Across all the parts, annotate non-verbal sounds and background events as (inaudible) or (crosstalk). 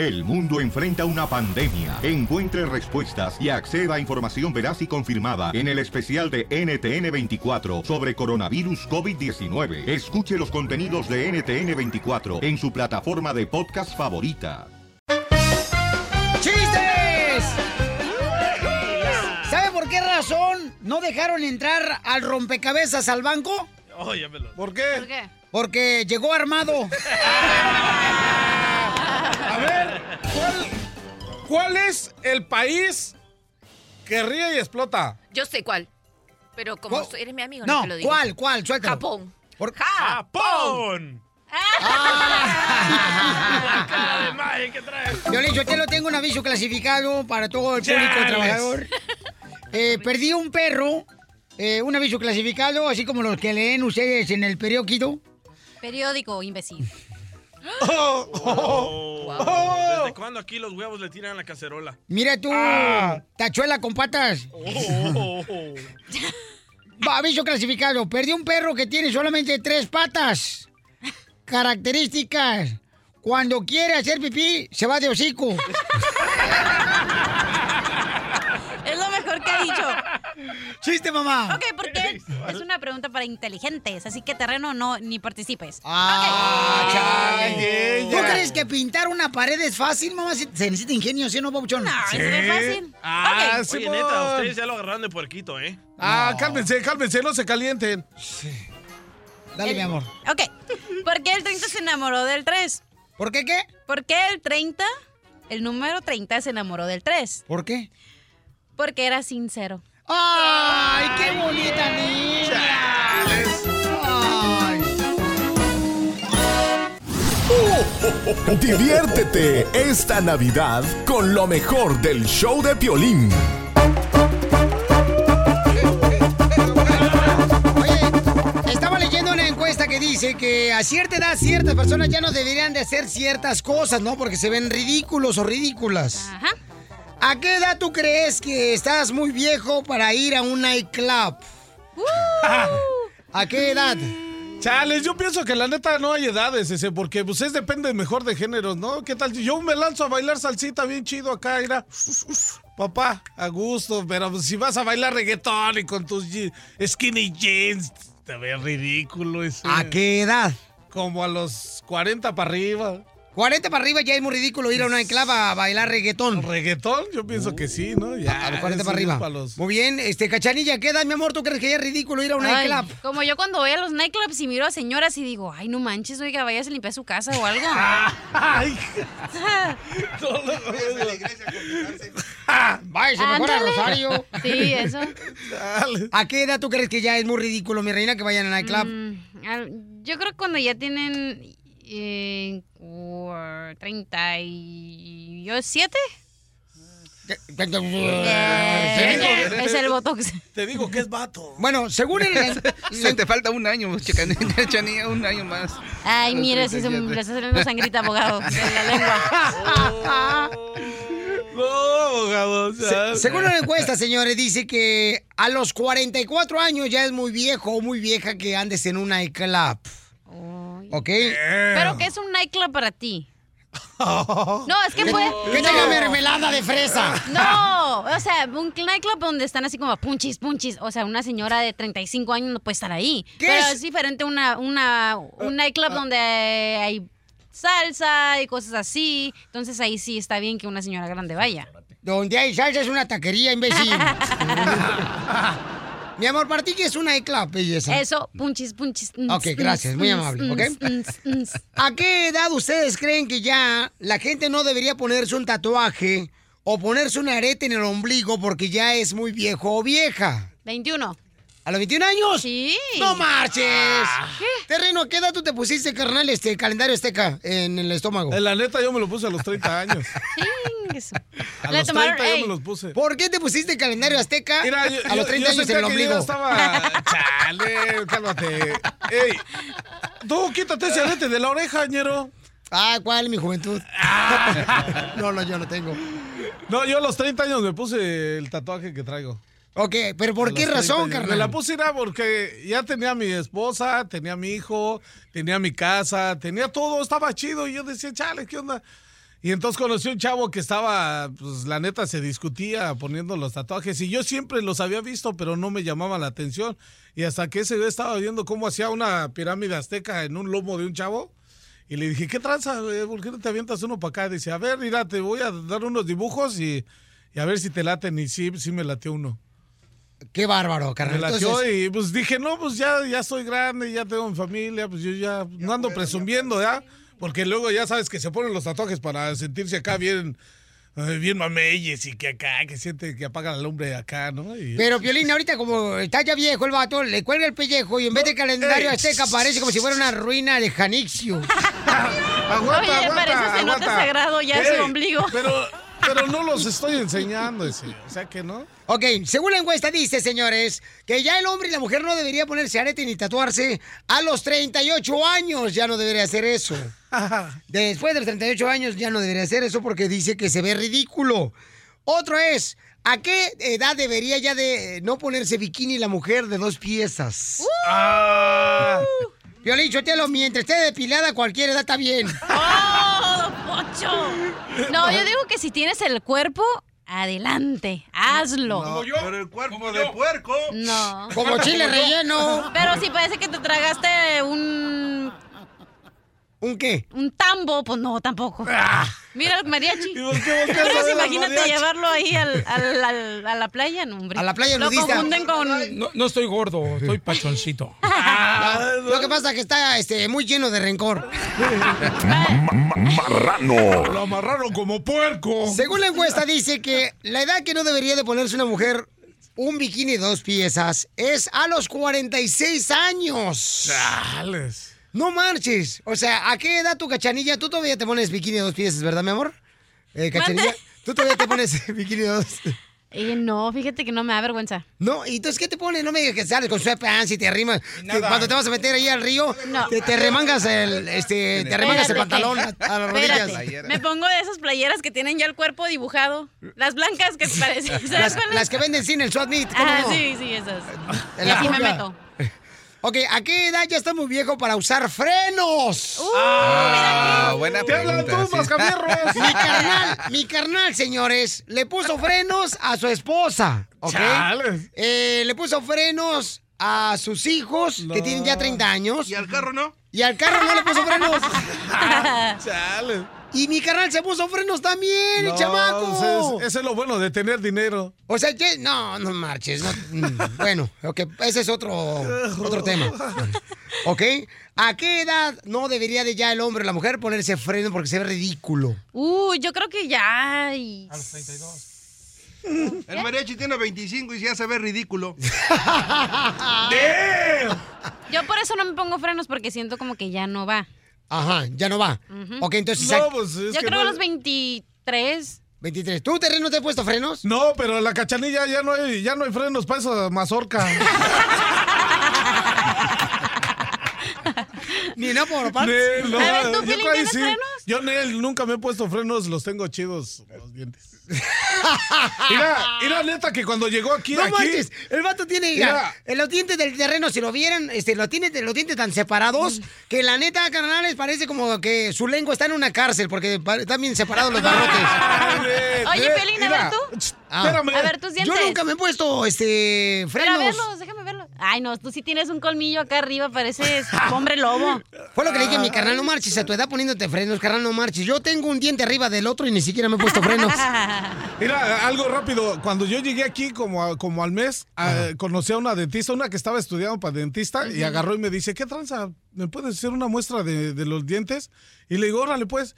El mundo enfrenta una pandemia. Encuentre respuestas y acceda a información veraz y confirmada en el especial de NTN24 sobre coronavirus COVID-19. Escuche los contenidos de NTN24 en su plataforma de podcast favorita. ¡Chistes! ¿Sabe por qué razón no dejaron entrar al rompecabezas al banco? Oh, ya me lo- ¿Por qué? ¿Por qué? Porque llegó armado. (laughs) A ver, ¿cuál, cuál es el país que ríe y explota? Yo sé cuál. Pero como ¿Cuál? eres mi amigo, no, No, te lo digo. ¿cuál? ¿Cuál? Suéltalo. Japón. Por- ¡Japón! Ah. (laughs) Yo le yo lo tengo un aviso clasificado para todo el público Chales. trabajador. Eh, perdí un perro, eh, un aviso clasificado, así como los que leen ustedes en el periódico. Periódico, imbécil. Oh, ¿Desde cuándo aquí los huevos le tiran a la cacerola? Mira tú, tachuela con patas. Oh. Aviso clasificado. Perdí un perro que tiene solamente tres patas. Características. Cuando quiere hacer pipí, se va de hocico. (laughs) ¡Chiste, mamá! Ok, porque es una pregunta para inteligentes, así que terreno no ni participes. Ah, chale. ¿Tú crees que pintar una pared es fácil, mamá? Se necesita ingenio, ¿sí o no, Pabuchón? No, eso es fácil. Ah, Ok. sí, Oye, neta, ustedes ya lo agarraron de puerquito, ¿eh? Ah, cálmense, cálmense, no se calienten. Dale, mi amor. Ok. ¿Por qué el 30 se enamoró del 3? ¿Por qué qué? ¿Por qué el 30, el número 30 se enamoró del 3? ¿Por qué? Porque era sincero. ¡Ay, qué bonita niña! Ay. Diviértete esta Navidad con lo mejor del show de Piolín. Oye, estaba leyendo una encuesta que dice que a cierta edad ciertas personas ya no deberían de hacer ciertas cosas, ¿no? Porque se ven ridículos o ridículas. Ajá. ¿A qué edad tú crees que estás muy viejo para ir a un nightclub? ¿A qué edad? Chales, yo pienso que la neta no hay edades, ese, porque pues es depende mejor de géneros, ¿no? ¿Qué tal? Yo me lanzo a bailar salsita bien chido acá, mira. Papá, a gusto, pero pues, si vas a bailar reggaetón y con tus skinny jeans, te ve ridículo ese. ¿A qué edad? Como a los 40 para arriba. 40 para arriba ya es muy ridículo ir a un nightclub a bailar reggaetón. ¿Reggaetón? Yo pienso que sí, ¿no? Ya, A los 40 eso para arriba. para los- Muy bien, este, Cachanilla, ¿qué edad, mi amor, tú crees que ya es ridículo ir a un nightclub? como yo cuando voy a los nightclubs y miro a señoras y digo, ay, no manches, oiga, vaya a limpiar su casa o algo. (laughs) Ay, (laughs) Vaya, (laughs) mejor a. Rosario. Sí, eso. dale. ¿A qué edad tú crees que ya es muy ridículo, mi reina, que vayan a nightclub? Mm, yo creo que cuando ya tienen eh, cua- 37. Eh, es el botox. Te digo que es vato. Bueno, según el... (laughs) Se te falta un año, un año más. Ay, mira, si se me le está saliendo sangrita, abogado, de la lengua. (laughs) No, abogado. Se- según una encuesta, señores, dice que a los 44 años ya es muy viejo o muy vieja que andes en un nightclub. ¿Ok? Pero ¿qué es un nightclub para ti? (laughs) No, es que puede... Que no. tenga mermelada de fresa. No, o sea, un nightclub donde están así como punchis, punchis. O sea, una señora de 35 años no puede estar ahí. ¿Qué Pero es? es, diferente una, una, un nightclub donde hay salsa y cosas así. Entonces ahí sí está bien que una señora grande vaya. Donde hay salsa es una taquería, imbécil. (laughs) Mi amor, ¿para ti qué es un nightclub, belleza? Eso, punchis, punchis. mm, Ok, gracias, muy amable, ¿ok? (laughs) ¿A qué edad ustedes creen que ya la gente no debería ponerse un tatuaje o ponerse un arete en el ombligo porque ya es muy viejo o vieja? 21. ¿A los 21 años? Sí. ¡No marches! Terreno, ¿a qué edad tú te pusiste, carnal, este calendario azteca en el estómago? En la neta, yo me lo puse a los 30 años. (laughs) Chingues. A los tomaron- 30 yo me los puse. ¿Por qué te pusiste calendario azteca Mira, yo, a los yo- 30 yo años en el ombligo? yo estaba... Chale, cálmate. Ey, tú quítate ese arete de la oreja, ñero. Ah, ¿cuál, mi juventud? (laughs) no, no, yo no tengo. No, yo a los 30 años me puse el tatuaje que traigo. Ok, pero ¿por A qué los 30 razón, carnal? Me la puse era porque ya tenía mi esposa, tenía mi hijo, tenía mi casa, tenía todo, estaba chido. Y yo decía, chale, ¿qué onda? Y entonces conocí un chavo que estaba, pues la neta se discutía poniendo los tatuajes y yo siempre los había visto, pero no me llamaba la atención. Y hasta que ese güey estaba viendo cómo hacía una pirámide azteca en un lomo de un chavo. Y le dije, ¿qué tranza? güey? ¿Por qué no te avientas uno para acá? Dice, a ver, mira, te voy a dar unos dibujos y, y a ver si te laten. Y sí, sí me latió uno. Qué bárbaro, carnal. Entonces, y pues dije, no, pues ya, ya soy grande, ya tengo mi familia, pues yo ya no ando presumiendo, ¿ya? Porque luego ya sabes que se ponen los tatuajes para sentirse acá bien, eh, bien mameyes y que acá, que siente que apaga la lumbre acá, ¿no? Y- Pero (laughs) Piolín, ahorita como está ya viejo el vato, le cuelga el pellejo y en vez de calendario ey. azteca parece como si fuera una ruina de Janixio. (laughs) aguanta, Oye, aguanta, aguanta. sagrado ya ese ombligo. Pero, pero no los estoy enseñando ese, o sea que no. Ok, según la encuesta dice, señores, que ya el hombre y la mujer no debería ponerse arete ni tatuarse a los 38 años. Ya no debería hacer eso. (laughs) Después de los 38 años ya no debería hacer eso porque dice que se ve ridículo. Otro es, ¿a qué edad debería ya de no ponerse bikini la mujer de dos piezas? Ah, Violín, Chotelo, mientras esté depilada, cualquier edad está bien. ¡Oh, (laughs) No, yo digo que si tienes el cuerpo, adelante, hazlo. Pero el cuerpo de puerco. No. Como chile relleno. Pero si parece que te tragaste un, ¿Un qué? un tambo, pues no, tampoco. Mira (laughs) el mariachi. ¿Y qué Entonces al imagínate mariachi? llevarlo ahí al, al- al- a la playa, no, hombre. A la playa Lo nudista. confunden con... No, no estoy gordo, estoy pachoncito. (laughs) Lo que pasa es que está este, muy lleno de rencor. Marrano. lo amarraron como puerco. Según la encuesta dice que la edad que no debería de ponerse una mujer un bikini de dos piezas es a los 46 años. Chales. No marches. O sea, ¿a qué edad tu cachanilla? Tú todavía te pones bikini de dos piezas, ¿verdad, mi amor? Eh, cachanilla. Tú todavía te pones (laughs) bikini de dos. Eh, no, fíjate que no me da vergüenza. No, ¿y entonces qué te pones? No me digas que sales con sweatpants y te arrimas. Nada. Cuando te vas a meter ahí al río, No. te, te remangas el, este, te remangas el pantalón a, que- a las rodillas. Espérate, me pongo de esas playeras que tienen ya el cuerpo dibujado. Las blancas que (laughs) parecen. ¿Sabes Las, las que venden sin el swat meat, ¿cómo Ah, no? sí, sí, esas. Y así me meto. Ok, ¿a qué edad ya está muy viejo para usar frenos? Uh, Ah, buena Te hablan pregunta. tú, sí. Mi carnal, mi carnal, señores, le puso frenos a su esposa, ¿ok? Eh, le puso frenos a sus hijos, que tienen ya 30 años, ¿Y al carro no? y al carro no le puso frenos. (laughs) Chales. Y mi carnal se puso frenos también, el No, chamaco. pues es- Ese es lo bueno de tener dinero. O sea, que no, no marches. no, mm, bueno, ok, ese es otro, otro tema. (laughs) ¿Ok? ¿A qué edad no debería de ya el hombre o la mujer ponerse freno porque se ve ridículo? Uh, yo creo que ya. y- (laughs) El mariachi tiene 25 y ya se ve ridículo. (laughs) Yo por eso no me pongo frenos porque siento como que ya no va. Ajá, ya no va. Ok, entonces, No, pues es Yo que creo no- a los 23. 23. ¿Tú, terreno, te has puesto frenos? No, pero la cachanilla ya no hay, ya no hay frenos para esa mazorca. (laughs) Ni no por parte. Nel, no, A ver, ¿tú, yo Piolín, tienes frenos? Yo, Nel, nunca me he puesto frenos, los tengo chidos los dientes. (laughs) mira, mira, neta, que cuando llegó aquí, No aquí... manches, el vato tiene, mira, los dientes del terreno, si lo vieran, este, lo tiene, los dientes tan separados que la neta, carnales, parece como que su lengua está en una cárcel porque están bien separados los barrotes. (laughs) Oye, Piolín, a ver tú. Ah. Espérame. A ver tus Yo dientes. nunca me he puesto, este, Pero a frenos. verlos, déjame. Ay, no, tú sí tienes un colmillo acá arriba, pareces hombre lobo. Fue lo que le dije a mi carnal, no marches, a tu edad poniéndote frenos, carnal, no marches. Yo tengo un diente arriba del otro y ni siquiera me he puesto frenos. (laughs) Mira, algo rápido. Cuando yo llegué aquí como, como al mes, a- conocí a una dentista, una que estaba estudiando para dentista, y agarró y me dice, ¿qué tranza? ¿Me puedes hacer una muestra de, de los dientes? Y le digo, órale, pues.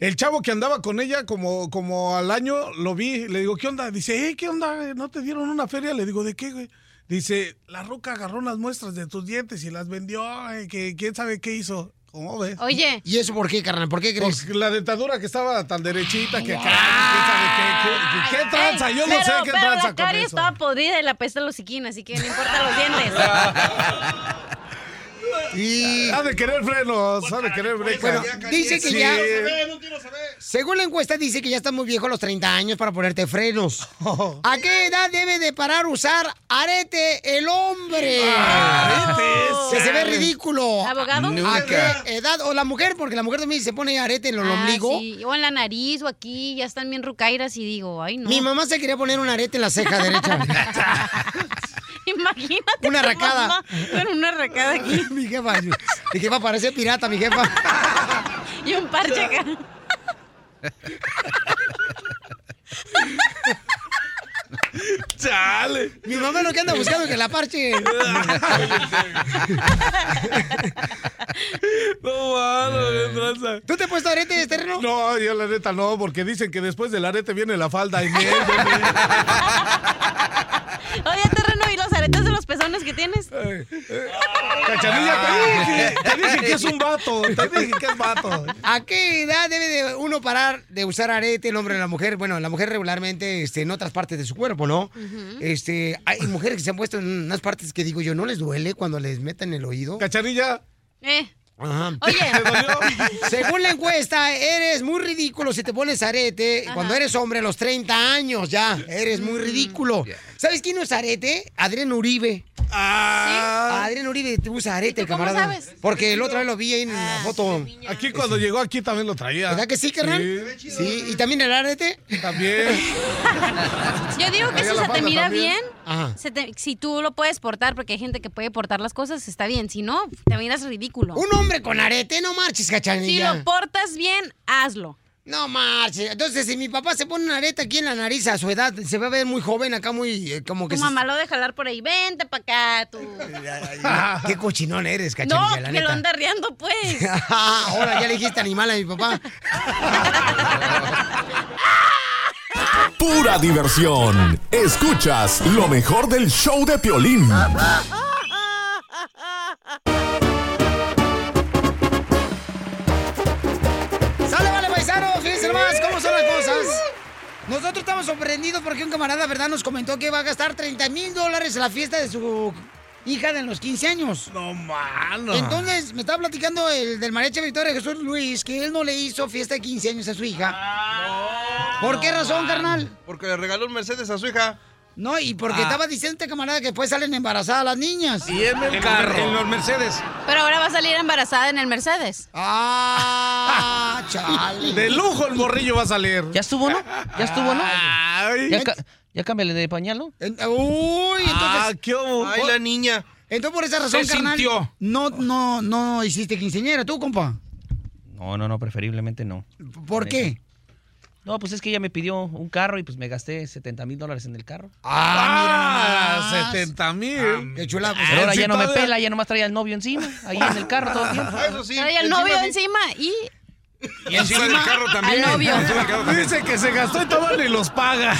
El chavo que andaba con ella como, como al año, lo vi, le digo, ¿qué onda? Dice, "Eh, ¿qué onda? ¿No te dieron una feria? Le digo, ¿de qué, güey? Dice, la roca agarró unas muestras de tus dientes y las vendió, ay, que quién sabe qué hizo. ¿Cómo ves? Oye, ¿Y eso por qué, carnal? ¿Por qué crees? Pues la dentadura que estaba tan derechita que acá, quién sabe qué, qué, qué tranza, yo no sé qué pero tranza la carie estaba podrida y la pesta los hociquín, así que no importa los dientes. (laughs) Y... Ha de querer frenos, ha de querer break. Bueno, dice que Sí. ya... Según la encuesta dice que ya estás muy viejo a los 30 años para ponerte frenos. (laughs) ¿A qué edad debe de parar usar arete el hombre? Que se ve ridículo. ¿Abogado? ¿A qué edad? O la mujer, porque la mujer también se pone arete en el Ah, ombligo. sí, O en la nariz o aquí, ya están bien rucairas y digo, ay no. Mi mamá se quería poner un arete en la ceja derecha. (laughs) Imagínate. Una arracada. mamá una arracada aquí. (laughs) mi jefa, mi jefa parece pirata, mi jefa. Y un parche acá. Chale. Mi mamá lo que anda buscando es que la parche. No, mano, qué tranza. ¿Tú te has puesto arete de terreno? No, yo la neta no, porque dicen que después del arete viene la falda. Y miel, (laughs) Oye, terreno, ¿y los aretes de los pezones que tienes? (laughs) Cachanilla, te dije, te dije que es un vato. Te dije que es vato. ¿A qué edad debe de uno parar de usar arete el hombre o la mujer? Bueno, la mujer regularmente este, en otras partes de su cuerpo, ¿no? Este, hay mujeres que se han puesto en unas partes que digo yo, ¿no les duele cuando les meten el oído? Cachanilla. Eh. Ajá. Oye. (laughs) Según la encuesta, eres muy ridículo si te pones arete cuando eres hombre a los 30 años ya. Eres muy ridículo. ¿Sabes quién usa arete? Adrián Uribe. Ah, Adrián Uribe te usa arete, ¿Y tú cómo camarada. sabes? Porque el otro vez lo vi ahí en Ah, la foto. aquí cuando llegó aquí también lo traía. ¿Verdad que sí, carnal? Sí, Sí, y también el arete. también. (laughs) yo digo que si se te mira también. bien, Ajá. se te- si tú lo puedes portar, porque hay gente que puede portar las cosas, está bien. Si no, te miras ridículo. Un hombre con arete, no marches, Si cachanilla. lo portas bien, hazlo. No marches. Entonces, si mi papá se pone una areta aquí en la nariz a su edad, se va a ver muy joven acá, muy eh, como que... Tu se- mamá lo de jalar por ahí, vente para acá, tú. (laughs) Qué cochinón eres, cachanilla, No, la que neta. lo anda riendo, pues. (laughs) Ahora ya le dijiste animal a mi papá. (laughs) Pura diversión. Escuchas lo mejor del show de Piolín. ¡Sale, vale, paisanos! Fíjense nomás cómo son las cosas. Nosotros estamos sorprendidos porque un camarada, ¿verdad? Nos comentó que va a gastar 30 mil dólares en la fiesta de su hija de los 15 años. No, mano. Entonces, me estaba platicando el del mariachi Victoria Jesús Luis que él no le hizo fiesta de 15 años a su hija. ¿Por qué razón, carnal? Porque le regaló un Mercedes a su hija. No, y porque estaba diciendo este camarada que después salen embarazadas las niñas. Y en el carro. En los Mercedes. Pero ahora va a salir embarazada en el Mercedes. Ah, (laughs) chale. De lujo el morrillo va a salir. ¿Ya estuvo, no? ¿Ya estuvo, no? Ay. Ya, ya cámbiale de pañal, ¿no? En- Uy, Ah, entonces, qué hubo. Ay, la niña. entonces por esa razón, Se carnal, sintió. no, no, no hiciste quinceañera, tú, compa. No, no, no, preferiblemente no. ¿Por qué? No, pues es que ella me pidió un carro y pues me gasté 70 mil dólares en el carro. Ah, Ah, mira nomás. 70 mil. Qué chula. pues, Pero ahora ya no me pela, ya nomás traía al novio encima, ahí en el carro todo el tiempo. Eso sí. Trae al encima novio encima y Y encima del carro también. al novio. Encima del carro también. Dice que se gastó y todavía ni los paga.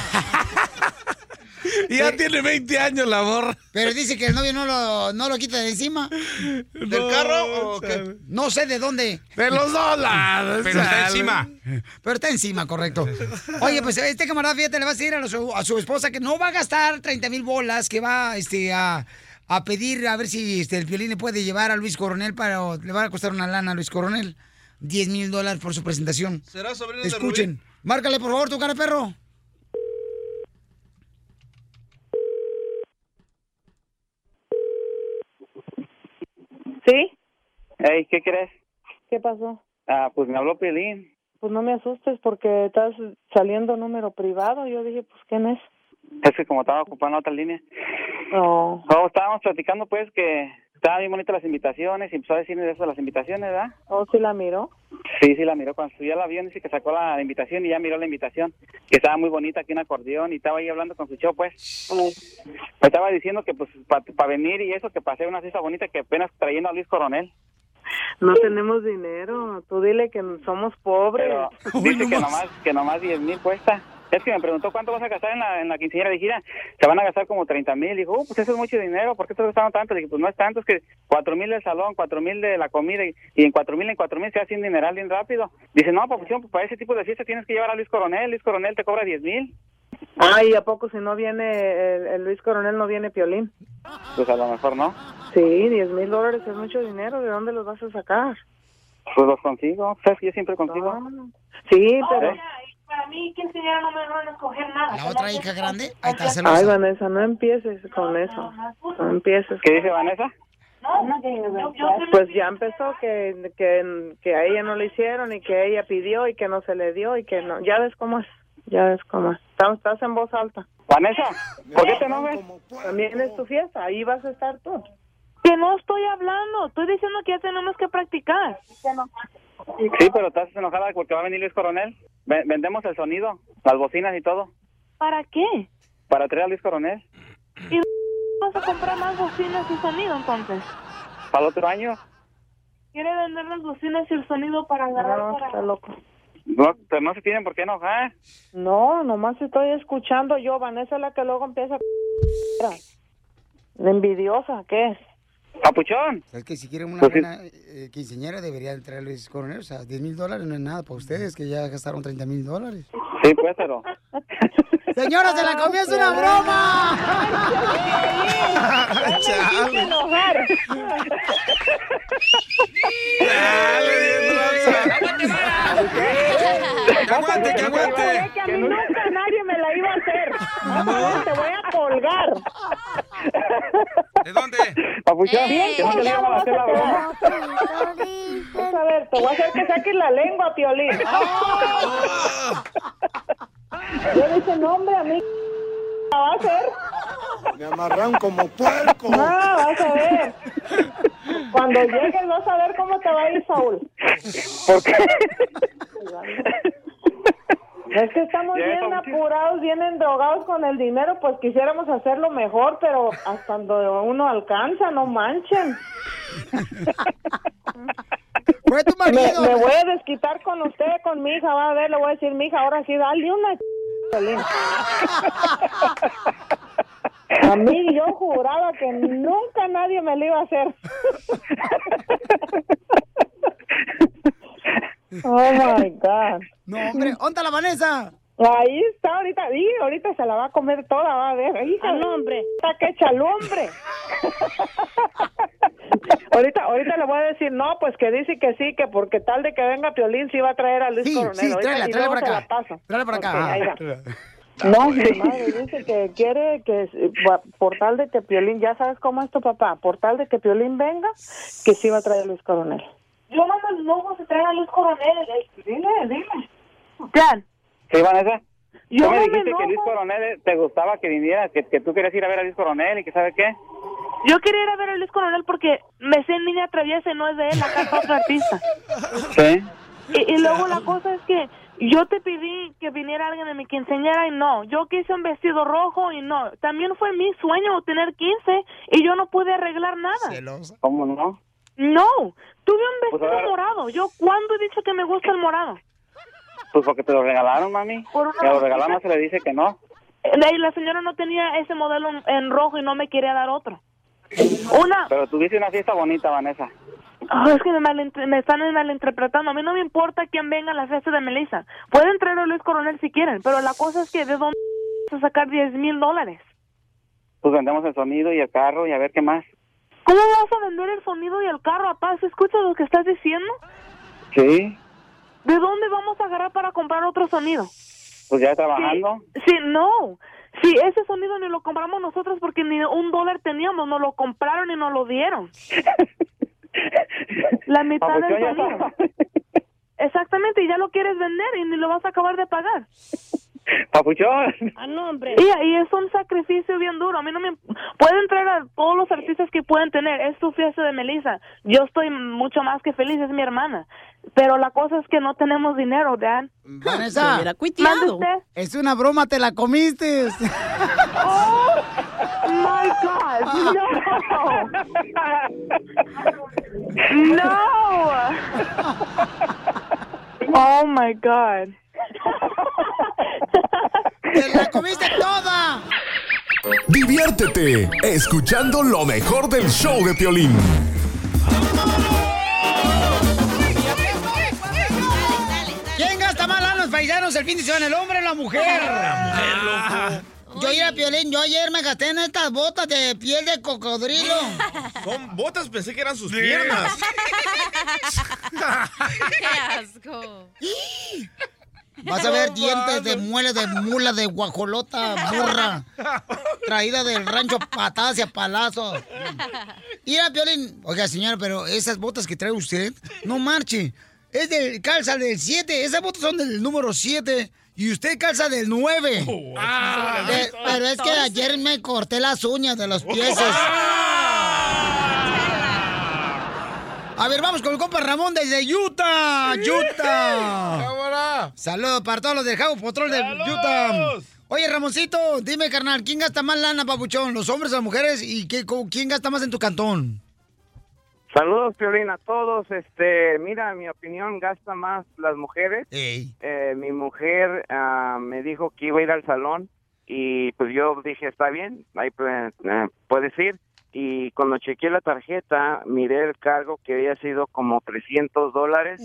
Y (laughs) ya tiene 20 años la morra. Pero dice que el novio no lo, no lo quita de encima. ¿Del carro o qué? No sé de dónde, De los dólares. Pero está encima. pero está encima, correcto. Oye, pues este camarada, fíjate, le va a decir a su, a su esposa que no va a gastar 30 mil bolas, que va este, a, a pedir a ver si este, el violín le puede llevar a Luis Coronel, para, le va a costar una lana a Luis Coronel. 10 mil dólares por su presentación. ¿Será sobrino de Escuchen. Márcale, por favor, tu cara de perro. ¿Sí? Ey, ¿qué crees? ¿Qué pasó? Ah, pues me habló Pelín. Pues no me asustes porque estás saliendo número privado. Yo dije, pues, ¿quién es? Es que como estaba ocupando otra línea. Oh, Oh, estábamos platicando pues que estaban bien bonitas las invitaciones y empezó a decirme de eso de las invitaciones, ¿verdad? oh sí la miró. Sí, sí, la miró. Cuando subió al avión dice que sacó la invitación y ya miró la invitación, que estaba muy bonita aquí un acordeón y estaba ahí hablando con su show, pues. Me estaba diciendo que pues para venir y eso, que pasé una fiesta bonita que apenas trayendo a Luis Coronel. No tenemos dinero. Tú dile que somos pobres. Pero (laughs) dice que nomás, que nomás 10 mil cuesta. Es que me preguntó cuánto vas a gastar en la, en la quinceañera. Dije, "Mira, se van a gastar como 30 mil. Dijo, oh, pues eso es mucho dinero. ¿Por qué estás gastando tanto? Dije, pues no es tanto. Es que 4 mil del salón, 4 mil de la comida. Y, y en 4 mil, en 4 mil se hace un dineral bien rápido. Dice, no, pues, pues para ese tipo de fiesta tienes que llevar a Luis Coronel. Luis Coronel te cobra 10 mil. Ay, ¿a poco si no viene el, el Luis Coronel, no viene Piolín? Pues a lo mejor no. Sí, 10 mil dólares es mucho dinero. ¿De dónde los vas a sacar? Pues los consigo. ¿Sabes que yo siempre consigo? Sí, pero... ¿Eh? Para mí, quinceañera no me van a escoger nada. La otra hija grande, ahí está Ay, celosa. Vanessa, no empieces con eso. No empieces. ¿Qué dice Vanessa? Pues ya empezó que, que, que a ella no le hicieron y que ella pidió y que no se le dio y que no. Ya ves cómo es. Ya ves cómo es. Estás, estás en voz alta. Vanessa, ¿por qué te enojas? También es tu fiesta. Ahí vas a estar tú. Que no estoy hablando. Estoy diciendo que ya tenemos que practicar. Sí, pero estás enojada porque va a venir Luis Coronel. Ve- vendemos el sonido, las bocinas y todo, ¿Para qué? para traer a Luis Coronel. ¿Y vas a comprar más bocinas y sonido entonces? Para el otro año. ¿Quiere vender las bocinas y el sonido para agarrar No, para... está loco. No, pero no se tienen por qué enojar. No, nomás estoy escuchando yo. Vanessa es la que luego empieza a... Envidiosa, ¿qué es? Papuchón. Es que si quieren una Pues buena eh, quinceañera deberían traer Luis Coronel. O sea, 10 mil dólares no es nada para ustedes que ya gastaron 30 mil dólares. Sí, pues, pero... (laughs) Señora, se la comió, es una broma. ¡Que aguante, que aguante! que a mí nunca nadie me la iba a hacer. Te voy a colgar. ¿De dónde? Papuchón, Bien que no te le iban a vas hacer la a broma. Vas a ver, te voy a hacer que saques la lengua, Piolín. Yo dije, no, hombre, a mí (laughs) la va a hacer. Me amarran como puerco. No, vas a ver. Cuando llegues vas a ver cómo te va a ir, Saúl. ¿Por qué? Es que estamos bien apurados, bien endrogados con el dinero, pues quisiéramos hacerlo mejor, pero hasta donde uno alcanza, no manchen. (laughs) Fue tu Me, marido. me voy a desquitar con usted, con mi hija, va a ver, le voy a decir, mi hija, ahora sí, dale una. A mí yo juraba que nunca nadie me lo iba a hacer. (laughs) Oh my God. No, hombre, ¿dónde la Vanessa? Ahí está ahorita, y ahorita se la va a comer toda, va a ver. Hija, no, hombre. Está que echa lumbre. (laughs) ahorita, ahorita le voy a decir, no, pues que dice que sí, que porque tal de que venga Piolín sí va a traer a Luis Sí, Coronel. sí, tráela, tráela se acá. la paso. Tráela para acá. Ok, ahí va. Ah. No, mi madre dice que quiere que, por tal de que Piolín, ya sabes cómo es tu papá, por tal de que Piolín venga, que sí va a traer a Luis Coronel. Yo mando el logo se trae a Luis Coronel. Dile, dile. Plan. Sí, Vanessa. Yo Tú me dijiste que Luis. Coronel eh, te gustaba que viniera, que, que tú querías ir a ver a Luis Coronel y que sabe qué. Yo quería ir a ver a Luis Coronel porque me sé en niña traviesa y no es de él, acá está otro artista. Sí. Y, y luego la cosa es que yo te pedí que viniera alguien de mi quinceañera y no. Yo quise un vestido rojo y no. También fue mi sueño tener 15 y yo no pude arreglar nada. ¿Cómo no? No, tuve un Pues vestido morado. Yo, ¿cuándo he dicho que me gusta el morado? Pues porque te lo regalaron, mami. Por una Que lo no se le dice que no. Eh, y la señora no tenía ese modelo en- rojo y no me quería dar otro. Una, Pero tuviste una fiesta bonita, Vanessa. Ah, es que me, me están malinterpretando. A mí no me importa quién venga a la fiesta de Melissa. Pueden traer a Luis Coronel si quieren, pero la cosa es que ¿de dónde vas a sacar 10 mil dólares? Pues vendemos el sonido y el carro y a ver qué más. ¿Cómo vas a vender el sonido y el carro, papá? ¿Se escucha lo que estás diciendo? Sí, ¿De dónde vamos a agarrar para comprar otro sonido? pues ya trabajando. Sí, sí, no. Sí, ese sonido ni lo compramos nosotros porque ni un dólar teníamos, nos lo compraron y nos lo dieron. (laughs) La mitad del sonido. Exactamente, y ya lo quieres vender y ni lo vas a acabar de pagar. (laughs) Papuchón. Ah, no, hombre. Y, y es un sacrificio bien duro. A mí no me... Pueden traer a todos los artistas que pueden tener. Es su fiesta de Melissa. Yo estoy mucho más que feliz, es mi hermana. Pero la cosa es que no tenemos dinero, Dan. Vanessa, es una broma, te la comiste. (laughs) Oh, my God, no. No. (laughs) Oh, my God. ¡Te la comiste toda! Diviértete escuchando lo mejor del show de Piolín. ¿Quién gasta más lana los paisanos el fin de semana, el hombre o la mujer? La mujer, loco. Yo iba a Piolín, yo ayer me gasté en estas botas de piel de cocodrilo. Son botas, pensé que eran sus piernas. (laughs) ¡Qué asco! Vas a ver dientes de muela de mula de guajolota burra. Traída del rancho patadas y a palazos. Mira, Piolín. Oiga, señora, pero esas botas que trae usted, no marche. Es del calza del 7. Esas botas son del número 7. Y usted calza del 9. Eh, pero es que ayer me corté las uñas de los pies. A ver, vamos con el compa Ramón desde Utah. Utah. Saludos para todos los del Javo Patrol de Utah. Oye, Ramoncito, dime, carnal, ¿quién gasta más lana, papuchón? ¿Los hombres o las mujeres? ¿Y qué, quién gasta más en tu cantón? Saludos, Piolín, a todos. Este, mira, mi opinión, gasta más las mujeres. Eh, mi mujer ah, me dijo que iba a ir al salón y pues yo dije, está bien, ahí pues, eh, puedes ir. Y cuando chequeé la tarjeta, miré el cargo que había sido como 300 dólares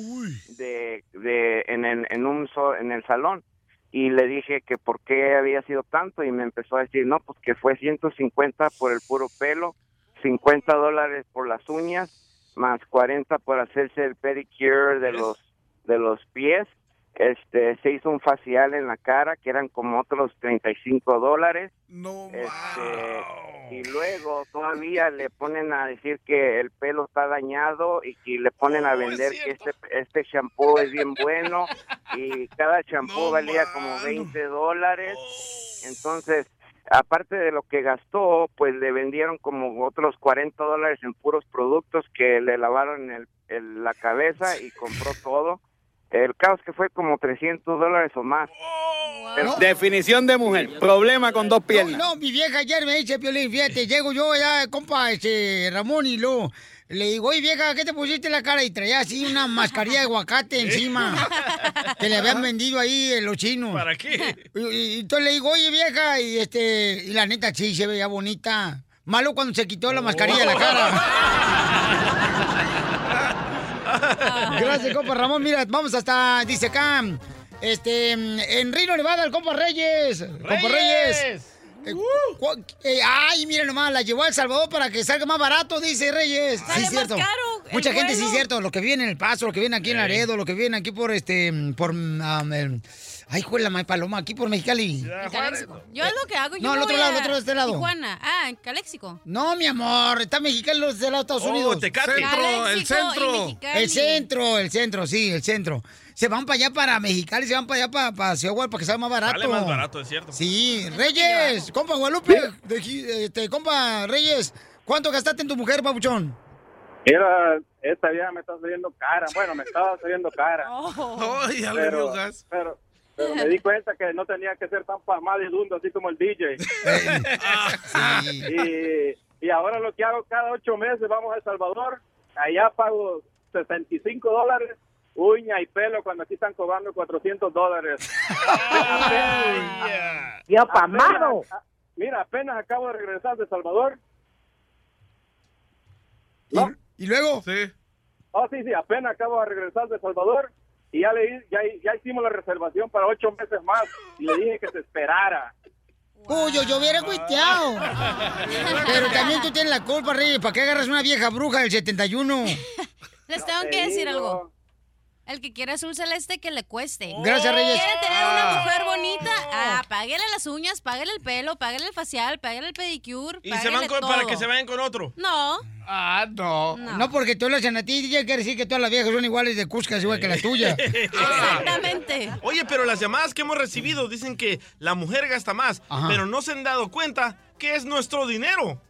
de, de, en, el, en, un so- en el salón. Y le dije que por qué había sido tanto y me empezó a decir, no, pues que fue 150 por el puro pelo, 50 dólares por las uñas, más 40 por hacerse el pedicure de los de los pies. Este, se hizo un facial en la cara que eran como otros 35 dólares. Este, y luego todavía le ponen a decir que el pelo está dañado y que le ponen a vender que este este shampoo es bien bueno y cada (laughs) shampoo valía como 20 dólares. Entonces, aparte de lo que gastó, pues le vendieron como otros 40 dólares en puros productos que le lavaron el, el- la cabeza y compró todo. El caos que fue como 300 dólares o más. Pero- Definición de mujer. Problema con dos piernas. No, mi vieja ayer me dice, Piolín, fíjate, (laughs) llego yo ya, compa, este, Ramón, y luego le digo, oye, vieja, ¿qué te pusiste en la cara? Y traía así una mascarilla de aguacate (laughs) encima, que le habían vendido ahí los chinos. ¿Para qué? Y, y- y entonces le digo, oye, vieja, y este, y la neta sí se veía bonita. Malo cuando se quitó la mascarilla de la cara. (laughs) (laughs) Gracias, compa Ramón. Mira, vamos hasta, dice acá, este, en Rino, Nevada, el compa Reyes. Compa Reyes. Eh, eh, ay, mira nomás, la llevó a El Salvador para que salga más barato, dice Reyes. Sale sí, más cierto. caro Mucha gente, sí, cierto. Los que viven en El Paso, los que viven aquí en Laredo, los que viven aquí por este, por, um, el- ay, juela, ma paloma, aquí por Mexicali. Yo es lo que hago. Yo No, al otro lado, al otro de este lado. Tijuana. Ah, en Caléxico. No, mi amor, está Mexicali los de los Estados Oh, Unidos. Tecate. Centro, el centro. El centro, el centro, sí, el centro. Se van para allá, para Mexicali, se van para allá, para, para Ciudad Guadalupe, para que sea más barato. Sale más barato, es cierto. Sí, Reyes, compa Guadalupe, de este, compa Reyes, ¿cuánto gastaste en tu mujer, papuchón? Mira, esta vieja me está saliendo cara. Bueno, me estaba saliendo cara. (laughs) Ya dio pero, gas. pero, pero me di cuenta que no tenía que ser tan palmadidundo así como el DJ. (laughs) y, y ahora lo que hago cada ocho meses, vamos a El Salvador. Allá pago 65 dólares, uña y pelo, cuando aquí están cobrando 400 dólares. (laughs) ¡Ya pamado! Mira, apenas acabo de regresar de El Salvador. ¿No? ¿Y luego? Sí. Oh, sí, sí, apenas acabo de regresar de El Salvador y ya, le, ya, ya hicimos la reservación para ocho meses más y le dije que se esperara. Uy, yo, hubiera cuiteado. Pero también tú tienes la culpa, Reyes, ¿para qué agarras una vieja bruja del 71? Les tengo te que decir algo. El que quiere azul celeste, que le cueste. Gracias, Reyes. ¿Quiere tener Ah. una mujer bonita? Ah, páguele las uñas, páguele el pelo, páguele el facial, páguele el pedicure, Y se van con- todo. para que se vayan con otro. No. Ah, no. No. porque tú lo hacen a ti, DJ, quiere decir que todas las viejas son iguales de cuscas, igual que la tuya. (laughs) Exactamente. Oye, pero las llamadas que hemos recibido dicen que la mujer gasta más, Ajá. pero no se han dado cuenta que es nuestro dinero.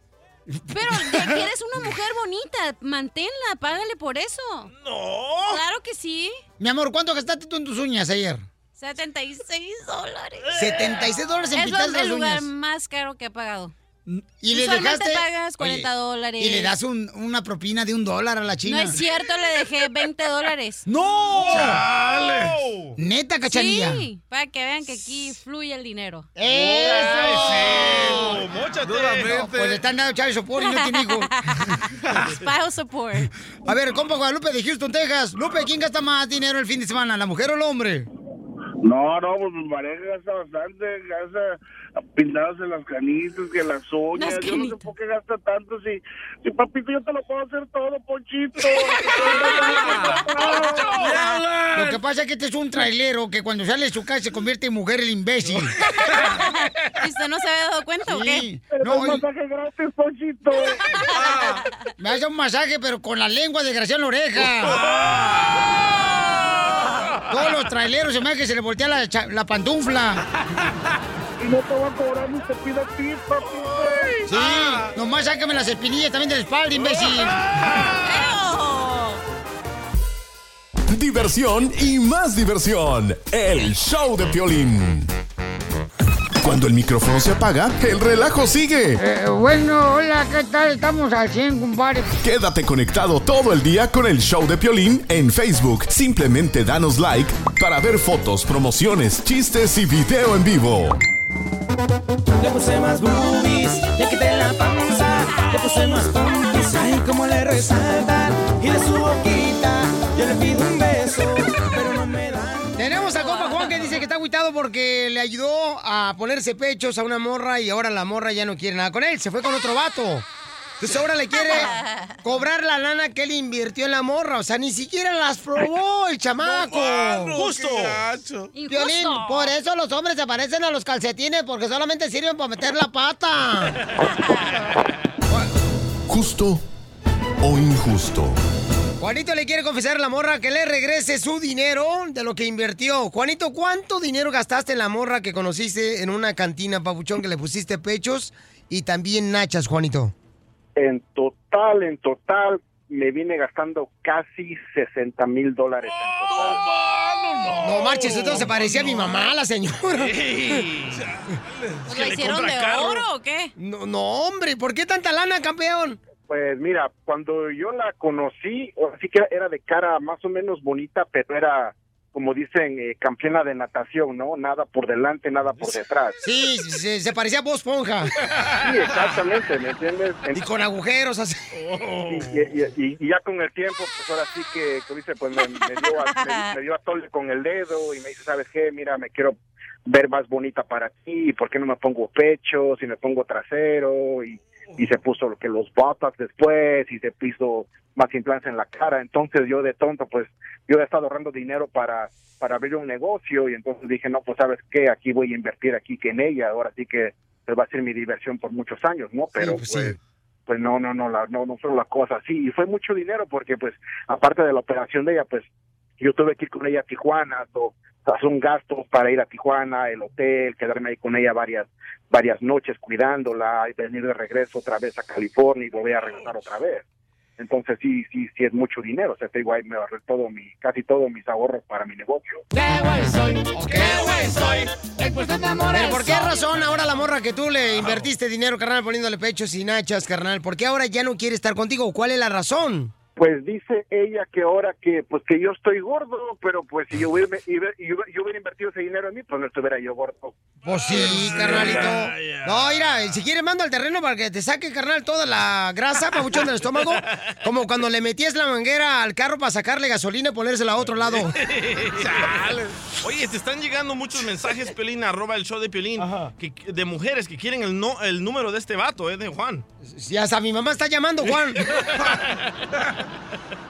Pero ya quieres una mujer bonita, manténla, págale por eso. No. Claro que sí. Mi amor, ¿cuánto gastaste tú en tus uñas ayer? 76 dólares. 76 dólares en Es pintarse lo- el las lugar uñas. más caro que he pagado. Y le dejaste. pagas 40 Oye, dólares. Y le das un- una propina de un dólar a la No china. es cierto, le dejé (laughs) 20 dólares. ¡No! ¡Chale! Neta, cachanilla. Sí, para que vean que aquí fluye el dinero. ¡Eso! ¡Móchate! No, pues le están dando Chávez Sopor y no tiene hijo. (laughs) Spouse support. A ver, compa Guadalupe de Houston, Texas. Lupe, ¿quién gasta más dinero el fin de semana, la mujer o el hombre? No, no, pues mi pareja gasta bastante, gasta pintados en las canitas, que las uñas. Las yo no sé por qué gasta tanto. Si, si papito, yo te lo puedo hacer todo, Ponchito. (laughs) Lo que pasa es que este es un trailero que cuando sale de su casa se convierte en mujer el imbécil. (laughs) ¿Y usted no se había dado cuenta o qué? Sí. No, No, un y- masaje gratis, Ponchito. (laughs) me hace un masaje, pero con la lengua desgraciada en la oreja. Todos los traileros se me hace que se le voltea la pantufla. Y no te voy a cobrar. Sí, nomás sácame las espinillas también de la espalda, imbécil. Diversión y más diversión. El show de Piolín. Cuando el micrófono se apaga, el relajo sigue. Eh, bueno, hola, ¿qué tal? Estamos al 100, compadre. Quédate conectado todo el día con el show de Piolín en Facebook. Simplemente danos like para ver fotos, promociones, chistes y video en vivo. Le puse más boobies, le quité la panza, le puse más pompis, ay, como le resaltan, y de su boquita, yo le pido un beso, pero no me dan. Tenemos a compa Juan que dice que está agüitado porque le ayudó a ponerse pechos a una morra y ahora la morra ya no quiere nada con él. Se fue con otro vato. Entonces ahora le quiere (laughs) cobrar la lana que él invirtió en la morra. O sea, ni siquiera las probó el chamaco. Justo. Violín, por eso los hombres se parecen a los calcetines porque solamente sirven para meter la pata. (laughs) Justo o injusto. Juanito le quiere confesar a la morra que le regrese su dinero de lo que invirtió. Juanito, ¿cuánto dinero gastaste en la morra que conociste en una cantina, papuchón, que le pusiste pechos y también nachas, Juanito? En total, en total, me vine gastando casi 60 mil dólares en total. No marches, esto se parecía a mi mamá, la señora. (laughs) ¿Pues ¿La hicieron de oro o qué? No, no, hombre, ¿por qué tanta lana, campeón? Pues mira, cuando yo la conocí, así que era de cara más o menos bonita, pero era, como dicen, eh, campeona de natación, ¿no? Nada por delante, nada por detrás. Sí, se, se parecía a vos, Esponja. (laughs) Sí, exactamente, ¿me entiendes? Y con agujeros así. Y, y- y- y ya con el tiempo, pues ahora sí que, que dice, pues me, me dio a, me, me (laughs) dio a tole con el dedo y me dice, ¿sabes qué? Mira, me quiero ver más bonita para ti, ¿por qué no me pongo pecho, si me pongo trasero? Y, y se puso lo que los botox después y se puso más implantes en la cara. Entonces yo de tonto, pues yo he estado ahorrando dinero para para abrir un negocio y entonces dije, no, pues sabes qué, aquí voy a invertir aquí que en ella, ahora sí que pues, va a ser mi diversión por muchos años, ¿no? Pero pues, pues, sí. pues no, no, no, la, no, no fue la cosa así. Y fue mucho dinero porque, pues, aparte de la operación de ella, pues, yo tuve que ir con ella a Tijuana, so, hacer un gasto para ir a Tijuana, el hotel, quedarme ahí con ella varias varias noches cuidándola y venir de regreso otra vez a California y volver a regresar otra vez. Entonces sí, sí, sí es mucho dinero. O sea, te digo, ahí me ahorré todo mi, casi todos mis ahorros para mi negocio. ¡Qué güey soy! ¡Qué güey soy! Pero ¿por qué razón ahora la morra que tú le invertiste dinero, carnal, poniéndole pechos y nachas, carnal? ¿Por qué ahora ya no quiere estar contigo? ¿Cuál es la razón? Pues dice ella que ahora que pues que yo estoy gordo, pero pues si yo hubiera, hubiera- yo hubiera invertido ese dinero en mí, pues no estuviera yo gordo. Pues sí, carnalito. No, mira, si quieres mando al terreno para que te saque, carnal, toda la grasa, pabuchón del estómago. Como cuando le metías la manguera al carro para sacarle gasolina y ponérsela a otro lado. (laughs) Oye, te están llegando muchos mensajes, Pelín, arroba el show de Pelín, que, de mujeres que quieren el, no, el número de este vato, eh, de Juan. Ya hasta mi mamá está llamando, Juan. (laughs)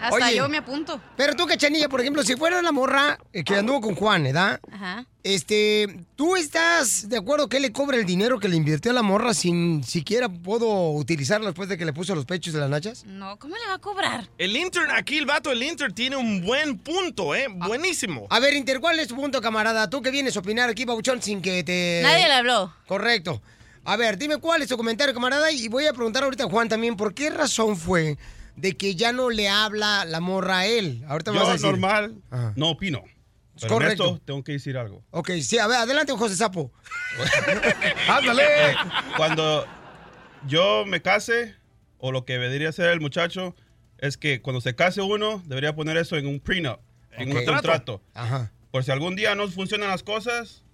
Hasta Oye. yo me apunto. Pero tú, Cachanilla, por ejemplo, si fuera la morra eh, que anduvo con Juan, ¿verdad? Ajá. Este, ¿tú estás de acuerdo que él le cobra el dinero que le invirtió a la morra sin siquiera puedo utilizarlo después de que le puso los pechos de las nachas? No, ¿cómo le va a cobrar? El intern, aquí el vato, el intern tiene un buen punto, ¿eh? Buenísimo. A ver, Inter, ¿cuál es tu punto, camarada? Tú que vienes a opinar aquí, Babuchón, sin que te... Nadie le habló. Correcto. A ver, dime cuál es tu comentario, camarada, y voy a preguntar ahorita a Juan también, ¿por qué razón fue de que ya no le habla la morra a él? Ahorita me vas a Yo decir. normal Ajá. no opino. Pero Correcto. esto tengo que decir algo. Ok, sí, a ver, adelante, José Sapo. (laughs) ¡Ándale! Cuando yo me case, o lo que debería hacer el muchacho, es que cuando se case uno, debería poner eso en un prenup, en un contrato. Ajá. Por si algún día no funcionan las cosas,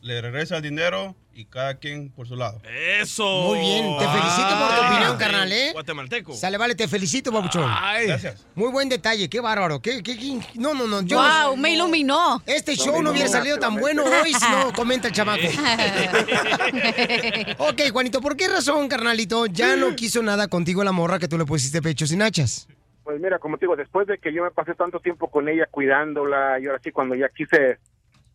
le regresa el dinero y cada quien por su lado. Eso. Muy bien, te felicito por tu Ah. opinión, carnal, ¿eh? Guatemalteco. Sale, vale, te felicito, papuchón. Ay. Gracias. Muy buen detalle, qué bárbaro. Qué, qué- qué- No, no, no. Yo Wow, me iluminó. Este show no hubiera salido tan bueno hoy si no comenta el chamaco. (laughs) ok, Juanito, ¿por qué razón, carnalito, ya no quiso nada contigo la morra que tú le pusiste pechos y nachas? Pues mira, como te digo, después de que yo me pasé tanto tiempo con ella cuidándola, y ahora sí cuando ya quise,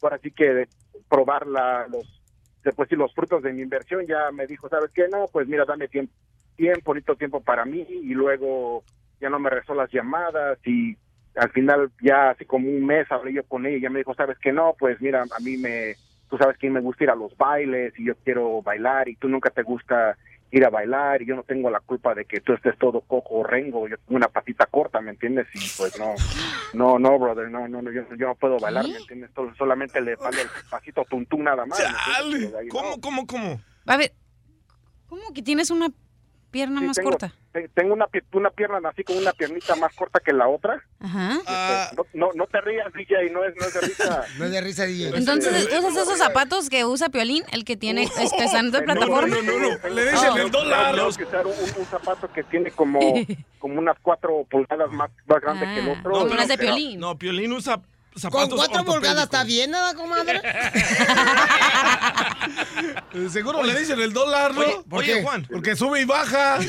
ahora sí que probar la, los, después sí los frutos de mi inversión, ya me dijo, ¿sabes qué? No, pues mira, dame tiempo, tiempo, bonito tiempo para mí, y luego ya no me rezó las llamadas, y al final ya así como un mes hablé yo con ella, y ya me dijo, ¿sabes qué? No, pues mira, a mí me, tú sabes que me gusta ir a los bailes, y yo quiero bailar, y tú nunca te gusta ir a bailar y yo no tengo la culpa de que tú estés todo cojo o rengo, yo tengo una patita corta, ¿me entiendes? Y pues no, no, no, brother, no, no, no yo, yo no puedo bailar, ¿me entiendes? Sol- solamente le falta el pasito tuntún nada más. no. ¿Cómo, cómo, cómo? A ver, ¿cómo que tienes una pierna Sí, más tengo, corta? te- Tengo una, una pierna así con una piernita más corta que la otra. Ajá. Este, no, no, no te rías, DJ, no es, no es de risa. (laughs) No es de risa, DJ. Entonces, ¿usas esos zapatos que usa Piolín? El que tiene, es que están de No, no, plataforma. no, no, no. Le dicen No, el dólar. Tengo que usar un, un zapato que tiene como, (laughs) como unas cuatro pulgadas más, más grande que el Ah. otro. Pero- No, Piolín usa Con cuatro pulgadas está bien, nada, comadre? (laughs) Seguro le dicen el dólar, ¿no? Oye, ¿Por oye, qué? Juan. Porque sube y baja. (laughs)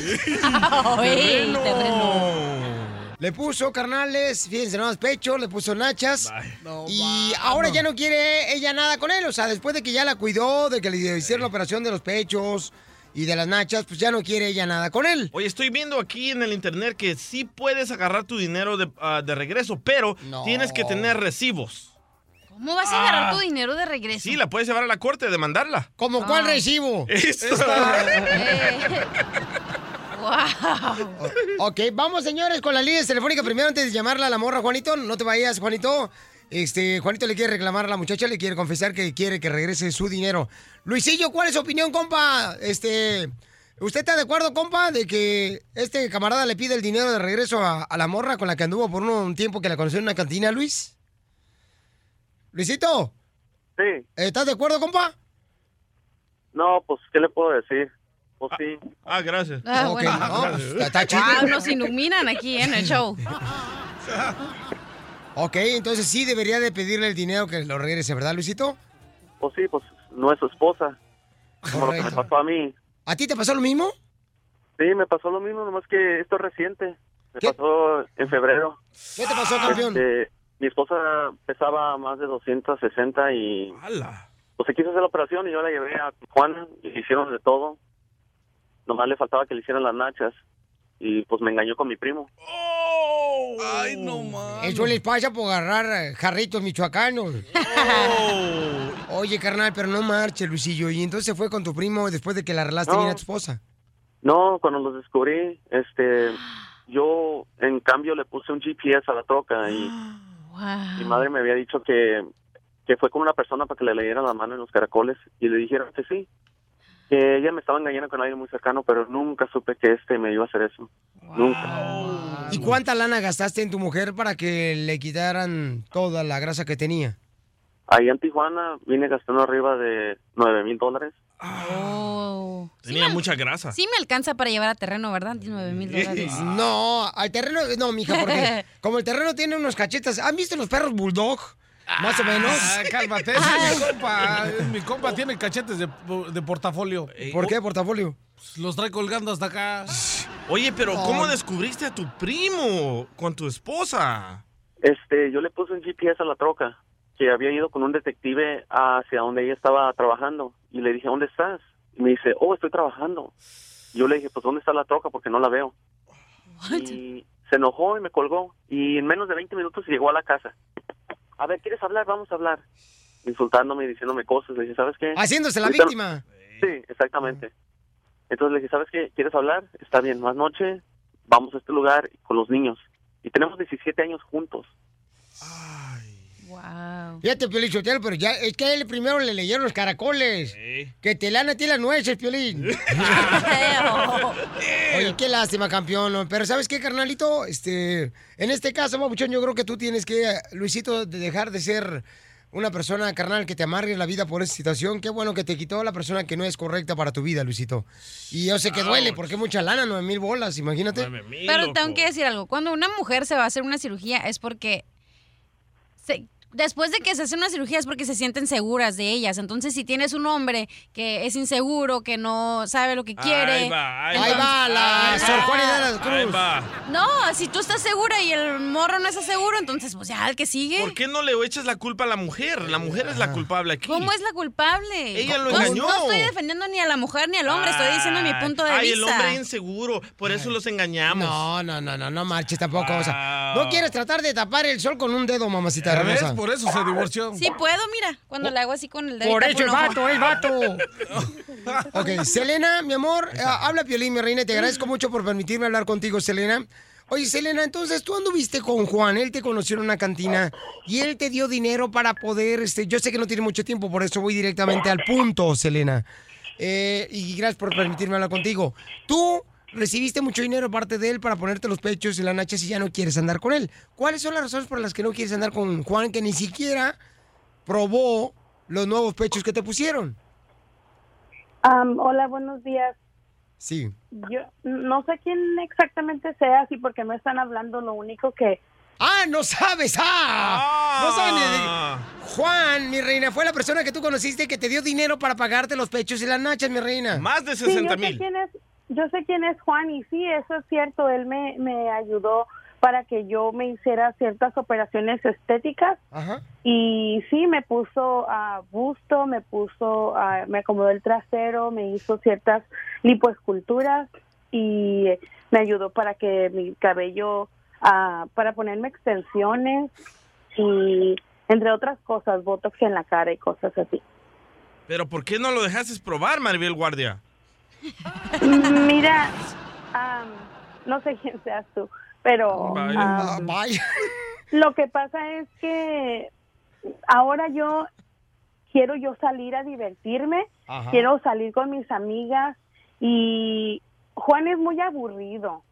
Le puso carnales, fíjense, no pecho, le puso nachas. y ahora ya no quiere ella nada con él. O sea, después de que ya la cuidó, de que le hicieron la operación de los pechos y de las nachas, pues ya no quiere ella nada con él. Oye, estoy viendo aquí en el internet que sí puedes agarrar tu dinero de, ah, de regreso, pero tienes que tener recibos. ¿Cómo vas a agarrar Ah. tu dinero de regreso? Sí, la puedes llevar a la corte, demandarla. ¿Cómo Ah. cuál recibo? Esta. (laughs) Ok, vamos señores con las líneas telefónicas. Primero antes de llamarla a la morra, Juanito, no te vayas, Juanito. Este, Juanito le quiere reclamar a la muchacha, le quiere confesar que quiere que regrese su dinero. Luisillo, ¿cuál es su opinión, compa? Este, ¿usted está de acuerdo, compa, de que este camarada le pide el dinero de regreso a, a la morra con la que anduvo por un, un tiempo que la conoció en una cantina, Luis? Luisito. Sí. ¿Estás de acuerdo, compa? No, pues, ¿qué le puedo decir? Pues sí. Ah, gracias. Ah, Ok, bueno. no, pues, está, está chido. Wow, nos iluminan aquí en el show. (laughs) Ok, entonces sí debería de pedirle el dinero que lo regrese, ¿verdad, Luisito? Pues sí, pues no es su esposa. Como lo que me pasó a mí. ¿A ti te pasó lo mismo? Sí, me pasó lo mismo, nomás que esto es reciente. Me pasó en febrero. ¿Qué te pasó, campeón? Este, mi esposa pesaba más de 260 y pues se quiso hacer la operación y yo la llevé a Tijuana y le hicieron de todo. Nomás le faltaba que le hicieran las nachas y pues me engañó con mi primo. Ay, no más. Eso les pasa por agarrar eh, jarritos michoacanos. Oye, carnal, pero no marche, Luisillo. Y entonces se fue con tu primo después de que la arreglaste No. bien a tu esposa. No, cuando los descubrí, este, yo en cambio le puse un GPS a la troca y (gasps) mi madre me había dicho que, que fue con una persona para que le leyera la mano en los caracoles y le dijeron que sí, que ella me estaba engañando con alguien muy cercano, pero nunca supe que este me iba a hacer eso. Nunca. ¿Y cuánta lana gastaste en tu mujer para que le quitaran toda la grasa que tenía? Ahí en Tijuana vine gastando arriba de nueve mil dólares. Oh. Tenía mucha grasa. Sí me alcanza para llevar a terreno, ¿verdad? 9 mil dólares. No, al terreno, no, mija, porque (laughs) como el terreno tiene unos cachetas, ¿han visto los perros bulldog? Más o menos. Ah, cálmate, es mi compa. Mi compa tiene cachetes de, de portafolio. ¿Por qué portafolio? Pues los trae colgando hasta acá. Oye, pero. ¿cómo descubriste a tu primo con tu esposa? Este, yo le puse un GPS a la troca, que había ido con un detective hacia donde ella estaba trabajando. Y le dije, ¿dónde estás? Y me dice, oh, estoy trabajando. Yo le dije, pues, ¿dónde está la troca? Porque no la veo. Y se enojó y me colgó. Y en menos de 20 minutos llegó a la casa. A ver, ¿quieres hablar? Vamos a hablar. Insultándome y diciéndome cosas. Le dije, ¿sabes qué? Haciéndose la Ahorita- víctima. Sí, exactamente. Entonces le dije, ¿sabes qué? ¿Quieres hablar? Está bien, más noche vamos a este lugar con los niños. Y tenemos 17 años juntos. Wow. Fíjate, Piolín Sotelo, pero ya, es que a él primero le leyeron los caracoles. Que te lana a ti las nueces, Piolín. (laughs) (laughs) Oye, qué lástima, campeón. Pero ¿sabes qué, carnalito? Este, en este caso, Babuchón, yo creo que tú tienes que, Luisito, de dejar de ser una persona carnal que te amargue la vida por esa situación. Qué bueno que te quitó la persona que no es correcta para tu vida, Luisito. Y yo sé que duele porque mucha lana, nueve mil bolas, imagínate. Pero tengo que decir algo. Cuando una mujer se va a hacer una cirugía es porque se- después de que se hace una cirugía es porque se sienten seguras de ellas. Entonces, si tienes un hombre que es inseguro, que no sabe lo que quiere. Ahí va, ahí Ahí va la Ahí Sor. Juana de la Ahí Cruz. va. No, si tú estás segura y el morro no está seguro, entonces pues ya, el que sigue. ¿Por qué no le echas la culpa a la mujer? La mujer es la culpable aquí. ¿Cómo es la culpable? Ella lo no, engañó. No estoy defendiendo ni a la mujer ni al hombre, estoy diciendo mi punto de Ay, vista. el hombre inseguro, por eso los engañamos. No, no, no, no, no marches tampoco. O sea, no quieres tratar de tapar el sol con un dedo, mamacita hermosa. Por eso se divorció. Sí puedo, mira, cuando le hago así con el dedo. Por eso ojo. vato, es vato. (laughs) Ok, Selena, mi amor, eh, habla Piolín, mi reina, y te agradezco mucho por permitirme hablar contigo, Selena. Oye, Selena, entonces tú anduviste con Juan, él te conoció en una cantina y él te dio dinero para poder, este, yo sé que no tiene mucho tiempo, por eso voy directamente al punto, Selena. Eh, y gracias por permitirme hablar contigo. Tú recibiste mucho dinero aparte de él para ponerte los pechos y las nachas y ya no quieres andar con él. ¿Cuáles son las razones por las que no quieres andar con Juan que ni siquiera probó los nuevos pechos que te pusieron? Am, hola, buenos días. Sí. Yo no sé quién exactamente sea, así porque no están hablando. Lo único que. ¡Ah, no sabes! ¡Ah! No sabes de- Juan, mi reina, fue la persona que tú conociste que te dio dinero para pagarte los pechos y las nachas, mi reina. Más de Sí, yo sé quién es. Yo sé quién es Juan y sí, eso es cierto. Él me, me ayudó para que yo me hiciera ciertas operaciones estéticas Ajá. y sí me puso a busto, me puso, a- me acomodó el trasero, me hizo ciertas lipoesculturas y me ayudó para que mi cabello, ah, para ponerme extensiones y entre otras cosas, botox en la cara y cosas así. Pero ¿por qué no lo dejaste probar, Maribel Guardia? Mira, am, no sé quién seas tú, pero Vaya. am, lo que pasa es que ahora yo quiero yo salir a divertirme, Ajá. quiero salir con mis amigas y Juan es muy aburrido.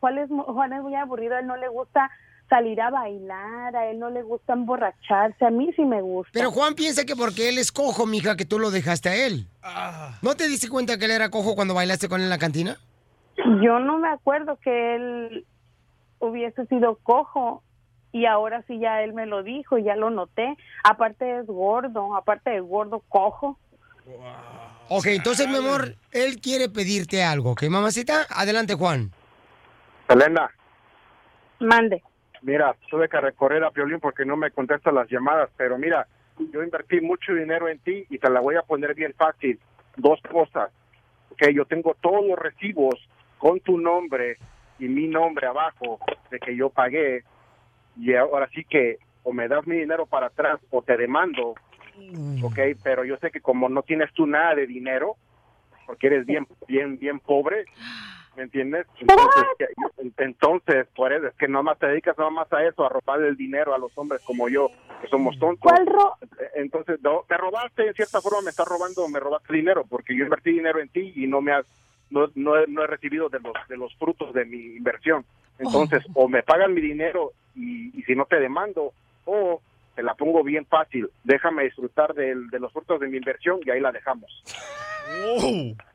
Juan es, Juan es muy aburrido, a él no le gusta salir a bailar, a él no le gusta emborracharse, a mí sí me gusta. Pero Juan piensa que porque él es cojo, mija, que tú lo dejaste a él. ¿No te diste cuenta que él era cojo cuando bailaste con él en la cantina? Yo no me acuerdo que él hubiese sido cojo y ahora sí ya él me lo dijo, ya lo noté. Aparte es gordo, aparte de gordo, cojo. Ok, entonces, mi amor, él quiere pedirte algo, ¿ok, mamacita? Adelante, Juan. Elena, Mande. Mira, tuve que recorrer a Piolín porque no me contesta las llamadas, pero mira, yo invertí mucho dinero en ti y te la voy a poner bien fácil. Dos cosas. Ok, yo tengo todos los recibos con tu nombre y mi nombre abajo de que yo pagué y ahora sí que o me das mi dinero para atrás o te demando, ok, pero yo sé que como no tienes tú nada de dinero, porque eres bien, bien, bien pobre, ¿me entiendes? Entonces, que- entonces por eso es que nomás te dedicas nomás a eso, a robarle el dinero a los hombres como yo, que somos tontos. Entonces, no, me robaste, en cierta forma me estás robando, me robaste dinero, porque yo invertí dinero en ti y no me has, no, no, he- no he recibido de los, de los frutos de mi inversión. Entonces, o me pagan mi dinero y, y si no te demando, o te la pongo bien fácil, déjame disfrutar del- de los frutos de mi inversión y ahí la dejamos. (laughs)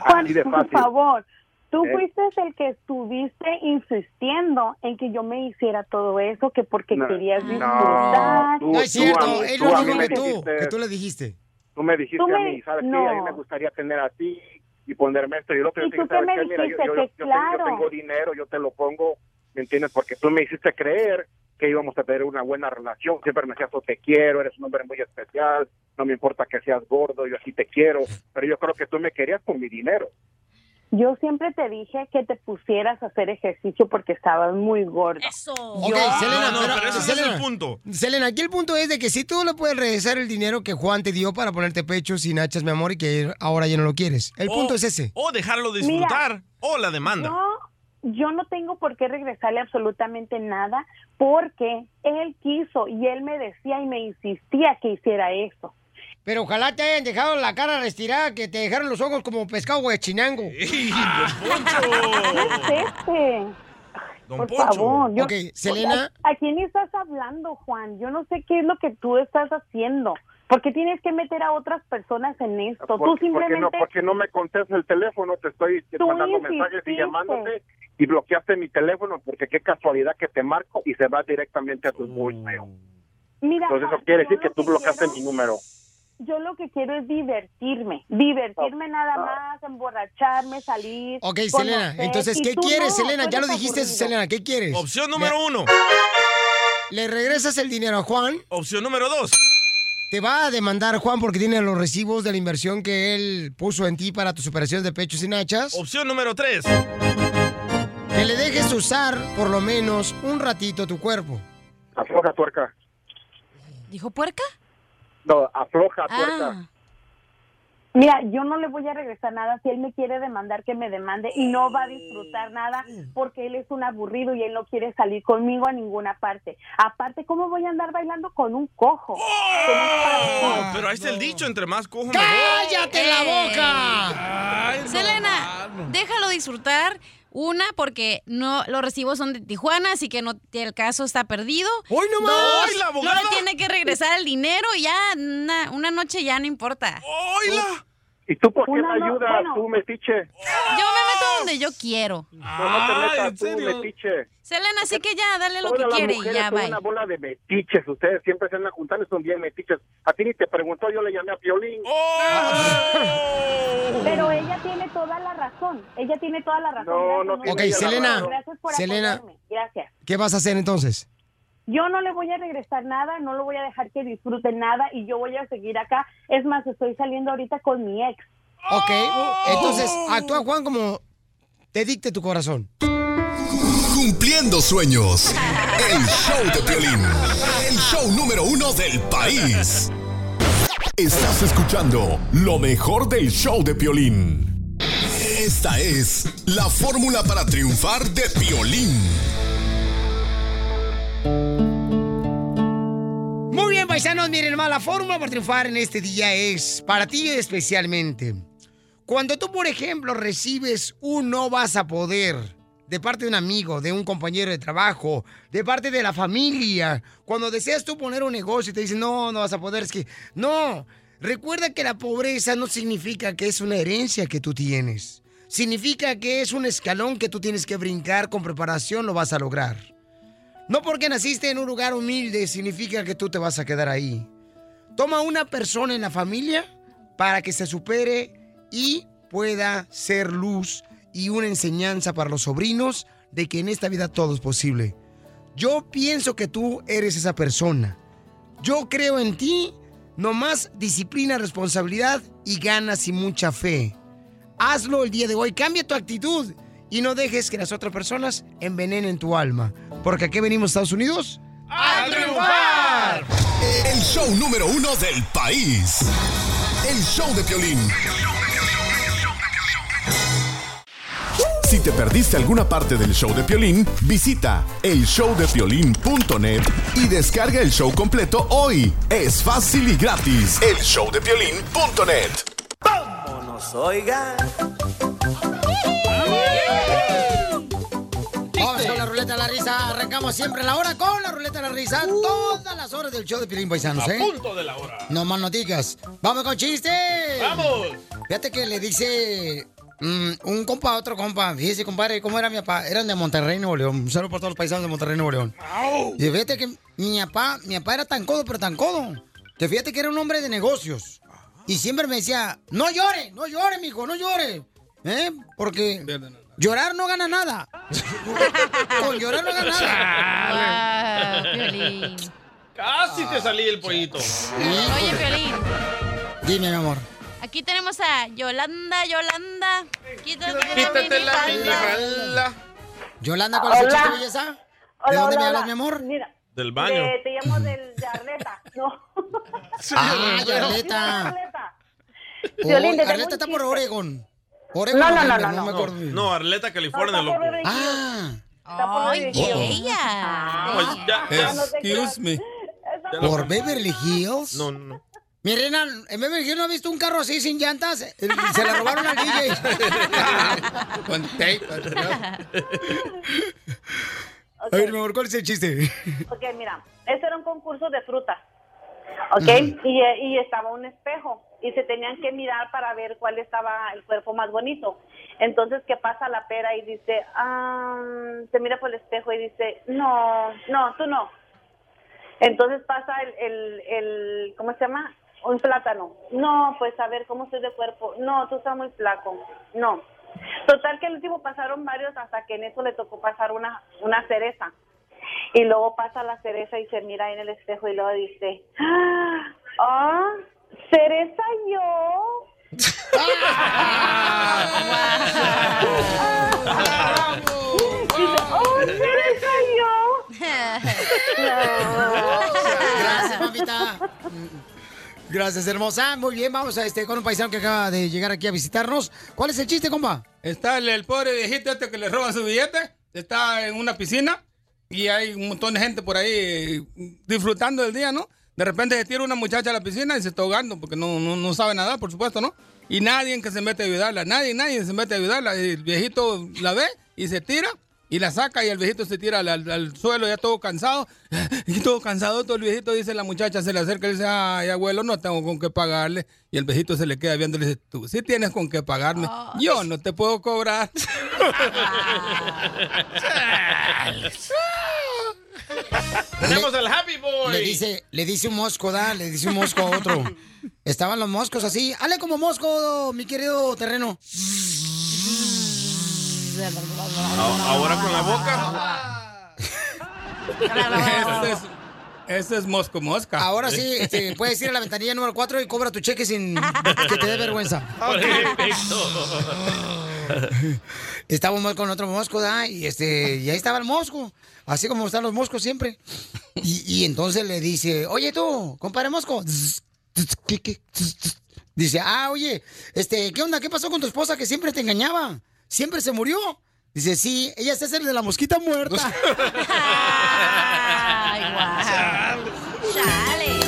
Juan, Así de por fácil. favor, tú Eh. fuiste el que estuviste insistiendo en que yo me hiciera todo eso, que porque No, querías no, disfrutar. tú- No es tú cierto, mí- él tú lo dijo que tú, dijiste- que tú le dijiste. Tú me dijiste Tú me- a mí, ¿sabes no. qué? A mí me gustaría tener a ti y ponerme esto y el otro. ¿Y Yo te dije, tú qué ¿sabes me qué? Mira, yo, dijiste? yo- Que yo te- yo claro. tengo dinero, yo te lo pongo, ¿me entiendes? Porque tú me hiciste creer que íbamos a tener una buena relación. Siempre me decías, "Oh, te quiero, eres un hombre muy especial, no me importa que seas gordo, yo así te quiero. Pero yo creo que tú me querías con mi dinero. Yo siempre te dije que te pusieras a hacer ejercicio porque estabas muy gordo. Eso. Ok, Selena, pero- Selena, Selena, aquí el punto es de que si tú le puedes regresar el dinero que Juan te dio para ponerte pechos y nachas, mi amor, y que ahora ya no lo quieres. El O- punto es ese. O dejarlo disfrutar, o la demanda. Yo, yo no tengo por qué regresarle absolutamente nada porque él quiso y él me decía y me insistía que hiciera eso. Pero ojalá te hayan dejado la cara restirada, que te dejaron los ojos como pescado huechinango. ¿Qué (laughs) es este? Por favor. yo- Selena. ¿A, a quién estás hablando, Juan? Yo no sé qué es lo que tú estás haciendo. ¿Por qué tienes que meter a otras personas en esto? tú ¿Por, por qué simplemente... no, porque no me contestas el teléfono? Te estoy Tú mandando mensajes y llamándote y bloqueaste mi teléfono porque qué casualidad que te marco y se va directamente a tu voicemail. Mira, Entonces eso Juan, quiere decir que tú bloqueaste mi número. Yo lo que quiero es divertirme. Divertirme nada más, emborracharme, salir. Ok, Selena, entonces, ¿qué tú quieres, no, Selena? tú Ya lo dijiste, aburrido. Selena, ¿qué quieres? Opción número uno. ¿Le regresas el dinero a Juan? Opción número dos. Te va a demandar Juan porque tiene los recibos de la inversión que él puso en ti para tus operaciones de pechos y nachas. Opción número tres. Que le dejes usar por lo menos un ratito tu cuerpo. Afloja tuerca. ¿Dijo puerca? No, afloja Ah. Mira, yo no le voy a regresar nada. Si él me quiere demandar, que me demande y no va a disfrutar nada porque él es un aburrido y él no quiere salir conmigo a ninguna parte. Aparte, ¿cómo voy a andar bailando con un cojo? Con un Oh, pero ahí está el dicho, entre más cojo mejor. ¡Cállate la boca! Selena, déjalo disfrutar. Una, porque no los recibos son de Tijuana, así que no el caso está perdido. ¡Hoy no más! Dos, ¡Ay, la no abogada! le tiene que regresar el dinero y ya una, una noche ya no importa. ¡Oila! ¿Y tú por qué Una me no- ayudas, bueno. tú, metiche? Yo me meto donde yo quiero. No, no te Ay, metas ¿en tú, serio? metiche. Selena, así que ya, dale lo que Todas las quiere y mujeres ya, son bye. una bola de metiches. Ustedes siempre se andan juntando y son bien metiches. A ti ni te preguntó, yo le llamé a Piolín. ¡Oh! Pero ella tiene toda la razón. Ella tiene toda la razón. No, no tiene Ok, Selena. razón. Gracias por Selena. apoyarme. Gracias. ¿Qué vas a hacer entonces? Yo no le voy a regresar nada, no lo voy a dejar que disfrute nada y yo voy a seguir acá. Es más, estoy saliendo ahorita con mi ex. Ok, entonces actúa Juan como te dicte tu corazón. Cumpliendo sueños. El show de Piolín. El show número uno del país. Estás escuchando lo mejor del show de Piolín. Esta es la fórmula para triunfar de Piolín. Paisanos, miren la fórmula para triunfar en este día es para ti especialmente. Cuando tú, por ejemplo, recibes un no vas a poder de parte de un amigo, de un compañero de trabajo, de parte de la familia, cuando deseas tú poner un negocio y te dicen, no, no vas a poder, es que no. Recuerda que la pobreza no significa que es una herencia que tú tienes. Significa que es un escalón que tú tienes que brincar con preparación, lo vas a lograr. No porque naciste en un lugar humilde significa que tú te vas a quedar ahí. Toma una persona en la familia para que se supere y pueda ser luz y una enseñanza para los sobrinos de que en esta vida todo es posible. Yo pienso que tú eres esa persona. Yo creo en ti, nomás disciplina, responsabilidad y ganas y mucha fe. Hazlo el día de hoy, cambia tu actitud y no dejes que las otras personas envenenen tu alma. Porque aquí venimos, Estados Unidos. ¡A triunfar! El show número uno del país. El show de Piolín. Si te perdiste alguna parte del show de Piolín, visita elshowdepiolín.net y descarga el show completo hoy. Es fácil y gratis. Elshowdepiolín.net. Vámonos, oiga. Vamos con la ruleta de la risa. Arrancamos siempre la hora con la ruleta de la risa. Todas las horas del show de Pilín Paisanos, A ¿eh? punto de la hora. No más noticas. Vamos con chiste. ¡Vamos! Fíjate que le dice mm, un compa a otro compa. Fíjese, compadre, ¿cómo era mi papá? Eran de Monterrey, Nuevo León. Un saludo por todos los paisanos de Monterrey, Nuevo León. Y fíjate que mi papá, mi papá era tan codo, pero tan codo. Que fíjate que era un hombre de negocios. Y siempre me decía, no llore, no llore, mijo, no llore. ¿Eh? Porque llorar no gana nada. (laughs) Con llorar no gana nada. Wow, Piolín. Casi te salí el pollito. Oye, Piolín, Dime, mi amor. aquí tenemos a Yolanda, Yolanda. Quítate, Quítate la minifalda. Yolanda, ¿cuál es el Hola. chiste, belleza? ¿De Hola, dónde me hablas, mi amor? Mira, Del baño. de- te llamo del, de Arleta. No. (laughs) Ah, ¿Sí, Arleta. Arleta? Oh, Arleta está por. Oregon. Oregon, No, no, no, Denver, no, me no. acuerdo. No, Arleta, California, No, loco. Beverly Hills. Ah, Ay, Beverly Hills. ella. Pues ya, no. Excuse me. No- ¿por Beverly Hills? No, no, no. Mi reina, en vez de ¿no ha visto un carro así sin llantas? Se la robaron al DJ. (laughs) Con tape. A ver, mi amor, ¿cuál es el chiste? Ok, mira, ese era un concurso de fruta, ¿ok? Y, y estaba un espejo y se tenían que mirar para ver cuál estaba el cuerpo más bonito. Entonces, ¿qué pasa la pera? Y dice, ah, se mira por el espejo y dice, no, no, tú no. Entonces pasa el, el, el ¿cómo se llama? Un plátano. No, pues a ver, ¿cómo estoy de cuerpo? No, tú estás muy flaco. No. Total que el último pasaron varios hasta que en eso le tocó pasar una, una cereza. Y luego pasa la cereza y se mira en el espejo y luego dice, ah, cereza yo. Dice, oh, cereza yo. Gracias, mamita. Gracias, hermosa. Muy bien, vamos a este con un paisano que acaba de llegar aquí a visitarnos. ¿Cuál es el chiste, compa? Está el, el pobre viejito este que le roban su billete. Está en una piscina y hay un montón de gente por ahí disfrutando del día, ¿no? De repente se tira una muchacha a la piscina y se está ahogando porque no, no, no sabe nadar, por supuesto, ¿no? Y nadie que se mete a ayudarla, nadie, nadie se mete a ayudarla. El viejito la ve y se tira y la saca y el viejito se tira al, al- al suelo ya todo cansado. (laughs) Y todo cansado, todo el viejito dice la muchacha, se le acerca y dice, ay abuelo, no tengo con qué pagarle. Y el viejito se le queda viendo y le dice, tú sí tienes con qué pagarme. Yo no te puedo cobrar. (laughs) (laughs) (laughs) Tenemos el Happy Boy. Le dice, le dice un mosco, da, le dice un mosco a otro. (laughs) Estaban los moscos así. Hale como mosco, mi querido terreno. Ahora con la boca. Ese es, ese es mosco mosca. Ahora sí, (laughs) este, puedes ir a la ventanilla número 4 y cobra tu cheque sin que te dé vergüenza. (laughs) (laughs) Mosco con otro mosco, ¿da? Y, este, y ahí estaba el mosco, así como están los moscos siempre. Y, y entonces le dice, oye tú, compadre mosco. ¿Qué, qué? Dice, ah, oye, este, ¿qué onda? ¿Qué pasó con tu esposa que siempre te engañaba? ¿Siempre se murió? Dice, sí, ella es el de la mosquita muerta. (laughs) Ay, guau. Chale.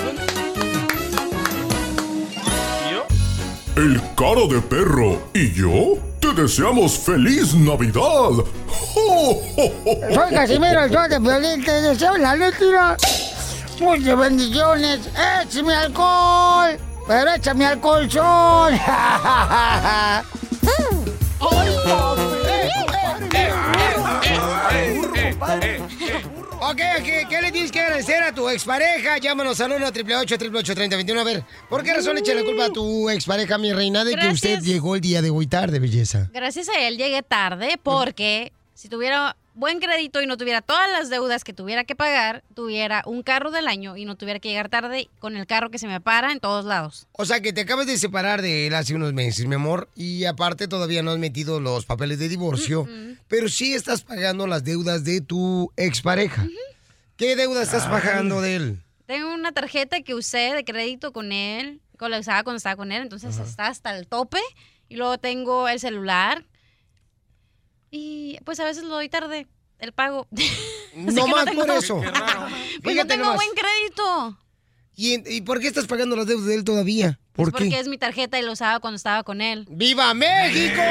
El cara de perro y yo te deseamos feliz Navidad. Soy Casimiro, el show de violín, te deseo la letra. Muchas bendiciones. ¡Échame alcohol! Pero échame alcohol (laughs) sol. Ok, ok, ¿qué le tienes que agradecer a tu expareja? Llámanos al 1 888 3021 A ver, ¿por qué razón le echa la culpa a tu expareja, mi reina, de que usted llegó el día de hoy tarde, belleza? Gracias a él llegué tarde porque si tuviera buen crédito y no tuviera todas las deudas que tuviera que pagar, tuviera un carro del año y no tuviera que llegar tarde con el carro que se me para en todos lados. O sea, que te acabas de separar de él hace unos meses, mi amor, y aparte todavía no has metido los papeles de divorcio, pero sí estás pagando las deudas de tu expareja. ¿Qué deuda estás pagando de él? Tengo una tarjeta que usé de crédito con él, con la usaba cuando estaba con él, entonces está hasta el tope. Y luego tengo el celular. Y pues a veces lo doy tarde, el pago. (laughs) No más tengo- por eso. Pues no tengo nomás. buen crédito. ¿Y, ¿Y por qué estás pagando las deudas de él todavía? ¿Por Porque qué? es mi tarjeta y lo usaba cuando estaba con él. ¡Viva México!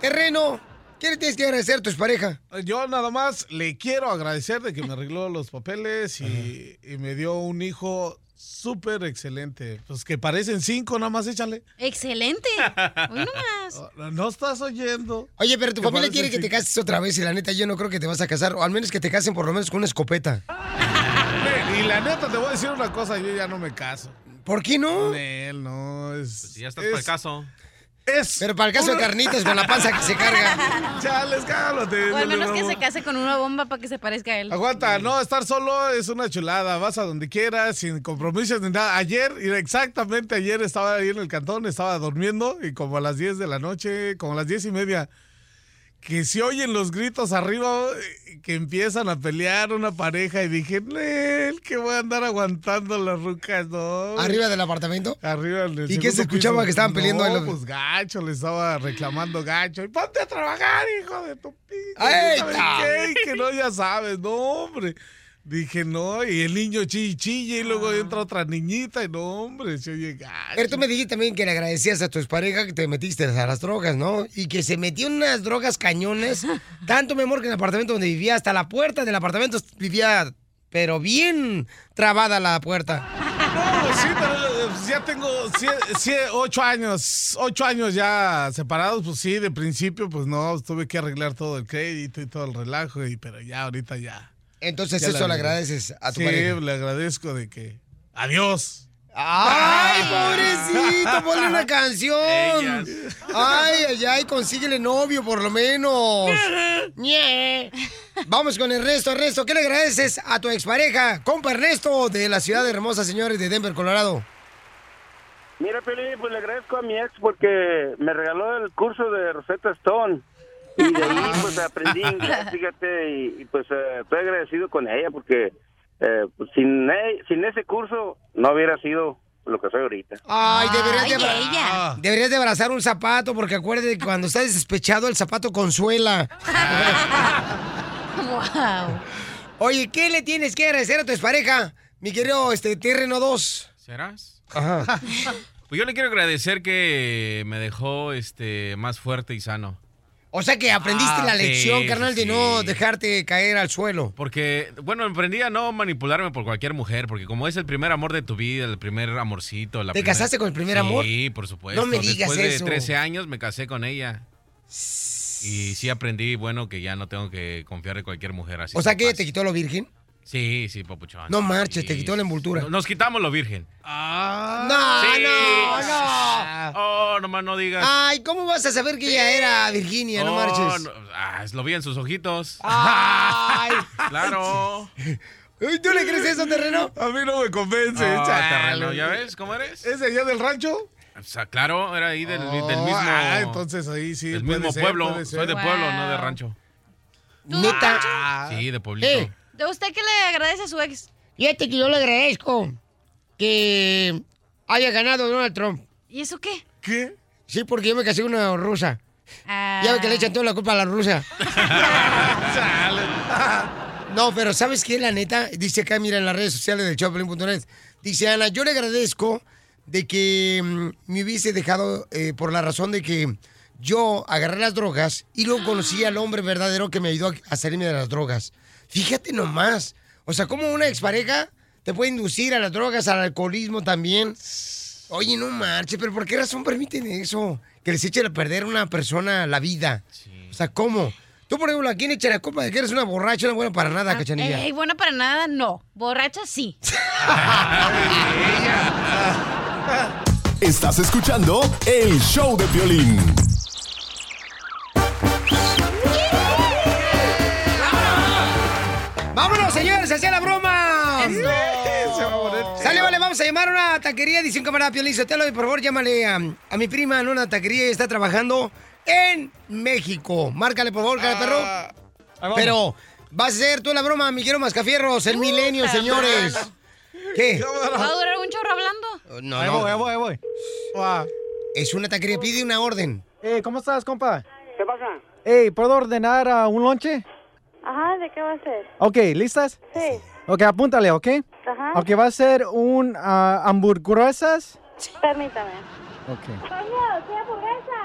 Terreno, ¿qué le tienes que agradecer a tu expareja? Yo nada más le quiero agradecer de que me arregló los papeles y, y me dio un hijo súper excelente. Pues que parecen cinco, nada más échale. Excelente. (laughs) Hoy nomás. No estás oyendo. Oye, pero tu familia quiere que te cases otra vez y la neta yo no creo que te vas a casar, o al menos que te casen por lo menos con una escopeta. Y la neta, te voy a decir una cosa, yo ya no me caso. ¿Por qué no? Con él, no, es... Ya estás para el caso. Es Pero para el caso de carnitas con la panza que se carga. (laughs) Chales, cálmate. O al menos que se case con una bomba para que se parezca a él. Aguanta, no, estar solo es una chulada. Vas a donde quieras, sin compromisos ni nada. Ayer, exactamente ayer estaba ahí en el cantón, estaba durmiendo y como a las 10 de la noche, como a las 10 y media, que se oyen los gritos arriba, eh, que empiezan a pelear una pareja y dije, Nel, que voy a andar aguantando las rucas, ¿no? ¿Arriba del apartamento? Arriba del ¿Y qué se escuchaba piso. que estaban peleando No, los- pues gacho, le estaba reclamando gacho. Y ponte a trabajar, hijo de tu pinche. ¡Ay, que no, ya sabes, no, hombre. Dije, no, y el niño chille, chille, y luego entra otra niñita, y no, hombre, se oye gacho. Pero tú me dijiste también que le agradecías a tu expareja que te metiste a las drogas, ¿no? Y que se metió en unas drogas cañones. (laughs) Tanto, mi amor, que en el apartamento donde vivía, hasta la puerta del apartamento vivía, pero bien trabada la puerta. No, sí, pero eh, ya tengo ocho años, ocho años ya separados, pues sí, de principio, pues no, tuve que arreglar todo el crédito y todo el relajo, y, pero ya ahorita ya. Entonces Ya eso le agradeces a tu sí, pareja. le agradezco de que, adiós. ¡Ay, pobrecito! Ponle una (laughs) canción. Ellas. ¡Ay, ay, ay! Consíguele novio, por lo menos. Vamos con Ernesto. Ernesto, ¿qué le agradeces a tu expareja, compa Ernesto, de la ciudad de hermosa, señores, de Denver, Colorado? Mira, Pelín, pues le agradezco a mi ex porque me regaló el curso de Rosetta Stone. Y de ahí, (laughs) pues aprendí inglés, fíjate, y, y, pues eh, estoy agradecido con ella porque eh, pues, sin, e- sin ese curso no hubiera sido lo que soy ahorita. Ay, deberías, de, Ay, abra- ella. deberías de abrazar un zapato, porque acuérdate que cuando estás despechado, el zapato consuela. (laughs) Wow. Oye, ¿qué le tienes que agradecer a tu expareja, mi querido este, Terreno 2? ¿Serás? Ajá. Pues yo le quiero agradecer que me dejó este más fuerte y sano. O sea que aprendiste Ah, la sí, lección, sí, carnal, de sí. no dejarte caer al suelo. Porque, bueno, aprendí a no manipularme por cualquier mujer, porque como es el primer amor de tu vida, el primer amorcito. La ¿Te casaste con el primer amor? Sí, por supuesto. No me digas Después eso. de 13 años me casé con ella. Y sí aprendí, bueno, que ya no tengo que confiar en cualquier mujer así. O sea que te quitó lo virgen. Sí, sí, papuchón. No marches, te quitó la envoltura. Nos quitamos lo virgen. No, Sí. no, no. Oh, nomás no digas. Ay, ¿cómo vas a saber que ella era Virginia? No Oh, marches. no. Ah, lo vi en sus ojitos. Ay. (laughs) Claro. ¿Tú le crees eso, terreno? A mí no me convence, Ah, chale. terreno, ¿Ya ves cómo eres? ¿Es de allá del rancho? O sea, claro, era ahí del, del Oh, mismo. ah, entonces ahí sí. Del puede mismo ser, pueblo. puede ser. Soy de pueblo, no de rancho. Neta. Sí, de pueblito. Eh, ¿De usted qué le agradece a su ex? fíjate que yo le agradezco que haya ganado Donald Trump. ¿Y eso qué? ¿Qué? Sí, porque yo me casé con una rusa. Ah. Ya ve que le echan toda la culpa a la rusa. (laughs) No, pero ¿sabes qué? La neta, dice acá, mira, en las redes sociales del Choplin.net, dice Ana, yo le agradezco de que mm, me hubiese dejado eh, por la razón de que yo agarré las drogas y luego conocí al hombre verdadero que me ayudó a salirme de las drogas. Fíjate nomás. O sea, como una expareja te puede inducir a las drogas, al alcoholismo también. Oye, no marches, pero ¿por qué razón permiten eso? Que les echen a perder a una persona la vida. O sea, ¿cómo? Tú, por ejemplo, ¿a quién echa la culpa de que eres una borracha, una buena para nada, cachanilla? Ey, buena para nada, no. Borracha, sí. (laughs) Estás escuchando el show de violín. ¡Vámonos, señores! ¡Hacia la broma! Se va a poner Sale, vale, vamos a llamar a una taquería. Dice un camarada Piolín Sotelo, y por favor, llámale a, a mi prima en una taquería y está trabajando en México. Márcale, por favor, cara perro. Pero vas a hacer tú la broma, mi quiero Mascafierros, el milenio, señores. ¿Qué? ¿Va a durar un chorro hablando? No, Ahí no. voy, ahí voy, ahí voy. Es una taquería, pide una orden. Eh, ¿cómo estás, compa? ¿Qué pasa? Ey, ¿puedo ordenar ah, un lonche? Ajá, ¿de qué va a ser? Ok, ¿listas? Sí. Ok, apúntale, ¿ok? Ajá. Ok, va a ser un ah, hamburguesas. Permítame. Ok. ¿qué hamburguesa?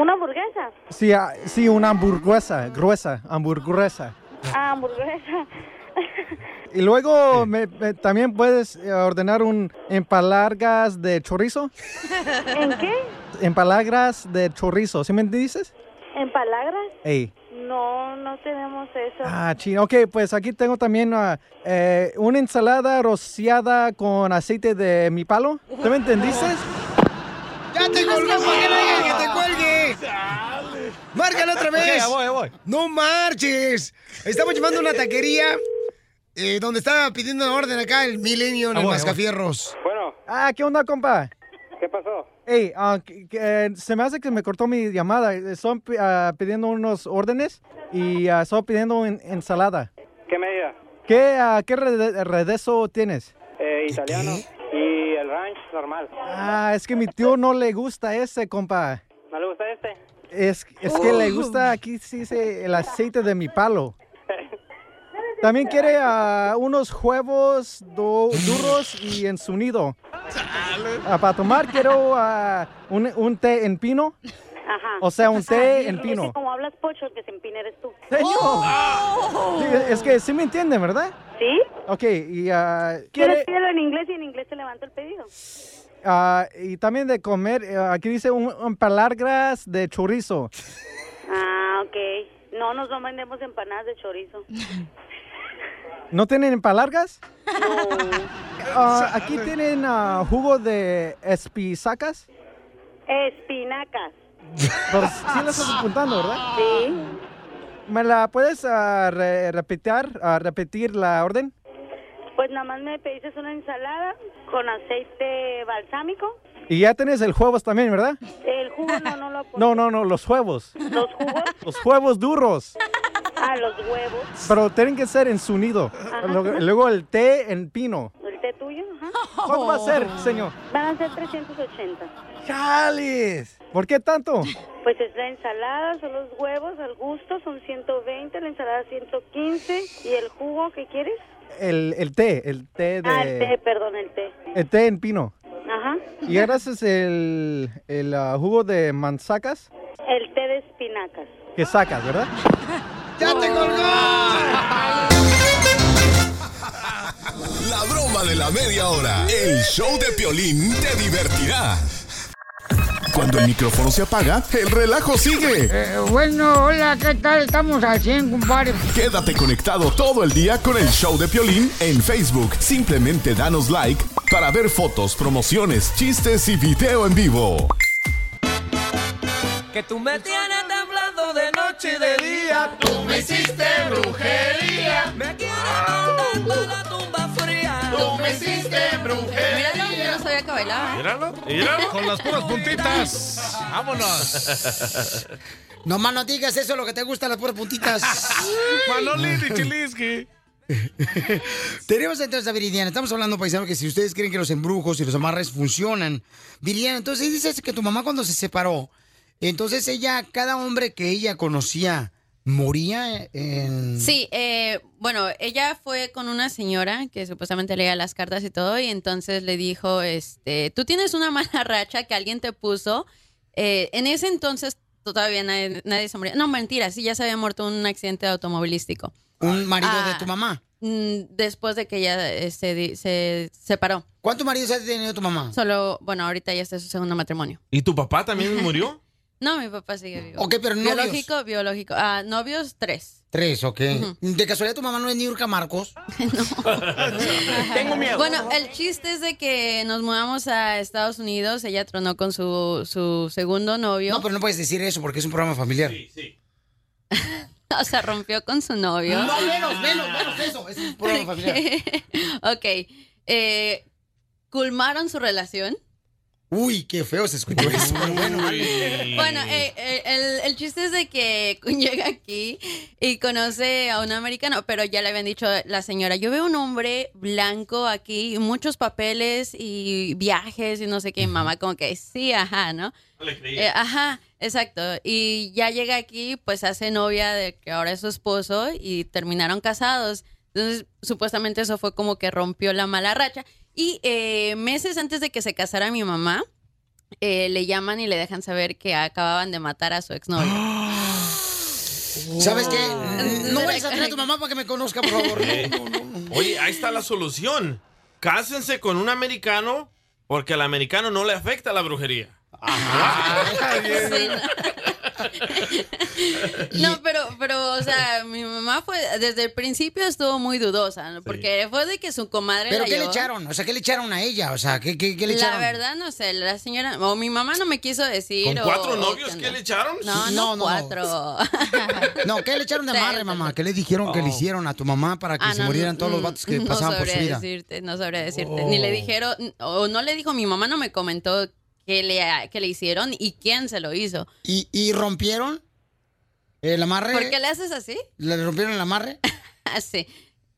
¿Una hamburguesa? Sí, ah, sí, una hamburguesa, gruesa, hamburguesa. Ah, hamburguesa. (laughs) Y luego me- me- también puedes eh, ordenar un empalagas de chorizo. ¿En qué? Empalagas de chorizo, ¿sí me dices? ¿En palabras? Ey. No, no tenemos eso. Ah, chino. Ok, pues aquí tengo también ah, eh, una ensalada rociada con aceite de mi palo. ¿Tú me entendiste? ¡Ya te colgó para que no digan que te cuelgue! ¡Márcale otra vez! Ya voy, ya voy. ¡No marches! Estamos llamando a una taquería eh, donde estaba pidiendo una orden acá el Milenio en Ah, el voy, Mascafierros. Bueno. Ah, ¿qué onda, compa? ¿Qué pasó? Ey, ah, que- que, eh, se me hace que me cortó mi llamada. Estoy pi- ah, pidiendo unos órdenes y ah, estoy pidiendo ensalada. ¿Qué medida? ¿Qué, ah, qué rede- redezo tienes? Eh, italiano. Y el ranch normal. Ah, es que mi tío no le gusta ese, compa. ¿No le gusta este? Es, es que le gusta aquí sí dice el aceite de mi palo. (laughs) También quiere ah, unos huevos duros y en su nido. Ah, para tomar quiero ah, un, un té en pino. Ajá. O sea, un té en es pino. que como hablas pocho, el que se empina eres tú. Señor. Sí, es que sí me entienden, ¿verdad? ¿Sí? Ok, y ah, ¿Quieres quiere... pídelo en inglés y en inglés te levanto el pedido? ah, y también de comer, eh, aquí dice un, un palagras de chorizo. Ah, ok. No, nos no vendemos empanadas de chorizo. (laughs) ¿No tienen palargas? Ah, aquí tienen ah, jugo de espisacas. Espinacas. Pero sí lo estás apuntando, ¿verdad? Sí. ¿Me la puedes ah, re- repetir, repetir la orden? Pues nada más me pediste una ensalada con aceite balsámico. Y ya tenés el huevos también, ¿verdad? El jugo no, no lo No, no, no, los huevos. ¿Los jugos? Los huevos duros. Ah, los huevos. Pero tienen que ser en su nido. Luego, luego el té en pino. ¿El té tuyo? Ajá. ¿Cuánto va a ser, señor? Van a ser 380. ¡Chales! ¿Por qué tanto? Pues es la ensalada, son los huevos al gusto, son 120, la ensalada 115. ¿Y el jugo qué quieres? El, el té, el té de... Ah, el té, perdón, el té. el té en pino. Ajá. Y ahora haces el, el ah, jugo de manzacas El té de espinacas. que sacas, ¿verdad? (laughs) ¡Ya te La broma de la media hora. El show de Piolín te divertirá. Cuando el micrófono se apaga, el relajo sigue. Eh, bueno, hola, ¿qué tal? Estamos al 100, compadre. Quédate conectado todo el día con el show de Piolín en Facebook. Simplemente danos like para ver fotos, promociones, chistes y video en vivo. Que tú me tienes noche y de día. Tú me hiciste brujería. Me quieres mandando la tumba fría. Tú me hiciste brujería. Míralo, yo no sabía que bailaba. Míralo, míralo. Con las puras puntitas. Vámonos. No más no digas eso, lo que te gustan las puras puntitas. Manolín y Chilisky. Tenemos entonces a Viridiana. Estamos hablando, paisano, que si ustedes creen que los embrujos y los amarres funcionan. Viridiana, entonces dices que tu mamá cuando se separó, entonces ella, cada hombre que ella conocía, moría en... Sí, eh, bueno, ella fue con una señora que supuestamente leía las cartas y todo, y entonces le dijo, este, tú tienes una mala (laughs) racha que alguien te puso. Eh, en ese entonces todavía nadie, nadie se moría. No, mentira, sí, ya se había muerto en un accidente automovilístico. ¿Un marido de Ah, tu mamá? mm, Después de que ella eh, se, di- se separó. ¿Cuántos maridos ha tenido tu mamá? Solo, bueno, ahorita ya está en su segundo matrimonio. ¿Y tu papá también murió? No, mi papá sigue vivo. Ok, pero novios. Biológico, biológico. Ah, novios, tres. Tres, ok. ¿De casualidad tu mamá no es Niurka Marcos? (laughs) (laughs) Tengo miedo. Bueno, el chiste es de que nos mudamos a Estados Unidos. Ella tronó con su, su segundo novio. No, pero no puedes decir eso porque es un programa familiar. (laughs) O sea, rompió con su novio. No, menos, menos, menos eso. Es un programa familiar. ok. Eh, culmaron su relación. Uy, qué feo se escuchó eso. pero bueno. Bueno, eh, eh, el, el chiste es de que (laughs) llega aquí y conoce a un americano, pero ya le habían dicho la señora, yo veo un hombre blanco aquí, muchos papeles y viajes y no sé qué, mamá como que sí, ajá, ¿no? Eh, ajá, exacto. Y ya llega aquí, pues hace novia de que ahora es su esposo y terminaron casados. Entonces, supuestamente eso fue como que rompió la mala racha. Y eh, meses antes de que se casara mi mamá, eh, le llaman y le dejan saber que acababan de matar a su exnovio. (gasps) ¿Sabes qué? No vayas a traer a tu mamá para que me conozca, por favor. (laughs) Eh, Oye, ahí está la solución. Cásense con un americano porque al americano no le afecta la brujería. (laughs) No, (laughs) pero, pero, o sea, mi mamá fue, desde el principio estuvo muy dudosa, ¿no? porque fue de que su comadre ¿Pero la qué le echaron? O sea, ¿qué le echaron a ella? O sea, ¿qué, qué, qué le la echaron? verdad, no sé, la señora, o mi mamá no me quiso decir. ¿Con o- cuatro o novios qué le echaron? No, no, No, no, no. cuatro. (laughs) No, ¿qué le echaron de amarre, mamá? ¿Qué le dijeron que le hicieron a tu mamá para que Ah, se no, murieran no, todos los mm, vatos que no pasaban por su sabría vida? Decirte, no sabría decirte. Ni le Oh. dijeron, o no le dijo, mi mamá no me comentó qué le, qué le hicieron y quién se lo hizo. ¿Y, y rompieron el amarre? ¿Por qué le haces así? ¿Le rompieron el amarre? (laughs) Así.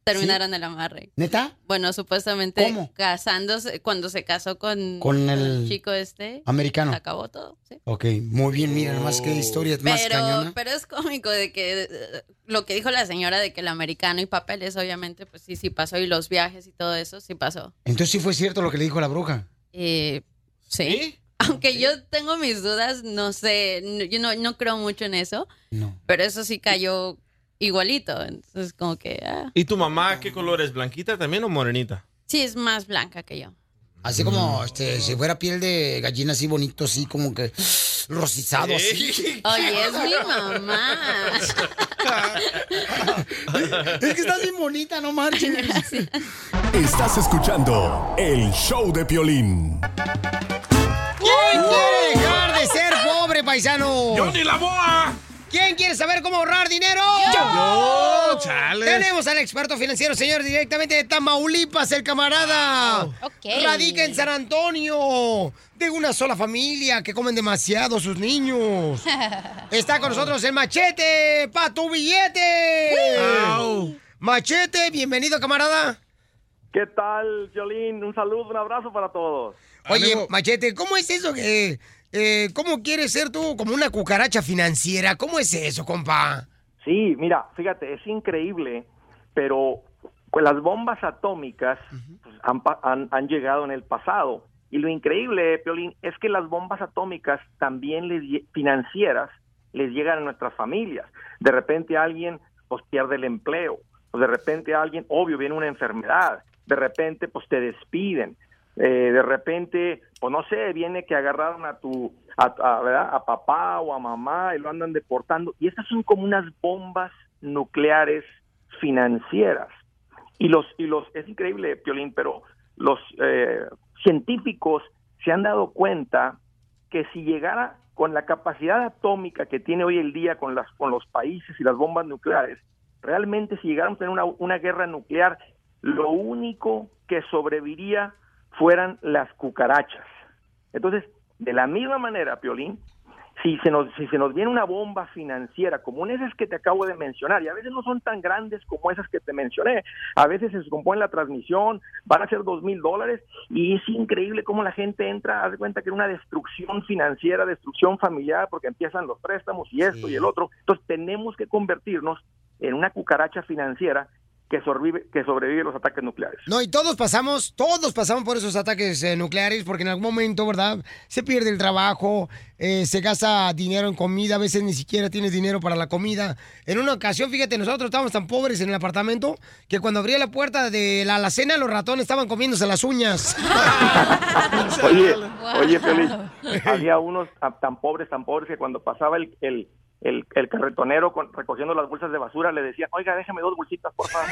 terminaron el amarre. ¿Neta? Bueno, supuestamente ¿Cómo? casándose, cuando se casó con, Con el chico este, americano. se acabó todo. sí. Ok, muy bien, mira, nomás qué historia más Pero, cañona. pero es cómico de que eh, lo que dijo la señora de que el americano y papeles, obviamente, pues sí, sí pasó. Y los viajes y todo eso, sí pasó. Entonces sí fue cierto lo que le dijo la bruja. Eh, sí. Aunque yo tengo mis dudas, no sé, no- yo no, no creo mucho en eso. Pero eso sí cayó igualito. Entonces, como que, ah, ¿Y tu mamá qué color es? ¿Blanquita también o morenita? sí, es más blanca que yo. Así como este, si fuera piel de gallina así bonito, así como que rosizado así. Oye, es mi mamá. Es que estás bien bonita, no marches. Estás escuchando el show de Piolín. ¿Quién quiere dejar de ser pobre, paisano? ¡Yo ni la boa! ¿Quién quiere saber cómo ahorrar dinero? Yo, chales. Tenemos al experto financiero, señor, directamente de Tamaulipas, el camarada. Radica en San Antonio, de una sola familia que comen demasiado sus niños. (laughs) Está con nosotros el machete, pa' tu billete. Machete, bienvenido, camarada. ¿Qué tal, Violín? Un saludo, un abrazo para todos. Oye, Machete, ¿cómo es eso que... eh, ¿Cómo quieres ser tú como una cucaracha financiera? ¿Cómo es eso, compa? Sí, mira, fíjate, es increíble, pero pues, las bombas atómicas pues, han, pa- han- han llegado en el pasado. Y lo increíble, Piolín, es que las bombas atómicas también les, financieras les llegan a nuestras familias. De repente alguien pues pierde el empleo, o de repente alguien, obvio, viene una enfermedad, de repente pues te despiden, eh, de repente, pues no sé, viene que agarraron a tu, a, a, a papá o a mamá y lo andan deportando. Y estas son como unas bombas nucleares financieras. Y los, y los, es increíble, Piolín, pero los eh, científicos se han dado cuenta que si llegara con la capacidad atómica que tiene hoy el día con las con los países y las bombas nucleares, realmente si llegáramos a tener una, una guerra nuclear, lo único que sobreviviría fueran las cucarachas. Entonces, de la misma manera, Piolín, si se nos si se nos viene una bomba financiera como esas que te acabo de mencionar y a veces no son tan grandes como esas que te mencioné a veces se descompone la transmisión van a ser dos mil dólares y es increíble cómo la gente entra haz de cuenta que es una destrucción financiera destrucción familiar porque empiezan los préstamos y esto y el otro entonces tenemos que convertirnos en una cucaracha financiera que sobrevive que sobrevive a los ataques nucleares No, y todos pasamos, todos pasamos por esos ataques eh, nucleares porque en algún momento, ¿verdad? Se pierde el trabajo, eh, se gasta dinero en comida, a veces ni siquiera tienes dinero para la comida. En una ocasión, fíjate, nosotros estábamos tan pobres en el apartamento que cuando abría la puerta de la alacena, los ratones estaban comiéndose las uñas. (laughs) Oye, oye, Piolín, había unos tan- tan pobres, tan pobres que cuando pasaba el, el, el, el carretonero con- recogiendo las bolsas de basura le decían, oiga, déjame dos bolsitas, por favor.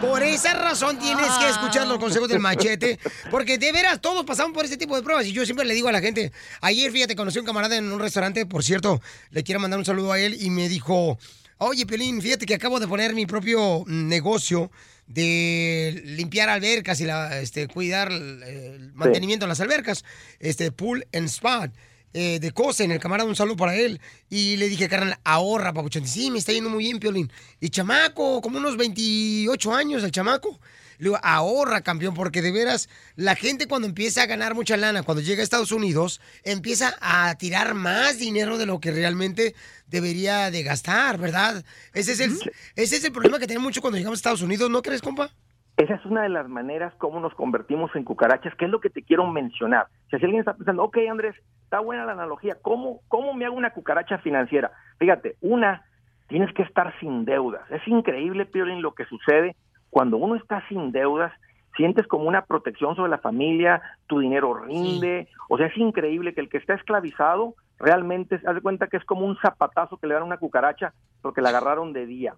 Por esa razón tienes que escuchar los consejos del machete, porque de veras todos pasamos por ese tipo de pruebas y yo siempre le digo a la gente, ayer fíjate, conocí a un camarada en un restaurante, por cierto, le quiero mandar un saludo a él y me dijo, oye Pelín, fíjate que acabo de poner mi propio negocio de limpiar albercas y la, este, cuidar el, el mantenimiento de las albercas, este pool and spa. Eh, de Cosen, el camarada, un saludo para él. Y le dije, carnal, ahorra, papuchón. Sí, me está yendo muy bien, Piolín. Y chamaco, como unos 28 años el chamaco. Le digo, ahorra, campeón, porque de veras, la gente cuando empieza a ganar mucha lana, cuando llega a Estados Unidos, empieza a tirar más dinero de lo que realmente debería de gastar, ¿verdad? Ese es el, ese es el problema que tenemos mucho cuando llegamos a Estados Unidos, ¿no crees, compa? Esa es una de las maneras como nos convertimos en cucarachas, que es lo que te quiero mencionar. O sea, si alguien está pensando, ok, Andrés, está buena la analogía, ¿cómo, cómo me hago una cucaracha financiera? Fíjate, una, tienes que estar sin deudas. Es increíble, Piolín, lo que sucede cuando uno está sin deudas, sientes como una protección sobre la familia, tu dinero rinde, o sea, es increíble que el que está esclavizado realmente, haz de cuenta que es como un zapatazo que le dan a una cucaracha porque la agarraron de día.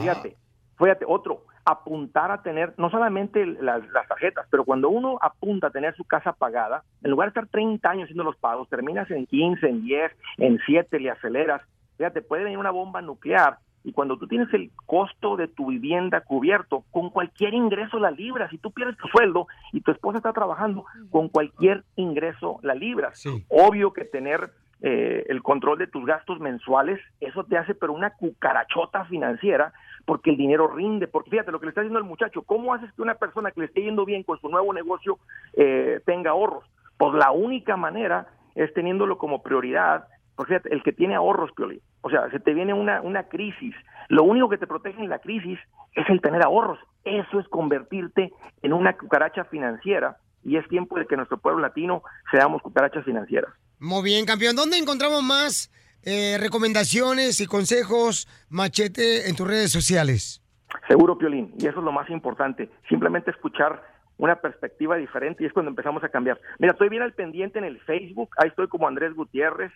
Fíjate, fíjate, otro, apuntar a tener, no solamente las, las tarjetas, pero cuando uno apunta a tener su casa pagada, en lugar de estar 30 años haciendo los pagos, terminas en 15, en 10, en 7, le aceleras, fíjate, puede venir una bomba nuclear y cuando tú tienes el costo de tu vivienda cubierto, con cualquier ingreso la libras. Si tú pierdes tu sueldo y tu esposa está trabajando, con cualquier ingreso la libras. Obvio que tener eh, el control de tus gastos mensuales, eso te hace pero una cucarachota financiera, porque el dinero rinde, porque fíjate lo que le está diciendo el muchacho, ¿cómo haces que una persona que le esté yendo bien con su nuevo negocio eh, tenga ahorros? Pues la única manera es teniéndolo como prioridad, porque fíjate, el que tiene ahorros, Piolín, o sea, se te viene una, una crisis, lo único que te protege en la crisis es el tener ahorros, eso es convertirte en una cucaracha financiera y es tiempo de que nuestro pueblo latino seamos cucarachas financieras. Muy bien, campeón. ¿Dónde encontramos más eh, recomendaciones y consejos, machete, en tus redes sociales? Seguro, Piolín, y eso es lo más importante, simplemente escuchar una perspectiva diferente y es cuando empezamos a cambiar. Mira, estoy bien al pendiente en el Facebook, ahí estoy como Andrés Gutiérrez,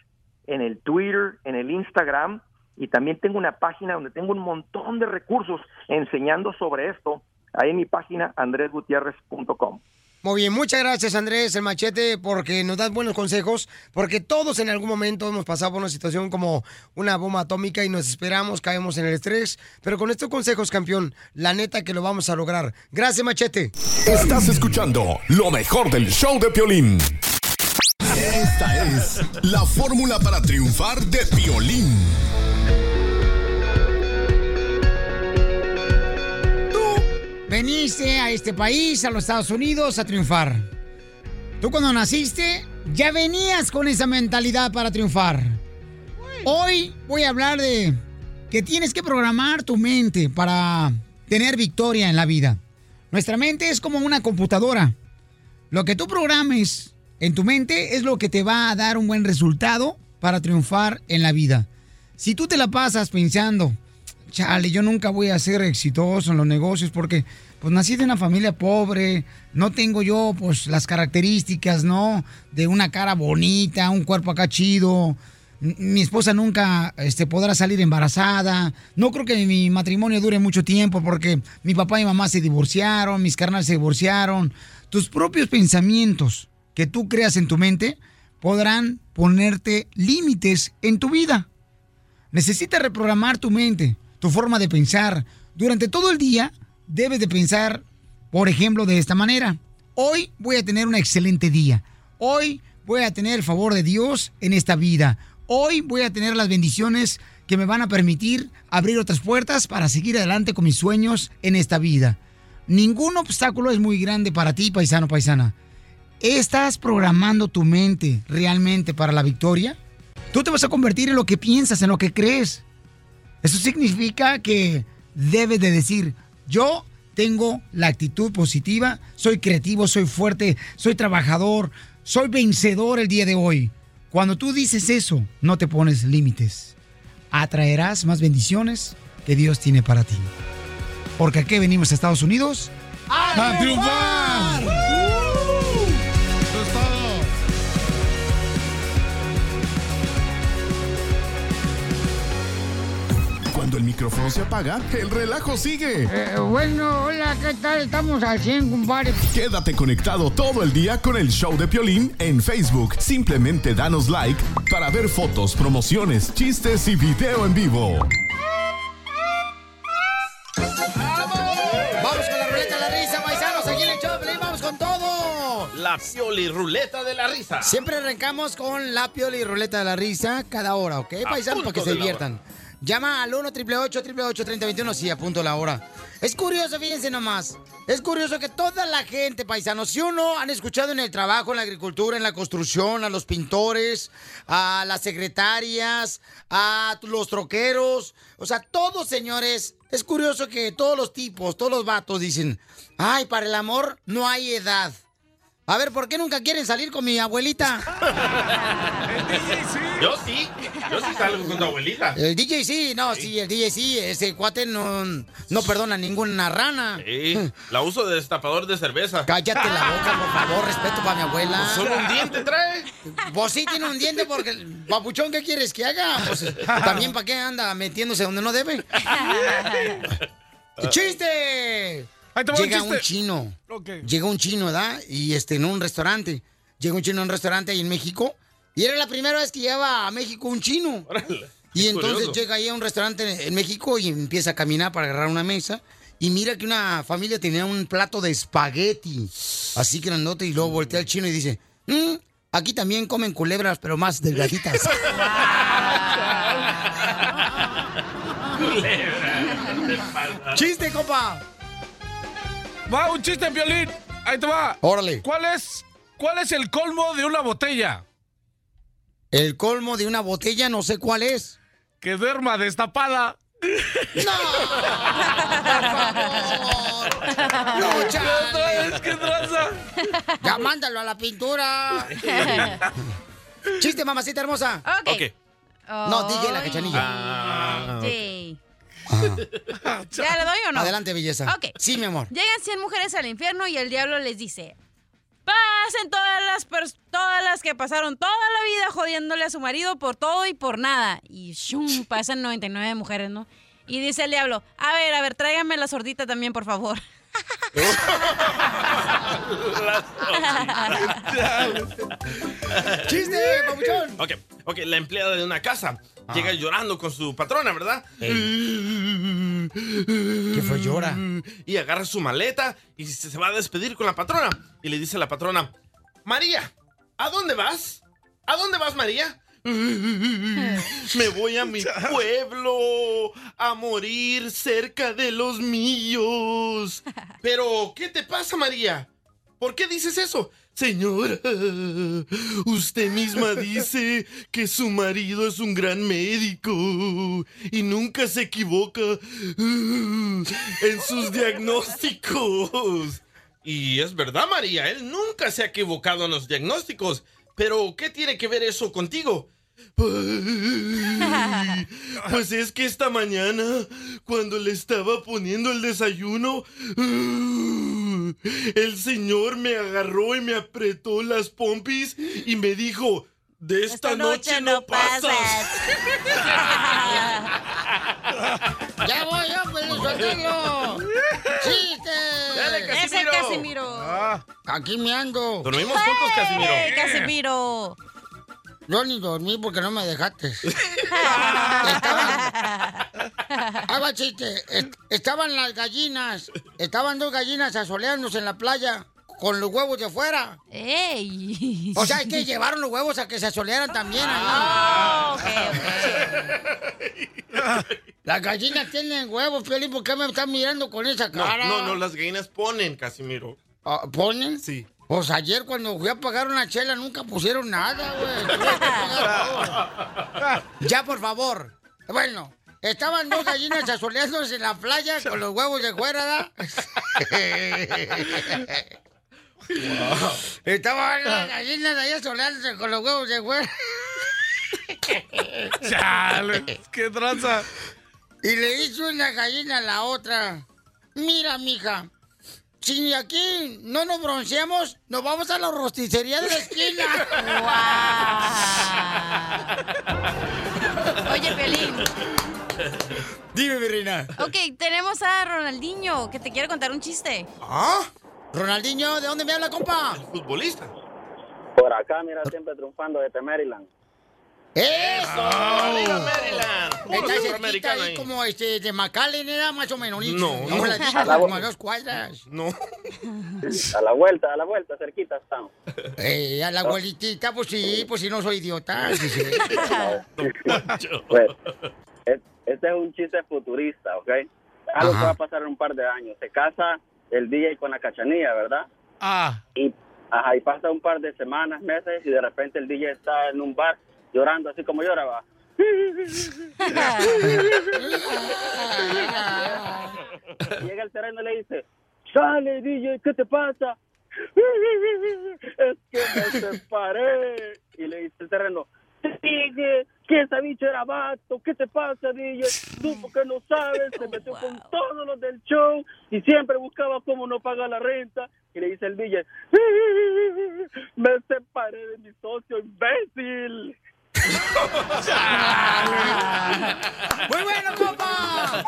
en el Twitter, en el Instagram y también tengo una página donde tengo un montón de recursos enseñando sobre esto, ahí en mi página andresgutierrez.com. Muy bien, muchas gracias Andrés, el machete, porque nos das buenos consejos, porque todos en algún momento hemos pasado por una situación como una bomba atómica y nos esperamos, caemos en el estrés, pero con estos consejos, campeón, la neta que lo vamos a lograr. Gracias, machete. Estás escuchando lo mejor del show de Piolín. Esta es la fórmula para triunfar de Piolín. Veniste a este país, a los Estados Unidos, a triunfar. Tú cuando naciste ya venías con esa mentalidad para triunfar. Hoy voy a hablar de que tienes que programar tu mente para tener victoria en la vida. Nuestra mente es como una computadora. Lo que tú programes en tu mente es lo que te va a dar un buen resultado para triunfar en la vida. Si tú te la pasas pensando, chale, yo nunca voy a ser exitoso en los negocios porque pues nací de una familia pobre, no tengo yo pues las características, ¿no? De una cara bonita, un cuerpo acá chido. Mi esposa nunca este, podrá salir embarazada. No creo que mi matrimonio dure mucho tiempo porque mi papá y mamá se divorciaron, mis carnales se divorciaron. Tus propios pensamientos que tú creas en tu mente podrán ponerte límites en tu vida. Necesitas reprogramar tu mente, tu forma de pensar. Durante todo el día debes de pensar, por ejemplo, de esta manera. Hoy voy a tener un excelente día. Hoy voy a tener el favor de Dios en esta vida. Hoy voy a tener las bendiciones que me van a permitir abrir otras puertas para seguir adelante con mis sueños en esta vida. Ningún obstáculo es muy grande para ti, paisano, paisana. ¿Estás programando tu mente realmente para la victoria? Tú te vas a convertir en lo que piensas, en lo que crees. Eso significa que debes de decir, yo tengo la actitud positiva, soy creativo, soy fuerte, soy trabajador, soy vencedor el día de hoy. Cuando tú dices eso, no te pones límites. Atraerás más bendiciones que Dios tiene para ti. Porque aquí venimos a Estados Unidos ¡A triunfar! Micrófono se apaga, el relajo sigue. Eh, bueno, hola, ¿qué tal? Estamos al 100, compadre. Quédate conectado todo el día con el show de Piolín en Facebook. Simplemente danos like para ver fotos, promociones, chistes y video en vivo. Vamos con la ruleta de la risa, paisanos. Aquí en el show, de Piolín, vamos con todo. La pioli ruleta de la risa. Siempre arrancamos con la piola y ruleta de la risa cada hora, ¿ok? Paisanos, para que se diviertan. Llama al 1 888 3021 sí, a punto la hora. Es curioso, fíjense nomás. Es curioso que toda la gente, paisanos, si uno han escuchado en el trabajo, en la agricultura, en la construcción, a los pintores, a las secretarias, a los troqueros, o sea, todos, señores, es curioso que todos los tipos, todos los vatos dicen, ay, para el amor no hay edad. A ver, ¿por qué nunca quieren salir con mi abuelita? (laughs) Yo sí, yo sí salgo con tu abuelita. El DJ sí, no, sí, el DJ sí, ese cuate no, no perdona ninguna rana. Sí, la uso de destapador de cerveza. Cállate la boca, por favor, respeto para mi abuela. Pues solo un diente trae. Vos sí tiene un diente porque, el papuchón, ¿qué quieres que haga? Pues, también para qué anda metiéndose donde no debe. (laughs) ¡Chiste! Un Llega chiste. un chino. Ok. Llega un chino, ¿verdad? Y este, en un restaurante. Llega un chino en un restaurante ahí en México. Y era la primera vez que lleva a México un chino. Y qué entonces curioso. llega ahí a un restaurante en México y empieza a caminar para agarrar una mesa. Y mira que una familia tenía un plato de espagueti. Así grandote. Y luego voltea el chino y dice: "Mm, Aquí también comen culebras, pero más delgaditas. (laughs) ¡Chiste, compa! Va, un chiste, Piolín. Ahí te va. Órale. ¿Cuál es, ¿Cuál es el colmo de una botella? El colmo de una botella, no sé cuál es. Que duerma destapada. (laughs) ¡No, chale! ¿Qué traza? Ya mándalo a la pintura. (laughs) Chiste, mamacita hermosa. Ok. No, DJ la cachanilla. Ah, Sí. Ajá. ¿Ya le doy o no? Adelante, belleza. Ok. Sí, mi amor. Llegan 100 mujeres al infierno y el diablo les dice: Pasen todas las todas las que pasaron toda la vida jodiéndole a su marido por todo y por nada. Y shum, (laughs) pasan 99 mujeres, ¿no? Y dice el diablo: A ver, a ver, tráigame la sordita también, por favor. (laughs) ¡Chiste, papuchón! Ok, ok, la empleada de una casa llega llorando con su patrona, ¿verdad? ¿Qué fue? Llora. Y agarra su maleta y se va a despedir con la patrona. Y le dice a la patrona, María, ¿a dónde vas? ¿A dónde vas, María? (laughs) Me voy a mi pueblo a morir cerca de los míos. Pero, ¿qué te pasa, María? ¿Por qué dices eso? Señora, usted misma dice que su marido es un gran médico y nunca se equivoca en sus diagnósticos. Y es verdad, María, él nunca se ha equivocado en los diagnósticos. Pero, ¿qué tiene que ver eso contigo? Ay, (laughs) Pues es que esta mañana, cuando le estaba poniendo el desayuno, el señor me agarró y me apretó las pompis y me dijo, de esta, noche, no pasas. (laughs) ¡Ya voy, yo, pues, (laughs) suéltalo! ¡Chiste! Dale, Casimiro. Casimiro. Aquí me ando. Dormimos juntos, Casimiro. ¡Ey, Casimiro! Yo ni dormí porque no me dejaste. Estaban... (laughs) Ahí va chiste. Est- Estaban las gallinas. Estaban dos gallinas asoleándose en la playa con los huevos de fuera. ¡Ey! O sea, es que llevaron los huevos a que se asolearan también Ah, ahí. (laughs) Las gallinas tienen huevos, Piolín. ¿Por qué me están mirando con esa No, cara? no, no, las gallinas ponen, Casimiro. Ah, ¿Ponen? Sí. Pues ayer cuando fui a pagar una chela nunca pusieron nada, güey. Ya, por favor. Bueno, estaban dos gallinas asoleándose en la playa con los huevos de fuera, (laughs) ¿da? Estaban las gallinas ahí asoleándose con los huevos de fuera. (laughs) Chale, qué traza. Y le dice una gallina a la otra, mira, mija, si aquí no nos bronceamos, nos vamos a la rosticería de la esquina. Oye, Pelín. Dime, mi reina. Ok, tenemos a Ronaldinho que te quiere contar un chiste. ¿Ah? Ronaldinho, ¿de dónde me habla, compa? Futbolista. Por acá, mira, siempre triunfando desde Maryland. ¡Eso! ¡Arriba, Maryland! Puro Está cerquita ahí ahí. como este, de McAllen, era más o menos. No, no. no. la A la como a dos cuadras. No. A la vuelta, a la vuelta, cerquita estamos. Eh, a la abuelitita, pues sí, pues sí, no soy idiota. sí, sí. (laughs) Pues, es- este es un chiste futurista, ¿ok? Algo que va a pasar en un par de años. Se casa el DJ con la cachanilla, ¿verdad? Ah. Y, ajá, y pasa un par de semanas, meses, y de repente el DJ está en un bar llorando así como lloraba. (laughs) Llega el terreno y le dice, sale DJ, ¿qué te pasa? (laughs) Es que me separé. Y le dice el terreno, DJ, que esa bicha era vato, ¿qué te pasa, DJ? Tú porque no sabes, se metió con todos los del show y siempre buscaba cómo no pagar la renta. Y le dice el DJ, me separé de mi socio, imbécil. (laughs) Muy bueno, compa.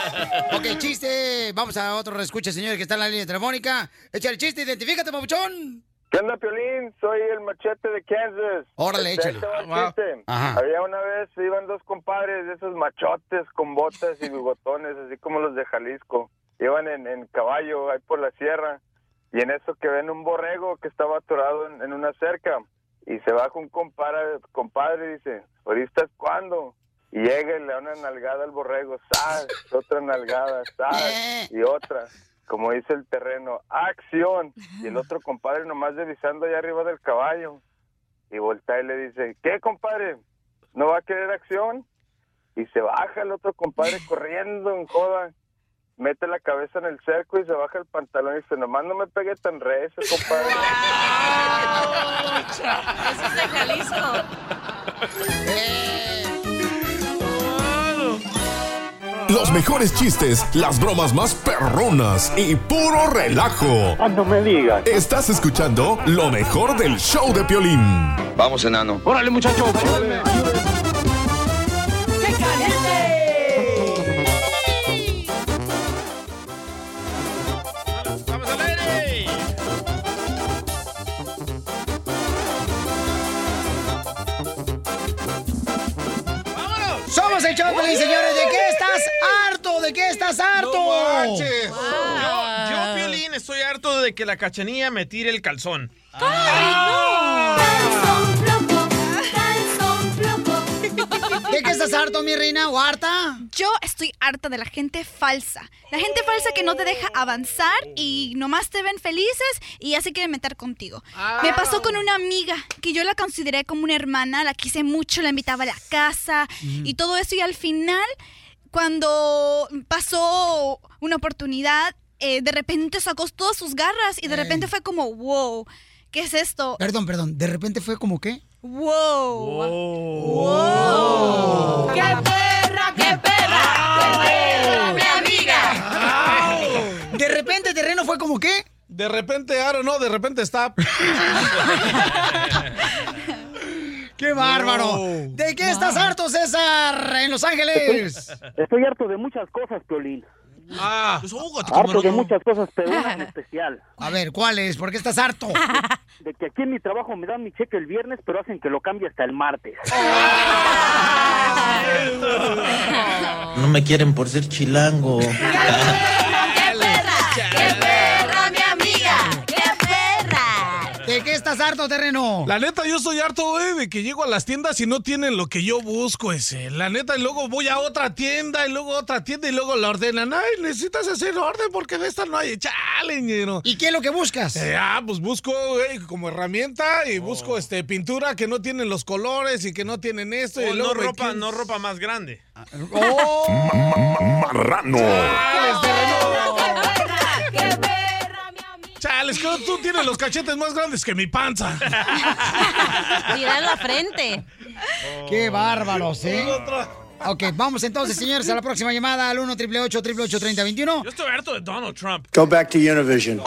Ok, chiste. Vamos a otro reescuche, señores, que está en la línea telefónica. Echa el chiste, identifícate, papuchón. ¿Qué onda, Piolín? Soy el machete de Kansas. Órale, Este, échale. Wow. Había una vez, iban dos compadres de esos machotes con botas y bigotones, así como los de Jalisco. Iban en, en caballo ahí por la sierra y en eso que ven un borrego que estaba atorado en, en una cerca y se baja un compadre, compadre y dice, ¿ahorita es cuándo? Y llega y le da una nalgada al borrego, ¡zas! Otra nalgada, ¡zas! Y otra. Como dice el terreno, ¡acción! Y el otro compadre nomás divisando allá arriba del caballo. Y voltea y le dice, ¿qué compadre? ¿No va a querer acción? Y se baja el otro compadre (laughs) corriendo en joda. Mete la cabeza en el cerco y se baja el pantalón y dice, nomás no me pegue tan recio, compadre. (laughs) Eso es de Jalisco. Los mejores chistes, las bromas más perronas y puro relajo. no me digas. Estás escuchando lo mejor del show de Piolín. Vamos, enano. Órale, muchacho. Somos el show de Piolín, señores. ¿De qué? ¿De qué estás harto? No manches. Yo, yo, Piolín, estoy harto de que la cachanilla me tire el calzón. ¿De qué estás harto, mi reina, o harta? Yo estoy harta de la gente falsa. La gente falsa que no te deja avanzar y nomás te ven felices y ya se quieren meter contigo. Me pasó con una amiga que yo la consideré como una hermana, la quise mucho, la invitaba a la casa y todo eso y al final, cuando pasó una oportunidad, eh, de repente sacó todas sus garras y de repente fue como, wow, ¿qué es esto? Perdón, perdón. ¿De repente fue como qué? Wow. Wow. ¡Qué perra, qué perra! ¡Qué perra, mi amiga! ¿De repente terreno fue como qué? De repente, ahora no, de repente está. (laughs) ¡Qué bárbaro! ¿De qué estás harto, César, en Los Ángeles? (laughs) Estoy harto de muchas cosas, Piolín. Ah, Harto de muchas cosas, pero una en (laughs) especial. A ver, ¿cuál es? ¿Por qué estás harto? De que aquí en mi trabajo me dan mi cheque el viernes, pero hacen que lo cambie hasta el martes. (laughs) No me quieren por ser chilango. ¡Qué perra, mi ¿De qué estás harto, terreno? La neta, yo estoy harto, güey, de que llego a las tiendas y no tienen lo que yo busco, ese. La neta, y luego voy a otra tienda, y luego a otra tienda, y luego la ordenan. Ay, necesitas hacer orden porque de esta no hay challenge, ¿no? ¿Y qué es lo que buscas? Eh, ah, pues busco, güey, como herramienta y busco, este, pintura que no tienen los colores y que no tienen esto. y O luego no ropa, no ropa más grande. Marrano. Chales, que tú tienes los cachetes más grandes que mi panza. (laughs) Mira la frente. ¡Qué bárbaros, eh! Ok, vamos entonces, señores, a la próxima llamada al 1 888 888 3021 Yo estoy harto de Donald Trump. Go back to Univision.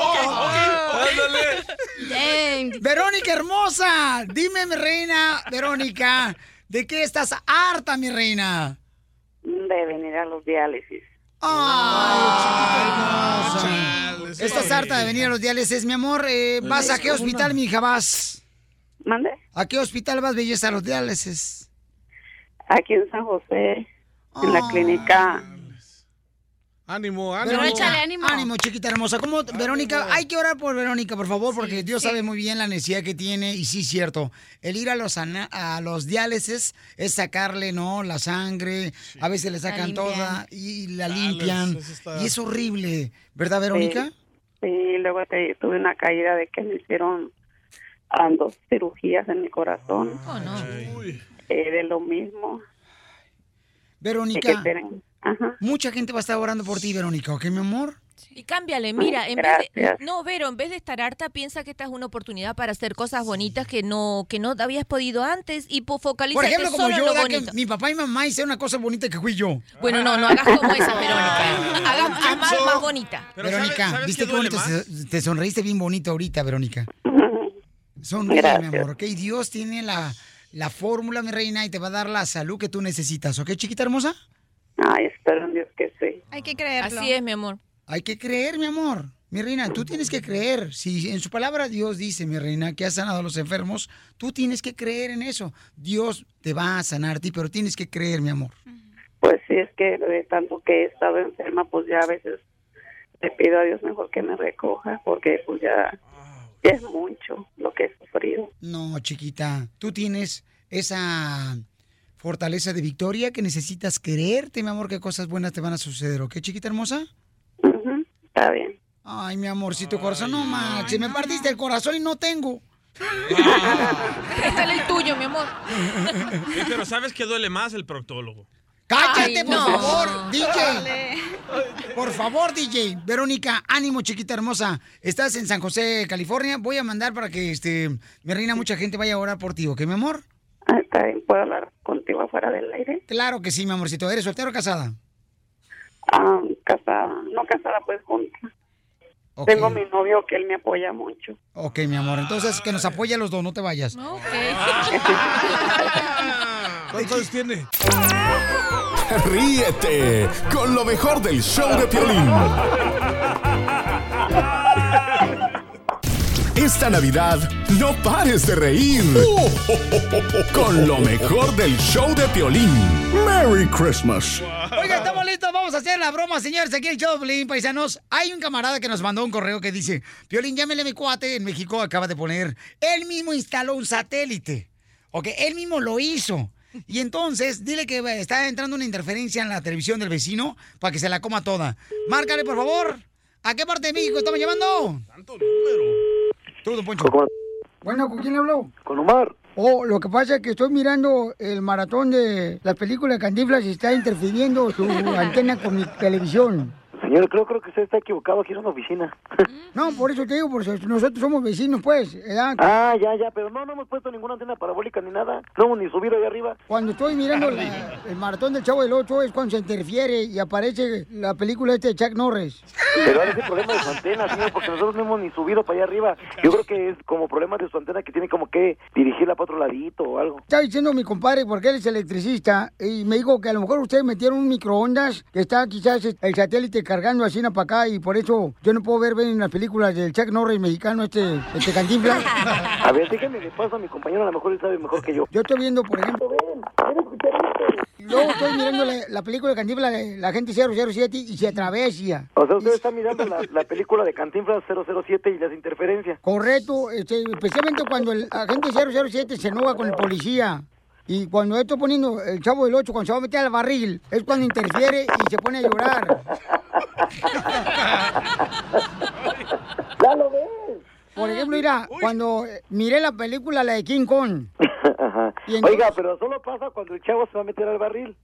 Verónica hermosa, dime, mi reina, Verónica, ¿de qué estás harta, mi reina? De venir a los diálisis. ¿Estás harta de venir a los diálisis, mi amor? Eh, ¿Vas a qué hospital, mi hija, vas? ¿Mande? ¿A qué hospital vas, belleza, a los diálisis? Aquí en San José, en la clínica. Ánimo, Pero ánimo. échale ánimo. Ánimo, chiquita hermosa. ¿Cómo, Verónica? Hay que orar por Verónica, por favor, porque Dios sabe muy bien la necesidad que tiene. Y sí, cierto. El ir a los, a los diálisis es sacarle, ¿no? La sangre. A veces le sacan toda y la limpian. está- Y es horrible. ¿Verdad, Verónica? Sí, sí, luego te- tuve una caída de que me hicieron ah, dos cirugías en mi corazón. Oh, no. Eh, de lo mismo. Verónica, Que Ajá. mucha gente va a estar orando por ti, Verónica, ¿ok, mi amor? Y cámbiale, mira, en vez de, Gracias. no, Vero, en vez de estar harta, piensa que esta es una oportunidad para hacer cosas bonitas que no que no habías podido antes y focalízate Por ejemplo, como solo yo, mi papá y mamá hicieron una cosa bonita que fui yo. Bueno, no, no hagas como esa, Verónica. Hagas haz más, más bonita. Verónica, ¿viste qué bonito? Te sonreíste bien bonito ahorita, Verónica. (laughs) Sonríe, mi amor, ¿ok? Dios tiene la, la fórmula, mi reina, y te va a dar la salud que tú necesitas, ¿ok, chiquita hermosa? Ay, espero en Dios que sí. Hay que creerlo. Así es, mi amor. Hay que creer, mi amor. Mi reina, tú tienes que creer. Si en su palabra Dios dice, mi reina, que ha sanado a los enfermos, tú tienes que creer en eso. Dios te va a sanar a ti, pero tienes que creer, mi amor. Pues sí, es que de tanto que he estado enferma, pues ya a veces le pido a Dios mejor que me recoja, porque pues ya, ya es mucho lo que he sufrido. No, chiquita, tú tienes esa fortaleza de victoria, que necesitas creerte, mi amor, que cosas buenas te van a suceder, ¿ok, chiquita hermosa? Está bien. Ay, mi amorcito corazón, no manches, me partiste el corazón y no tengo. Préstale el tuyo, mi amor. Sí, pero ¿sabes qué duele más el proctólogo? Cállate, Ay, por no. favor, DJ. Por favor, DJ. Verónica, ánimo, chiquita hermosa. Estás en San José, California. Voy a mandar para que, este, mi reina, mucha gente vaya a orar por ti, ¿ok, mi amor? Ah, está bien. ¿Puedo hablar contigo afuera del aire? Claro que sí, mi amorcito. ¿Eres soltero o casada? Ah, casada. No casada, pues junta. Ok. Tengo mi novio que él me apoya mucho. Ok, mi amor. Entonces, que nos apoye a los dos, no te vayas. (laughs) ¿Cuántos años tiene? (laughs) Ríete con lo mejor del show de Piolín. (laughs) Esta Navidad no pares de reír con lo mejor del show de Piolín. Merry Christmas. Oiga, estamos listos, vamos a hacer la broma, señores, aquí el show de Piolín, paisanos. Hay un camarada que nos mandó un correo que dice, Piolín, llámele a mi cuate, en México acaba de poner, él mismo instaló un satélite, ok, él mismo lo hizo. Y entonces, dile que está entrando una interferencia en la televisión del vecino para que se la coma toda. Márcale, por favor. ¿A qué parte de México estamos llamando? Tanto número. Tú, don Poncho. Bueno, ¿con quién le habló? Con Omar. Oh, lo que pasa es que estoy mirando el maratón de las películas de Cantinflas y está interfiriendo su (laughs) antena con mi televisión. Señor, creo, creo que usted está equivocado. Aquí es una oficina. (laughs) No, por eso te digo, porque nosotros somos vecinos, pues. ¿verdad? Ah, ya, ya. Pero no, no hemos puesto ninguna antena parabólica ni nada. No hemos ni subido ahí arriba. Cuando estoy mirando la- el maratón del Chavo del Ocho es cuando se interfiere y aparece la película este de Chuck Norris. Pero ahora es el problema de su antena, señor, porque nosotros no hemos ni subido para allá arriba. Yo creo que es como problema de su antena que tiene como que dirigirla para otro ladito o algo. Está diciendo mi compadre, porque él es electricista, y me dijo que a lo mejor ustedes metieron un microondas que está quizás el satélite cargando así para acá y por eso yo no puedo ver bien las películas del Chuck Norris mexicano, este, este Cantinflas. (laughs) A ver, déjame de paso a mi compañero, a lo mejor él sabe mejor que yo. Yo estoy viendo, por ejemplo, luego estoy mirando la, la película de Cantinflas, la gente 007 y se atravesa. O sea, usted está mirando la, la película de Cantinflas 007 y las interferencias. Correcto, este, especialmente cuando el agente 007 se enoja con el policía. Y cuando estoy poniendo el chavo del 8, cuando se va a meter al barril, es cuando interfiere y se pone a llorar. (laughs) ¡Ya lo ves! Por ejemplo, mira, cuando eh, miré la película, la de King Kong. Ajá. Y entonces- Oiga, pero solo pasa cuando el chavo se va a meter al barril.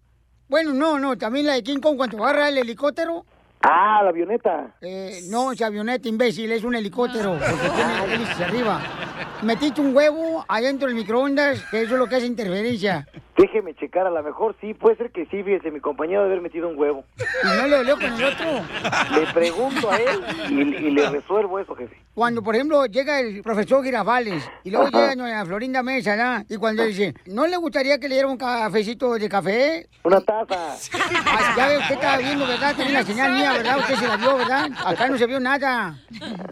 Bueno, no, no, también la de King Kong, cuando agarra el helicóptero. Ah, la avioneta. Eh, no, es avioneta, imbécil, es un helicóptero, porque tiene hélices arriba. Metiste un huevo adentro del microondas, que eso es lo que hace interferencia. Déjeme checar, a lo mejor sí, puede ser que sí, fíjese, mi compañero debe haber metido un huevo. Y no le olió con el otro. Le pregunto a él y, y le resuelvo eso, jefe. Cuando, por ejemplo, llega el profesor Girafales y luego Ajá. llega doña Florinda Mesa, ¿no? Y cuando dice, ¿no le gustaría que le diera un cafecito de café? Una taza. Ah, ya ve, usted estaba viendo, ¿verdad? Tenía la señal mía, ¿verdad? Usted se la vio, ¿verdad? Acá no se vio nada.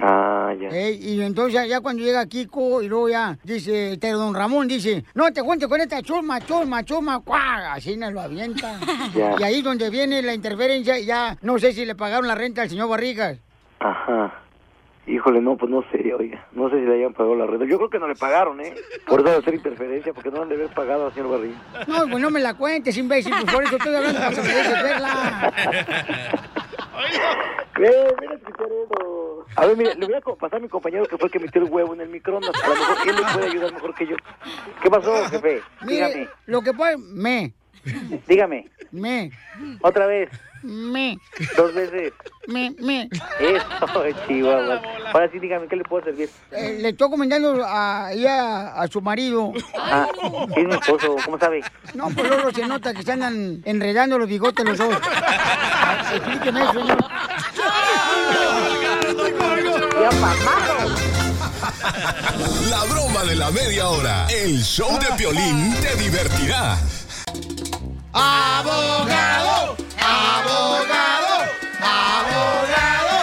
Ah, ya. Y entonces ya cuando llega Kiko y luego ya dice, este don Ramón dice, no te cuentes con esta chuma, chuma, chuma, cuá, así no lo avienta. Ya. Y ahí es donde viene la interferencia y ya no sé si le pagaron la renta al señor Barrigas. Ajá. Híjole, no, pues no sé, oiga. No sé si le hayan pagado la red. Yo creo que no le pagaron, ¿eh? Por eso debe ser interferencia, porque no han de haber pagado al señor Barriga. No, pues no me la cuentes, imbécil, pues por eso estoy hablando para verla. Mira. A ver, mire, le voy a pasar a mi compañero que fue el que metió el huevo en el microondas. A lo mejor él le puede ayudar mejor que yo. ¿Qué pasó, jefe? Dígame. Mire, lo que puede, me, Dígame. me, Otra vez. Me, Dos veces. me, me. Eso, (laughs) chihuahua. Ahora sí, dígame, ¿qué le puedo servir? Eh, le estoy comentando a, ahí a, a su marido. Ah, es mi esposo, ¿cómo sabe? No, pues luego se nota que se andan enredando los bigotes los dos. (laughs) Explíqueme eso, señor. La broma de la media hora. El show de Piolín te divertirá. ¡Abogado! ¡Abogado! ¡Abogado!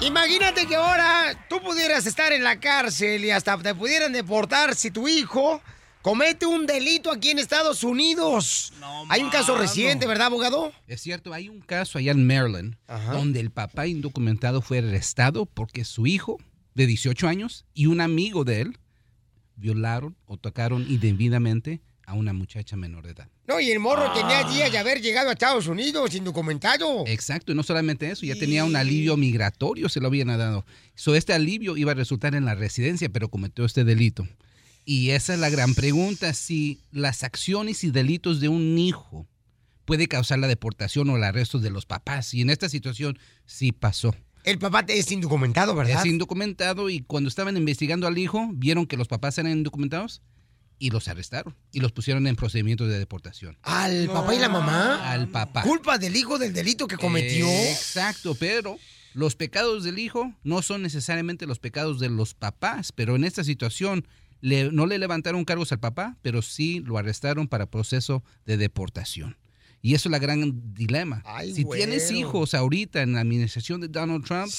Imagínate que ahora tú pudieras estar en la cárcel y hasta te pudieran deportar si tu hijo comete un delito aquí en Estados Unidos. Hay un caso reciente, ¿verdad, abogado? Es cierto, hay un caso allá en Maryland donde el papá indocumentado fue arrestado porque su hijo de 18 años y un amigo de él violaron o tocaron indebidamente a una muchacha menor de edad. No, y el morro Ah. tenía días de haber llegado a Estados Unidos indocumentado. Exacto, y no solamente eso, ya tenía un alivio migratorio, se lo habían dado. So, este alivio iba a resultar en la residencia, pero cometió este delito. Y esa es la gran pregunta, si las acciones y delitos de un hijo puede causar la deportación o el arresto de los papás. Y en esta situación sí pasó. El papá es indocumentado, ¿verdad? Es indocumentado y cuando estaban investigando al hijo, vieron que los papás eran indocumentados y los arrestaron y los pusieron en procedimientos de deportación. ¿Al papá y la mamá? Al papá. Culpa del hijo del delito que cometió. Exacto, pero los pecados del hijo no son necesariamente los pecados de los papás, pero en esta situación le- no le levantaron cargos al papá, pero sí lo arrestaron para proceso de deportación. Y eso es la gran dilema. si tienes hijos ahorita en la administración de Donald Trump,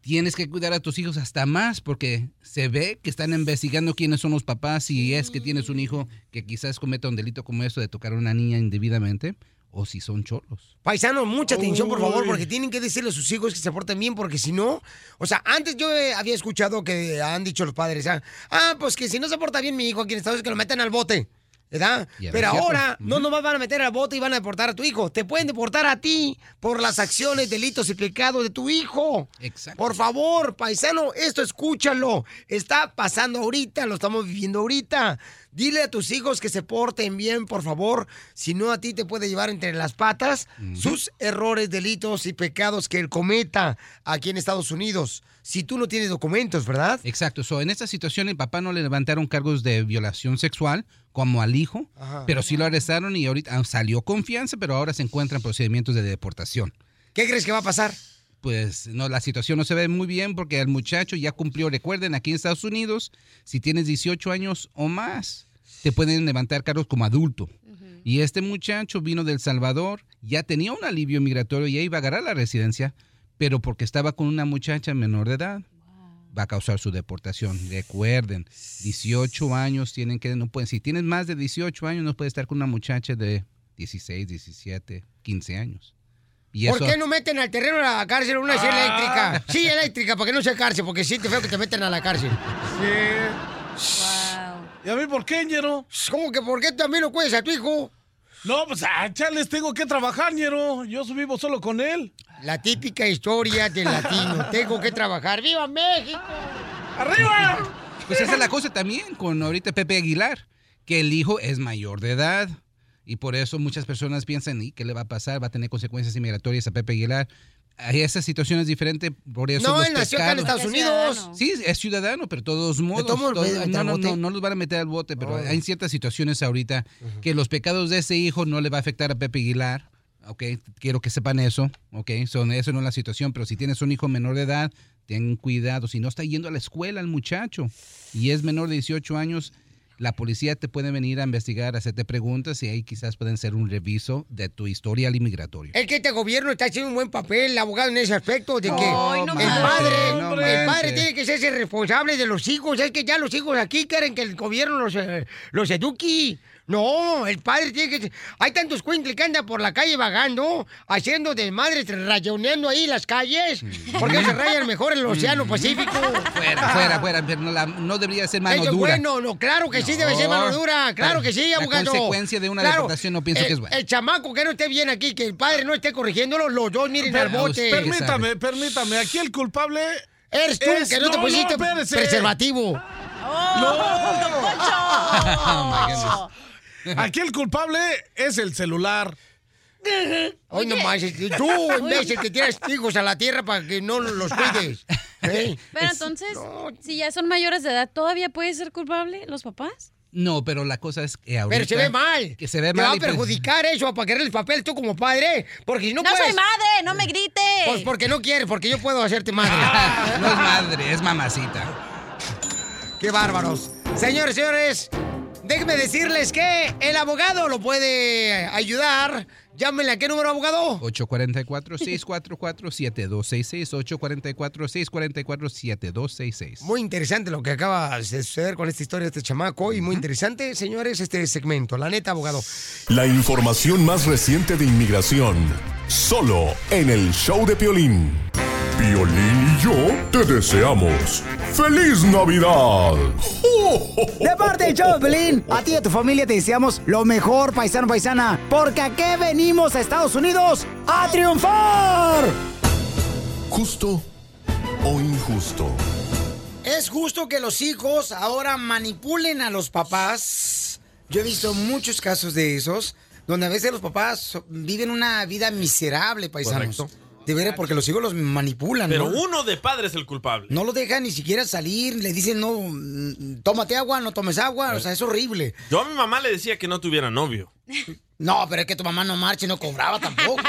tienes que cuidar a tus hijos hasta más porque se ve que están investigando quiénes son los papás si es que tienes un hijo que quizás cometa un delito como eso de tocar a una niña indebidamente o si son cholos. Paisano, mucha atención, por favor, porque tienen que decirle a sus hijos que se porten bien, porque si no, o sea, antes yo eh, había escuchado que han dicho los padres, ah, ah, pues que si no se porta bien mi hijo aquí en Estados Unidos, que lo metan al bote. ¿Verdad? Pero ahora no nomás van a meter al bote y van a deportar a tu hijo. Te pueden deportar a ti por las acciones, delitos y pecados de tu hijo. Exacto. Por favor, paisano, esto escúchalo. Está pasando ahorita, lo estamos viviendo ahorita. Dile a tus hijos que se porten bien, por favor. Si no, a ti te puede llevar entre las patas sus errores, delitos y pecados que él cometa aquí en Estados Unidos. Si tú no tienes documentos, ¿verdad? Exacto. So, en esta situación el papá no le levantaron cargos de violación sexual como al hijo, Ajá. pero sí lo arrestaron y ahorita ah, salió confianza, pero ahora se encuentran procedimientos de deportación. ¿Qué crees que va a pasar? Pues no, la situación no se ve muy bien porque el muchacho ya cumplió. Recuerden, aquí en Estados Unidos, si tienes 18 años o más, te pueden levantar cargos como adulto. Y este muchacho vino del Salvador, ya tenía un alivio migratorio y ya iba a agarrar la residencia, pero porque estaba con una muchacha menor de edad, va a causar su deportación. Recuerden, 18 años tienen que, no pueden, si tienes más de 18 años, no puedes estar con una muchacha de 16, 17, 15 años. Y ¿Por eso- qué no meten al terreno a la cárcel una silla eléctrica? Sí, eléctrica, para que no sea cárcel, porque siente feo que te meten a la cárcel. ¿Y a mí por qué, ñero? ¿Cómo que por qué también lo cuidas a tu hijo? No, pues a Charles tengo que trabajar, ñero. Yo vivo solo con él. La típica historia del latino. (laughs) Tengo que trabajar. ¡Viva México! ¡Arriba! Pues esa es la cosa también con ahorita Pepe Aguilar, que el hijo es mayor de edad. Y por eso muchas personas piensan, ¿y qué le va a pasar? ¿Va a tener consecuencias inmigratorias a Pepe Aguilar? Ahí Esa situación es diferente, por eso No, los él nació acá en Estados Unidos. Sí, es ciudadano, pero de todos modos. todos modos, todos- ¿puede meter no, al no, bote? no, no los van a meter al bote, pero Oh. hay ciertas situaciones ahorita que los pecados de ese hijo no le va a afectar a Pepe Aguilar. Ok, quiero que sepan eso. Ok, son, eso no es la situación, pero si tienes un hijo menor de edad, ten cuidado. Si no está yendo a la escuela el muchacho y es menor de 18 años, la policía te puede venir a investigar, hacerte preguntas y ahí quizás pueden hacer un reviso de tu historial inmigratorio. Es que este gobierno está haciendo un buen papel, abogado, en ese aspecto, de que no el padre, no el padre tiene que ser responsable de los hijos. Es que ya los hijos aquí quieren que el gobierno los, eh, los eduque. No, el padre tiene que... Hay tantos cuincles que andan por la calle vagando, haciendo desmadre, rayoneando ahí las calles, porque se rayan mejor en el Océano Pacífico. Fuera, fuera, fuera, pero no, la- no debería ser mano es dura. bueno, no, claro que sí debe ser No. mano dura, claro que sí, La abogado. consecuencia de una Claro, deportación no pienso el- que es buena. El chamaco que no esté bien aquí, que el padre no esté corrigiéndolo, los dos miren al bote. Permítame, permítame. Aquí el culpable. Eres tú, es- que no te pusiste preservativo. ¡No! (laughs) (laughs) (laughs) Aquí el culpable es el celular. Hoy nomás, tú, (laughs) imbécil, que tienes hijos a la tierra para que no los cuides. (laughs) ¿eh? Pero entonces, si ya son mayores de edad, ¿todavía puede ser culpable los papás? No, pero la cosa es que ahorita... Pero se ve mal. Que se ve Te mal. va a y pues- perjudicar eso para quererle el papel tú como padre. Porque si no, No, puedes... soy madre, no me grites. Pues porque no quieres, porque yo puedo hacerte madre. no es madre, es mamacita. ¡Qué bárbaros! Señores, señores, déjenme decirles que el abogado lo puede ayudar. Llámenle a qué número, abogado. 844-644-7266. 844-644-7266. Muy interesante lo que acaba de suceder con esta historia de este chamaco. Y muy interesante, señores, este segmento. La neta, abogado. La información más reciente de inmigración, solo en el show de Piolín. Piolín y yo te deseamos ¡Feliz Navidad! De parte de Pelín, a ti y a tu familia te deseamos lo mejor, paisano, paisana. Porque aquí venimos a Estados Unidos a triunfar. ¿Justo o injusto? ¿Es justo que los hijos ahora manipulen a los papás? Yo he visto muchos casos de esos, donde a veces los papás viven una vida miserable, paisanos. Correcto. De veras, porque los hijos los manipulan, Pero ¿no? uno de padre es el culpable. No lo dejan ni siquiera salir, le dicen, no, tómate agua, no tomes agua, o sea, es horrible. Yo a mi mamá le decía que no tuviera novio. (laughs) No, pero es que tu mamá no marcha y no cobraba tampoco. (laughs)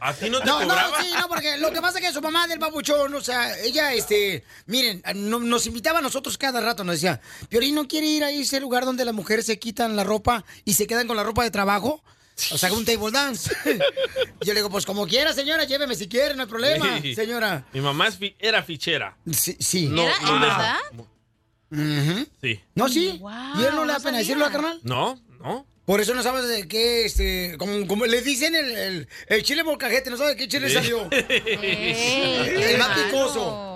¿A ti no te No, cobraba? no, sí, no, porque lo que pasa es que su mamá del babuchón, o sea, ella, este, miren, no- nos invitaba a nosotros cada rato, nos decía, Piolín no quiere ir a ese lugar donde las mujeres se quitan la ropa y se quedan con la ropa de trabajo. O sea, un table dance. (laughs) Yo le digo, pues como quiera, señora, lléveme si quiere, no hay problema, Sí. señora. Mi mamá es fi- era fichera. Sí. sí. No, ¿Era? no ¿En deja- verdad? Sí. No, sí. ¿Y él no le da no pena sabía. decirlo, ¿ah, carnal? No, no. Por eso no sabes de qué, este, como, como le dicen el, el, el chile molcajete, no sabes de qué chile Sí. salió. (laughs) qué el más malo. picoso.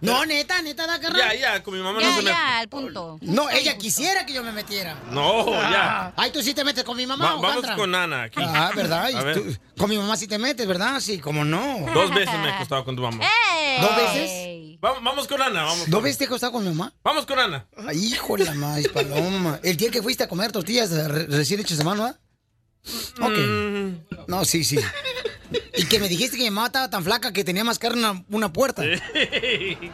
No, neta, neta, da carnal. Ya, ya, con mi mamá no Ya, se me... ya, al punto. No, ella quisiera que yo me metiera. No, ya. Ay, tú sí te metes con mi mamá, Va- vamos Alejandra? con Ana aquí. Ah, ¿verdad? Y A ver. tú- con mi mamá sí te metes, ¿verdad? Sí, como no. Dos veces me he acostado con tu mamá. ¿Dos veces? Vamos, vamos con Ana, vamos. ¿Dos veces te has acostado con mi mamá? Vamos con Ana. Ay, hijo de la maíz, paloma. El día que fuiste a comer tortillas re- recién hechas a mano, ¿ah? Ok. Mm. No, sí, sí. Y que me dijiste que mi mamá estaba tan flaca que tenía más carne una, una puerta.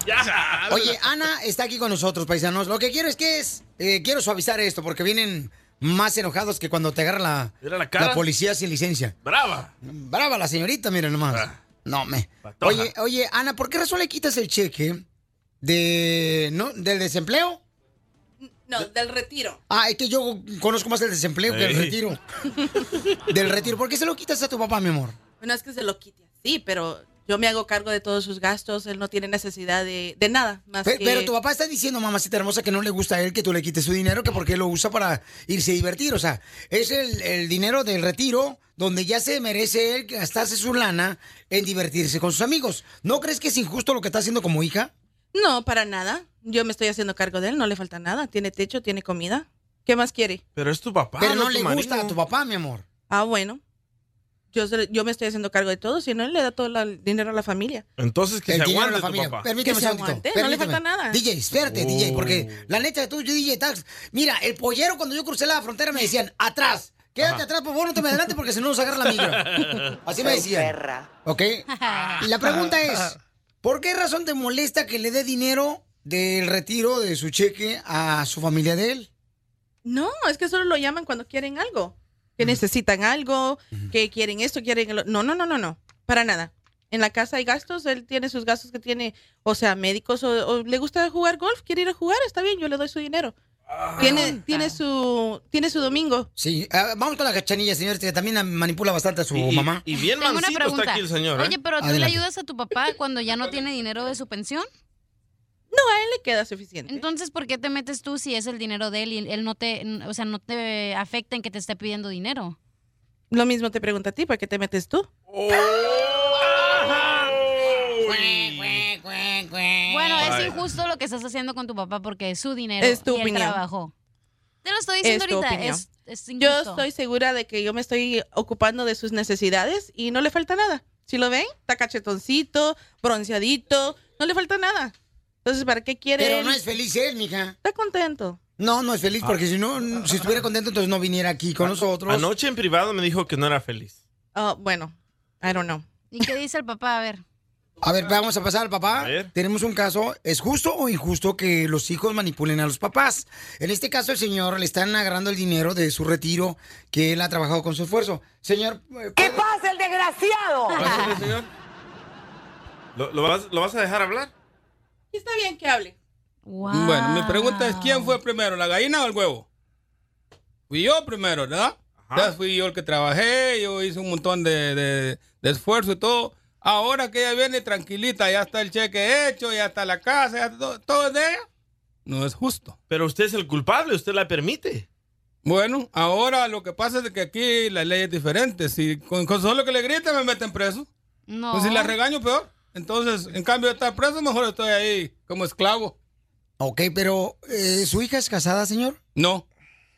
ya. Oye, Ana está aquí con nosotros, paisanos. Lo que quiero es que es... eh, quiero suavizar esto porque vienen más enojados que cuando te agarra la, la cara. policía sin licencia. Brava. Brava la señorita, miren nomás. No, me. patoja. Oye, oye, Ana, ¿por qué razón le quitas el cheque de no del desempleo? No, del retiro. Ah, es que yo conozco más el desempleo que el retiro. (laughs) del retiro. ¿Por qué se lo quitas a tu papá, mi amor? No es que se lo quite así, pero yo me hago cargo de todos sus gastos. Él no tiene necesidad de, de nada más Pe- que... Pero tu papá está diciendo, mamacita hermosa, que no le gusta a él que tú le quites su dinero, que porque lo usa para irse a divertir. O sea, es el, el dinero del retiro donde ya se merece él gastarse su lana en divertirse con sus amigos. ¿No crees que es injusto lo que está haciendo como hija? No, para nada. Yo me estoy haciendo cargo de él, no le falta nada. Tiene techo, tiene comida. ¿Qué más quiere? Pero es tu papá, Pero no le marido. gusta a tu papá, mi amor. Ah, bueno. Yo, se- yo me estoy haciendo cargo de todo, si no, él le da todo la- el dinero a la familia. Entonces que El se aguante la tu familia. papá. Permíteme Que se un segundito, aguante, no le falta nada. DJ, espérate, Oh. DJ, porque la neta, tú, yo, DJ, estás- mira, el pollero cuando yo crucé la frontera me decían, atrás, quédate Ajá. atrás, por favor, no te me adelante porque si no nos agarra la migra. (laughs) Así me decían. ¿Ok? Y la pregunta es, ¿por qué razón te molesta que le dé dinero del retiro de su cheque a su familia de él? No, es que solo lo llaman cuando quieren algo. Que necesitan algo, que quieren esto, quieren el o- No, no, no, no, no. Para nada. En la casa hay gastos, él tiene sus gastos que tiene, o sea, médicos, o, o le gusta jugar golf, quiere ir a jugar, está bien, yo le doy su dinero. Tiene, tiene su tiene su domingo. Sí, ah, vamos con la cachanilla, señor, que también manipula bastante a su Y- mamá. Y bien Tengo una mansito pregunta. está aquí el señor. ¿eh? Oye, pero ¿tú le ayudas a tu papá cuando ya no tiene dinero de su pensión? No, a él le queda suficiente. Entonces, ¿por qué te metes tú si es el dinero de él y él no te, o sea, no te afecta en que te esté pidiendo dinero? Lo mismo te pregunto a ti, ¿para qué te metes tú? Bueno, es injusto lo que estás haciendo con tu papá porque es su dinero Es tu y él opinión. trabajó. Te lo estoy diciendo Es tu ahorita, opinión. es, es Yo injusto. estoy segura de que yo me estoy ocupando de sus necesidades y no le falta nada. Si lo ven, está cachetoncito, bronceadito, no le falta nada. Entonces, ¿para qué quiere Pero él? no es feliz él, mija. Está contento. No, no es feliz porque si no, si estuviera contento, entonces no viniera aquí con nosotros. Anoche en privado me dijo que no era feliz. Oh, bueno, I don't know. ¿Y qué dice el papá? A ver. A ver, vamos a pasar al papá. A ver. Tenemos un caso. ¿Es justo o injusto que los hijos manipulen a los papás? En este caso, el señor le están agarrando el dinero de su retiro que él ha trabajado con su esfuerzo. Señor. ¿Qué pasa, el desgraciado? Pásale, señor. ¿Lo, lo vas, lo vas a dejar hablar? Está bien que hable. Bueno, mi pregunta es, ¿quién fue primero, la gallina o el huevo? Fui yo primero, ¿verdad? Entonces fui yo el que trabajé, yo hice un montón de, de- de esfuerzo y todo. Ahora que ella viene tranquilita, ya está el cheque hecho, ya está la casa, ya está todo, todo es de ella. No es justo. Pero usted es el culpable, usted la permite. Bueno, ahora lo que pasa es que aquí la ley es diferente. Si con, con solo que le griten me meten preso. No. Pues si la regaño, peor. Entonces, en cambio de estar preso, mejor estoy ahí como esclavo. Ok, pero eh, ¿su hija es casada, señor? No.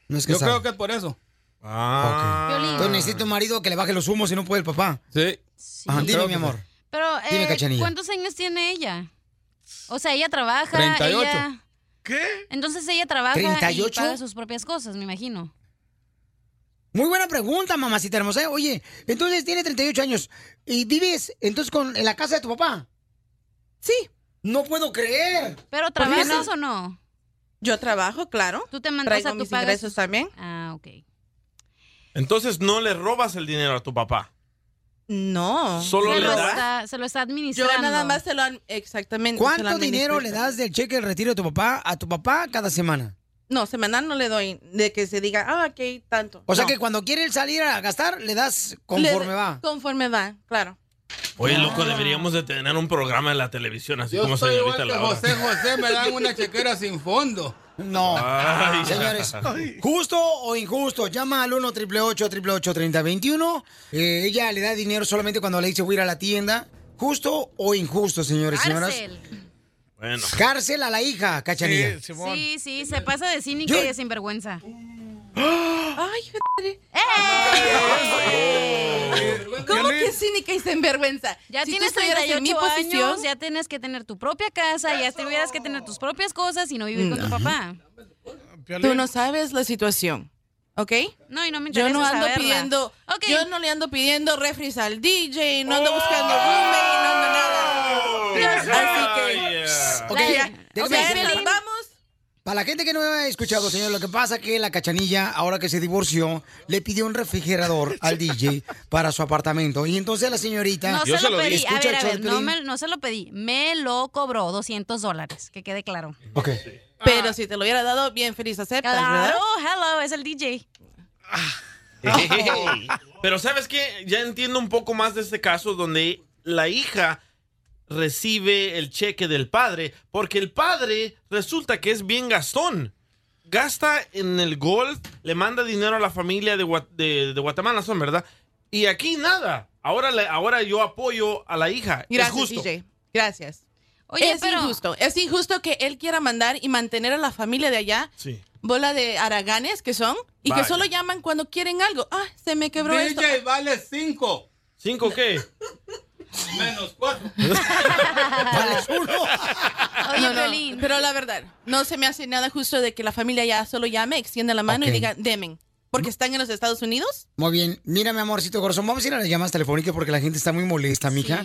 No es Yo casada. creo que es por eso. Ah. Entonces necesita un marido que le baje los humos y no puede el papá. Sí. Ajá, dime, mi amor. Pero, Dime, eh, Cachanilla. ¿cuántos años tiene ella? O sea, ella trabaja. 38. Ella... ¿Qué? Entonces ella trabaja 38. y paga sus propias cosas, me imagino. Muy buena pregunta, mamacita hermosa. ¿eh? Oye, entonces tiene 38 años y vives entonces con, en la casa de tu papá. Sí. No puedo creer. ¿Pero ¿Por qué trabajas o no? Yo trabajo, claro. ¿Tú te mandas Traigo a tu mis pagas ingresos también. Ah, ok. Entonces no le robas el dinero a tu papá. No. Solo se, le lo das. está, se lo está administrando. Yo nada más se lo... Exactamente. se lo ¿Cuánto dinero le das del cheque del retiro de tu papá a tu papá cada semana? No, semanal no le doy de que se diga, ah, ok, tanto. O sea que cuando quiere él salir a gastar, le das conforme Le- va. Conforme va, claro. Oye, loco, deberíamos de tener un programa en la televisión, así Yo como soy señorita igual que Laura. José José, me dan una chequera sin fondo. No. Ay, Señores, justo o injusto, llama al 1 888 3021 eh, Ella le da dinero solamente cuando le dice voy a ir a la tienda. Justo o injusto, señores y señoras. Cárcel. Bueno. Cárcel a la hija, cachanilla. Sí, sí, se pasa de cínica Yo- y de sinvergüenza. (gasps) Ay, madre. ¿Cómo que cínica y sinvergüenza? Ya Si tú tienes estuvieras 38 en mi posición- años, ya tienes que tener tu propia casa, ya tuvieras que tener tus propias cosas y no vivir con tu papá. Tú no sabes la situación, ¿ok? No, y no me Yo interesa no ando saberla. pidiendo, yo no le ando pidiendo refris al DJ, no ando buscando roommate, no ando nada. Ya, déjame o sea, decirle- nos vamos. Para la gente que no me ha escuchado, señor, lo que pasa que la cachanilla, ahora que se divorció, le pidió un refrigerador al (laughs) DJ para su apartamento. Y entonces la señorita. No se lo pedí. A Escucha ver, a no, me, no se lo pedí. Me lo cobró 200 dólares, que quede claro. Ok. Pero si te lo hubiera dado, bien feliz aceptas, ¿verdad? Claro, hello, es el DJ. (laughs) Pero ¿sabes qué? Ya entiendo un poco más de este caso donde la hija recibe el cheque del padre porque el padre resulta que es bien gastón. Gasta en el golf, le manda dinero a la familia de, de- de Guatemala, son, ¿verdad? Y aquí nada. Ahora, le- ahora yo apoyo a la hija. Gracias, es justo. DJ. Gracias. Oye, es pero- injusto. Es injusto que él quiera mandar y mantener a la familia de allá, Sí. bola de haraganes que son, y Vaya. que solo llaman cuando quieren algo. Ah, se me quebró esto. DJ vale 5. ¿Cinco qué? (laughs) Menos 4. (laughs) Oye, no, no, pero la verdad, no se me hace nada justo de que la familia ya solo llame, extienda la mano Ok. y diga, demen. Porque están en los Estados Unidos. Muy bien. Mira, mi amorcito corazón, vamos a ir a las llamadas telefónicas porque la gente está muy molesta, mija.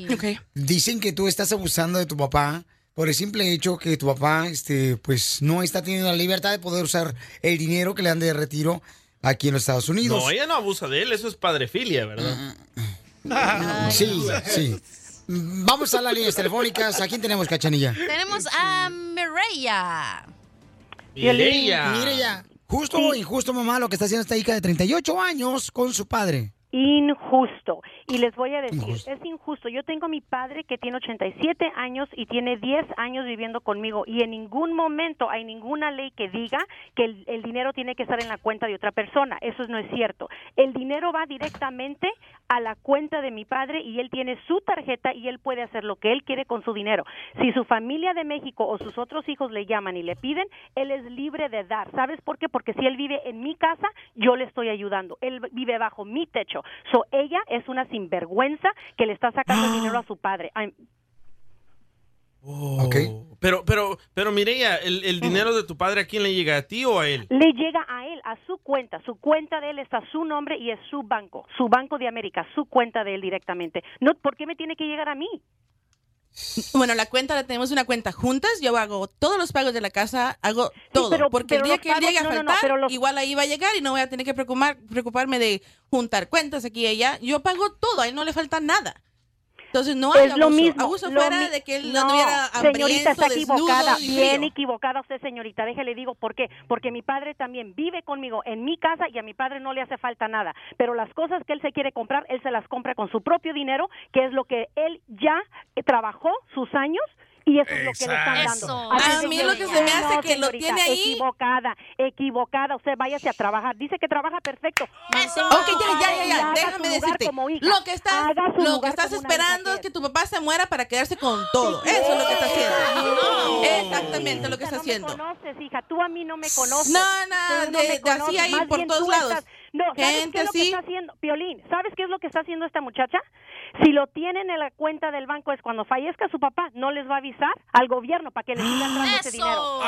Dicen que tú estás abusando de tu papá por el simple hecho que tu papá, este, pues, no está teniendo la libertad de poder usar el dinero que le dan de retiro aquí en los Estados Unidos. No, ella no abusa de él, eso es padrefilia, ¿verdad? Sí, sí. Vamos a las líneas telefónicas. ¿A quién tenemos, cachanilla? Tenemos a Mireya. Mireya. Mireya. Justo o injusto, mamá, lo que está haciendo esta hija de 38 años con su padre. Injusto. Y les voy a decir, es injusto. Yo tengo a mi padre que tiene 87 años y tiene 10 años viviendo conmigo y en ningún momento hay ninguna ley que diga que el, el dinero tiene que estar en la cuenta de otra persona. Eso no es cierto. El dinero va directamente a la cuenta de mi padre y él tiene su tarjeta y él puede hacer lo que él quiere con su dinero. Si su familia de México o sus otros hijos le llaman y le piden, él es libre de dar. ¿Sabes por qué? Porque si él vive en mi casa, yo le estoy ayudando. Él vive bajo mi techo. So, ella es una sinvergüenza que le está sacando el dinero a su padre. I'm- Pero, pero, pero Mireya, ¿el, el dinero de tu padre a quién le llega? ¿A ti o a él? le llega a él, a su cuenta. Su cuenta de él está a su nombre y es su banco, su banco de América, su cuenta de él directamente. No, ¿Por qué me tiene que llegar a mí? Bueno, la cuenta, la tenemos una cuenta juntas. Yo hago todos los pagos de la casa, hago todo. pero- porque pero el día que pagos- llegue a no, no, no, faltar, pero los- igual ahí va a llegar y no voy a tener que preocupar, preocuparme de juntar cuentas aquí y allá. Yo pago todo, a él no le falta nada. Entonces no hay es lo abuso. mismo. Abuso lo fuera mi- de que él no, señorita, está equivocada, bien equivocada usted, señorita. Déjele digo por qué. Porque mi padre también vive conmigo en mi casa y a mi padre no le hace falta nada. Pero las cosas que él se quiere comprar, él se las compra con su propio dinero, que es lo que él ya trabajó sus años Y eso es lo que le están dando. Eso. Así A mí lo que se me hace No, que lo señorita, tiene ahí- Equivocada, equivocada. Usted váyase a trabajar. Dice que trabaja perfecto. Mantenga Ok, ya, ya, ya, ya, déjame decirte. como hija. Lo que estás, Haga su lo que estás esperando es que tu papá se muera para quedarse con todo. Eso es lo que está haciendo. Exactamente lo que está haciendo. No me conoces, hija. Tú a mí no me conoces. No, no, no de- me de así conoces. ahí Más por bien todos lados. No, ¿sabes Gente qué es lo que está haciendo? Piolín, ¿sabes qué es lo que está haciendo esta muchacha? Si lo tienen en la cuenta del banco es cuando fallezca su papá, no les va a avisar al gobierno para que les sigan dando ese dinero.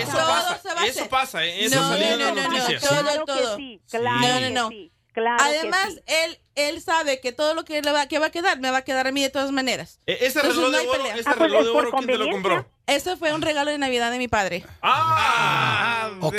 Eso pasa, eso pasa, ¿eh? eso No, salió en no, las no, no, noticias. todo, Claro que todo. sí, claro no, no, que no. sí, claro que Además, sí. él, él sabe que todo lo que le va, que va a quedar, me va a quedar a mí de todas maneras. E- ese Entonces, reloj no de hay oro, pelea. ese Ah, pues, reloj es de por oro, ¿quién te lo compró? Ese fue un regalo de Navidad de mi padre. Ah, Ok.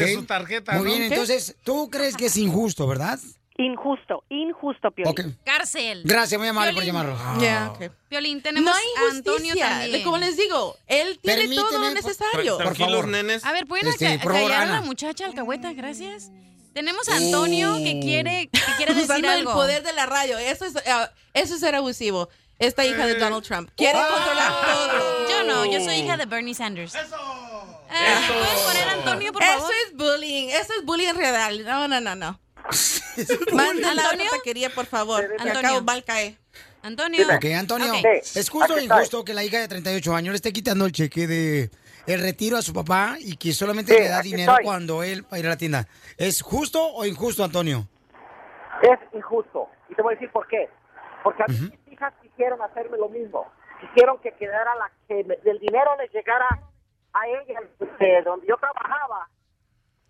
Muy bien, entonces, ¿tú crees que es injusto, verdad? Injusto, injusto, Piolín. Ok. Cárcel. Gracias, muy amable por llamarlo. Ya, ok. Violín, tenemos No hay a Antonio también. Como les digo, él tiene todo lo necesario. por- por favor. nenes. A ver, ¿pueden Este, aca- por favor, callar a la muchacha alcahueta? Gracias. Tenemos a Antonio que quiere, que quiere decir Usando algo. el poder de la radio. Eso es, ah, eso es ser abusivo. Esta hija de Donald Trump. Quiere controlar todo. Yo no, yo soy hija de Bernie Sanders. Eh, ¿Puedes poner a Antonio, por favor? Eso es bullying. Eso es bullying real. No, no, no, no. (laughs) Mándala a ¿Antonio? otra taquería, por favor. Antonio. acá caer. Antonio. Ok, Antonio, Ok. ¿es justo o injusto que la hija de 38 años le esté quitando el cheque de el retiro a su papá y que solamente Sí, le da dinero estoy. cuando él va a ir a la tienda? ¿Es justo o injusto, Antonio? Es injusto. Y te voy a decir por qué. Porque a mí mis hijas quisieron hacerme lo mismo. Quisieron que quedara la que me- el dinero les llegara a ella de donde yo trabajaba,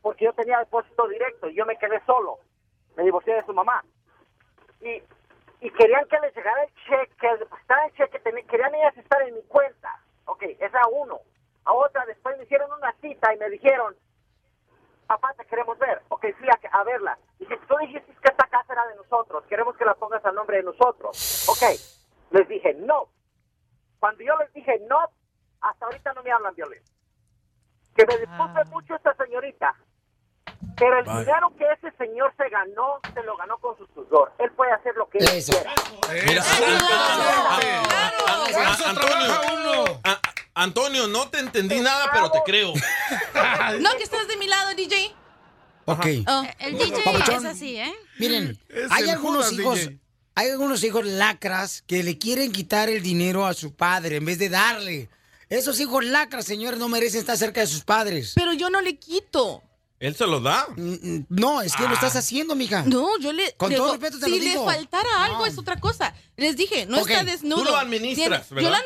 porque yo tenía depósito directo y yo me quedé solo. Me divorcié de su mamá. Y, y querían que les llegara el cheque, que el cheque, querían ellas estar en mi cuenta. Ok, esa uno. A otra, después me hicieron una cita y me dijeron, papá, te queremos ver. Ok, fui a, a verla. Dije, tú dijiste que esta casa era de nosotros, queremos que la pongas al nombre de nosotros. Ok, les dije no. Cuando yo les dije no, hasta ahorita no me hablan violencia. Que me disculpe mucho esta señorita, pero el Vale. dinero que ese señor se ganó, se lo ganó con su sudor. Él puede hacer lo que él Eso. quiera. Mira, A- Antonio, no te entendí nada, pero te creo. (laughs) No, que estás de mi lado, DJ. Ok. Oh. El DJ Papuchón. es así, ¿eh? Miren, Es hay algunos Judas, hijos, DJ. hay algunos hijos lacras que le quieren quitar el dinero a su padre en vez de darle. Esos hijos lacras, señores, no merecen estar cerca de sus padres. Pero yo no le quito. Él se lo da. No, es que lo Ah. estás haciendo, mija. No, yo le. Con le- todo respeto te si lo digo. le faltara algo es otra cosa. Les dije, no está tú desnudo. lo administras, Tiene- Yo ¿verdad? lo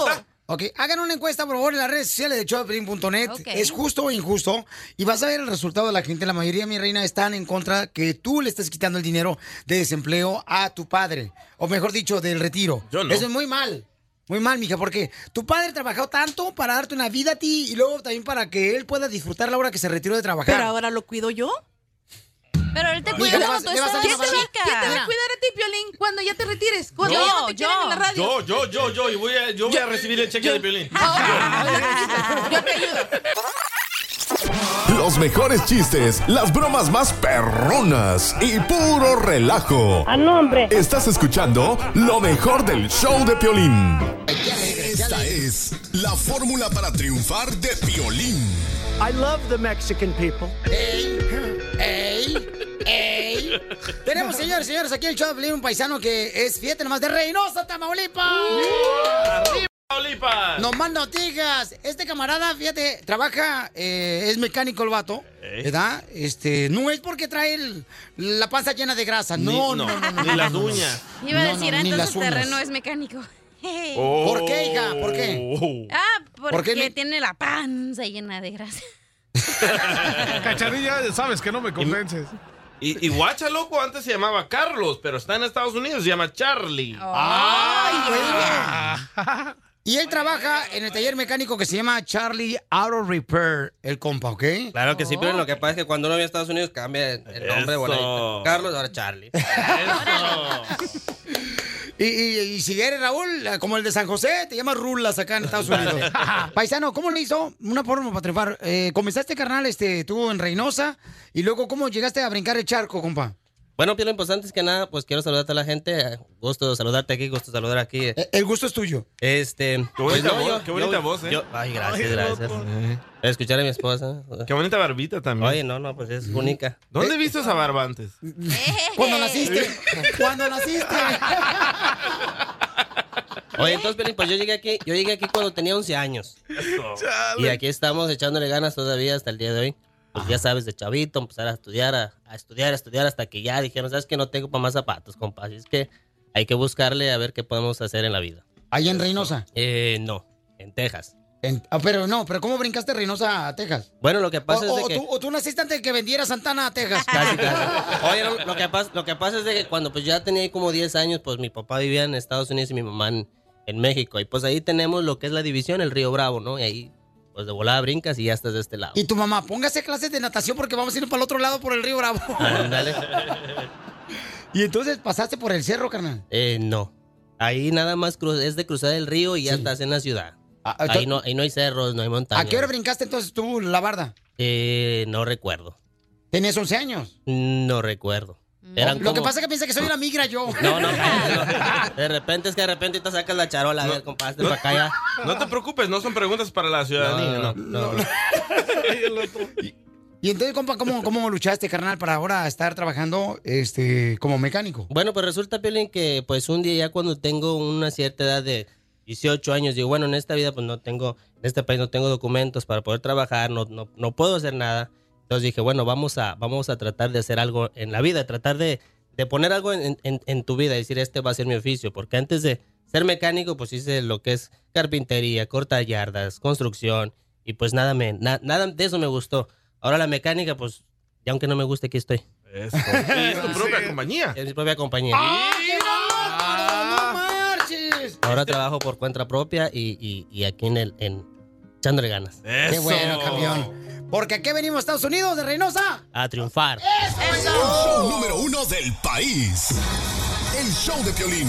administro. Ok, hagan una encuesta, por favor, en las redes sociales de showdepiolín.net. Ok. ¿Es justo o injusto? Y vas a ver el resultado de la gente. La mayoría, mi reina, están en contra que tú le estés quitando el dinero de desempleo a tu padre. O mejor dicho, del retiro. Yo no. Eso es muy mal. Muy mal, mija, porque tu padre trabajó tanto para darte una vida a ti y luego también para que él pueda disfrutar la hora que se retiró de trabajar. Pero ahora lo cuido yo. Pero él te cuida cuando tú estabas ¿Quién te, va, chica. quién te va a cuidar a ti, Piolín, cuando ya te retires? Cuando Yo, ya no te quieren en la radio. Yo, yo, yo, yo, y voy a, yo voy a recibir el cheque de violín. Yo te ayudo. Los mejores chistes, las bromas más perronas y puro relajo. ¡A nombre! Estás escuchando lo mejor del show de Piolín. Esta es la fórmula para triunfar de Piolín. I love the Mexican people. ¡Ey! ¡Ey! ¡Ey! Tenemos, señores, señores, aquí el show un paisano que es, fíjate nomás, de Reynosa, Tamaulipas. ¡Arriba, Tamaulipas! Nos manda noticias. Este camarada, fíjate, trabaja, eh, es mecánico el vato, ¿verdad? Este, no es porque trae el- la panza llena de grasa. Ni- No, no, no, no. no, ni las no, no. uñas. Iba a No, decir, no, ah, ni entonces las el terreno es mecánico. ¿Por qué, hija? ¿Por qué? Ah, porque ¿Por qué me- tiene la panza llena de grasa. (laughs) Cacharilla, sabes que no me convences. Y, y guacha, loco, antes se llamaba Carlos, pero está en Estados Unidos, se llama Charlie. ¡Ay, güey! (laughs) Y él trabaja en el taller mecánico que se llama Charlie Auto Repair, el compa, ¿ok? Claro que sí, pero lo que pasa es que cuando uno viene a Estados Unidos cambia el nombre. Eso. Bueno, Carlos, ahora Charlie. (laughs) Y, y- y si eres Raúl, eh, como el de San José, te llamas Rulas acá en Estados Unidos. (laughs) Paisano, ¿cómo le hizo una forma para triunfar? Eh, comenzaste, carnal, este, tú en Reynosa, y luego, ¿cómo llegaste a brincar el charco, compa? Bueno, Piolín, pues antes que nada, pues quiero saludar a toda la gente. Gusto saludarte aquí, gusto saludar aquí. El gusto es tuyo. Este. Qué bonita pues, no, voz, yo- qué bonita yo- voz, ¿eh? yo- ay, gracias, Ay, gracias. loco. Escuchar a mi esposa. Qué bonita barbita también. Oye, no, no, pues es única. ¿Dónde viste esa barba antes? (laughs) Cuando naciste. Cuando naciste. (laughs) Oye, entonces, Piolín, pues yo llegué aquí, yo llegué aquí cuando tenía 11 años. Y aquí estamos echándole ganas todavía hasta el día de hoy. Pues ya sabes, de chavito, empezar a estudiar, a, a estudiar, a estudiar, hasta que ya dijeron, sabes que no tengo para más zapatos, compa. Así es que hay que buscarle a ver qué podemos hacer en la vida. Allá en Reynosa. Eh, no, en Texas. En- ah, pero no, pero ¿cómo brincaste de Reynosa a Texas? Bueno, lo que O, pasa es o- de o que... tú, o tú naciste antes de que vendiera Santana a Texas. (laughs) Casi, casi. Oye, lo que, pasa, lo que pasa es de que cuando pues ya tenía como 10 años, pues mi papá vivía en Estados Unidos y mi mamá en, en México. Y pues ahí tenemos lo que es la división, el Río Bravo, ¿no? Y ahí, pues de volada brincas y ya estás de este lado. Y tu mamá, póngase clases de natación porque vamos a ir para el otro lado por el río Bravo. (laughs) Ándale. (laughs) y entonces pasaste por el cerro, carnal. Eh, no. Ahí nada más es de cruzar el río y ya estás en la ciudad. ah, ahí, no, ahí no hay cerros, no hay montañas. ¿A qué hora brincaste entonces tú la barda? Eh, no recuerdo. Tenías 11 años. No recuerdo. Eran Lo que pasa es que piensa que soy una migra yo. No, no, (laughs) cállate, no. De repente es que de repente te sacas la charola, a ver, compadre, para acá ya. No te preocupes, no son preguntas para la ciudadanía. No, No, no, (laughs) Y entonces, compa, ¿cómo, cómo luchaste, carnal, para ahora estar trabajando este, como mecánico? Bueno, pues resulta, Piolín, que pues un día ya cuando tengo una cierta edad de 18 años, digo, bueno, en esta vida pues no tengo, en este país no tengo documentos para poder trabajar, no, no, no puedo hacer nada. Entonces dije, bueno, vamos a, vamos a tratar de hacer algo en la vida, tratar de, de poner algo en, en- en tu vida, decir, este va a ser mi oficio, porque antes de ser mecánico, pues hice lo que es carpintería, corta yardas, construcción, y pues nada, me, na- nada de eso me gustó. Ahora la mecánica, pues, ya aunque no me guste, aquí estoy. Eso. (laughs) Y es tu propia compañía. Es mi propia compañía. ¡No marches! Ahora trabajo por cuenta propia y, y- y aquí en el en echándole ganas. Qué bueno, campeón. Porque aquí venimos a Estados Unidos, de Reynosa. A triunfar. El show número uno del país. El show de Piolín.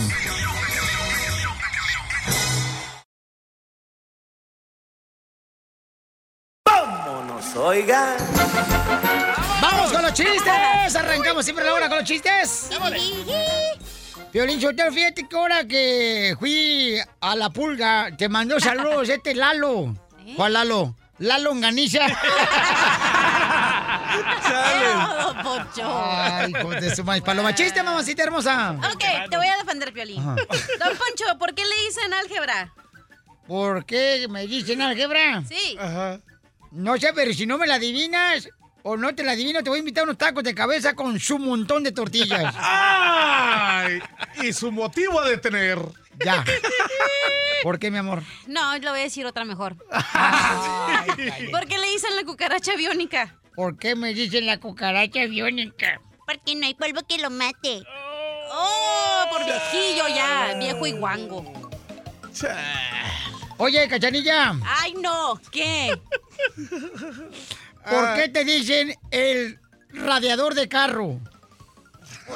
Vámonos, oigan. ¡Vamos con los chistes! Arrancamos siempre la hora con los chistes. Violín Sotelo, fíjate que ahora que fui a la pulga, te mandó saludos (laughs) este Lalo. ¿Cuál Lalo? Lalo Onganiza. (laughs) don Poncho. Ay, de su maíz. Paloma, chiste, mamacita hermosa. Ok, te voy a defender, Piolín. Ajá. Don Poncho, ¿por qué le dicen álgebra? ¿Por qué me dicen álgebra? Sí. No sé, pero si no me la adivinas o no te la adivino, te voy a invitar unos tacos de cabeza con su montón de tortillas. ¡Ay! Y su motivo de tener. Ya. (laughs) ¿Por qué, mi amor? No, lo voy a decir otra mejor. (laughs) (laughs) ¿Por qué le dicen la cucaracha biónica? ¿Por qué me dicen la cucaracha biónica? Porque no hay polvo que lo mate. Oh, por viejillo ya, viejo y guango. Oye, cachanilla, Ay, no, ¿qué? (laughs) ¿por qué te dicen el radiador de carro?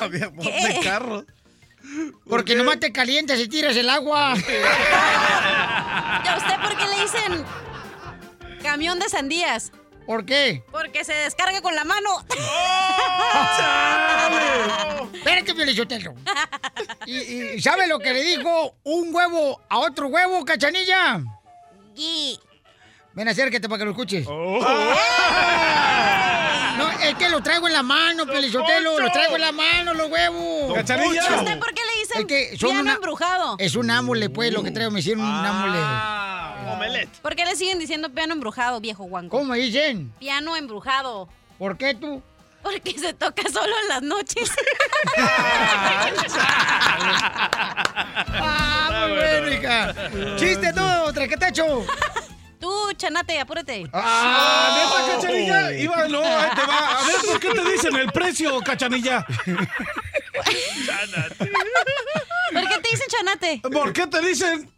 de carro. Porque nomás te calientas y tiras el agua. ¿Y a usted por qué le dicen camión de sandías? ¿Por qué? Porque se descarga con la mano. (laughs) Espérate, Piolichotelo. ¿Y, y sabe lo que le dijo un huevo a otro huevo, cachanilla? Ven, acércate para que lo escuches. Oh. Es que lo traigo en la mano, Piolichotelo. Lo traigo en la mano, los huevos. Cachanilla. ¿Y a usted por qué le dicen Es que son piano una- embrujado? Es un ámule, pues, lo que traigo. Me hicieron un ámule. Omelette. ¿Por qué le siguen diciendo piano embrujado, viejo guango? ¿Cómo dicen? Piano embrujado. ¿Por qué tú? Porque se toca solo en las noches. (laughs) ¡Ah, muy bueno, hija! ¡Chiste tú, traquetacho! (laughs) Tú, chanate, apúrate. Ah, neta, cachanilla. Iba, no, ahí te va. A ver, ¿por qué te dicen el precio, cachanilla? ¿Por qué te dicen chanate? ¿Por qué te dicen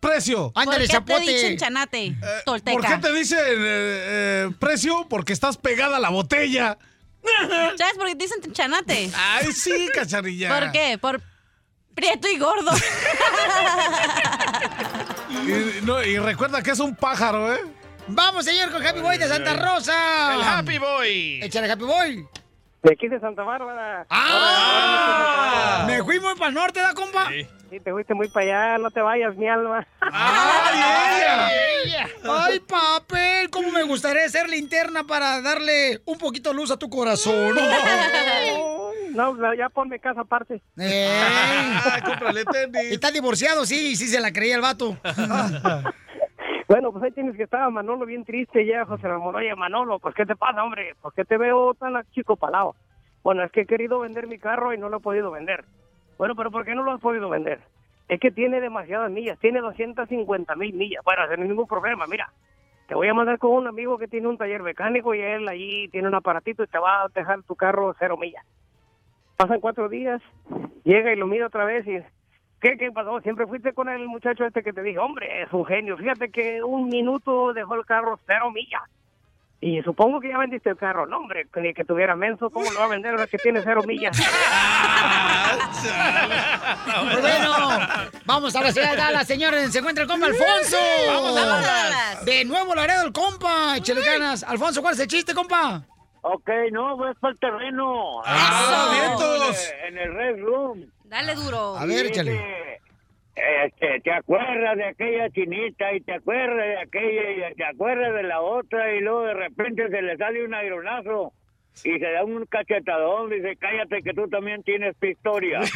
precio? ¿Por qué te dicen chanate? Tolteca. ¿Por qué te dicen eh, eh, precio? Porque estás pegada a la botella. ¿Sabes por qué te dicen chanate? Ay, sí, cachanilla. ¿Por qué? Por prieto y gordo. (laughs) Y, no, y recuerda que es un pájaro, ¿eh? Vamos, señor, con Happy Boy de Santa Rosa. El Happy Boy. Échale Happy Boy. De aquí de Santa Bárbara. ¡Ah! Me fui muy para el norte, ¿da, compa? Sí, te fuiste muy para allá, no te vayas, mi alma. ¡Ay, ella! ¡Ay, papel! ¿Cómo me gustaría ser linterna para darle un poquito de luz a tu corazón? (laughs) No, no, ya ponme casa aparte. cómprale tenis. Está divorciado, sí, sí se la creía el vato. (laughs) Bueno, pues ahí tienes que estar Manolo bien triste ya, José Ramón. Oye, Manolo, pues ¿qué te pasa, hombre? ¿Por qué te veo tan chico palado? Bueno, es que he querido vender mi carro y no lo he podido vender. Bueno, pero ¿por qué no lo has podido vender? Es que tiene demasiadas millas, tiene 250 mil millas. Bueno, no hay ningún problema, mira. Te voy a mandar con un amigo que tiene un taller mecánico y él allí tiene un aparatito y te va a dejar tu carro cero millas. Pasan cuatro días, llega y lo mira otra vez y ¿Qué, ¿Qué pasó? Siempre fuiste con el muchacho este que te dije, hombre, es un genio. Fíjate que un minuto dejó el carro cero millas. Y supongo que ya vendiste el carro. No, hombre, ni que tuviera menso, ¿cómo lo va a vender ahora que tiene cero millas? (laughs) Bueno, vamos a la ciudad de Dallas, señores. Se encuentra el compa Alfonso. Vamos a Dallas. De nuevo Laredo el compa. Échale ganas. Alfonso, ¿cuál es el chiste, compa? Ok, no, voy para el terreno. ¡Ah, vientos! En el Red Room. Dale duro. A ver, échale. Este, te acuerdas de aquella chinita y te acuerdas de aquella y te acuerdas de la otra y luego de repente se le sale un aeronazo y se da un cachetadón y dice cállate que tú también tienes tu historia. (laughs)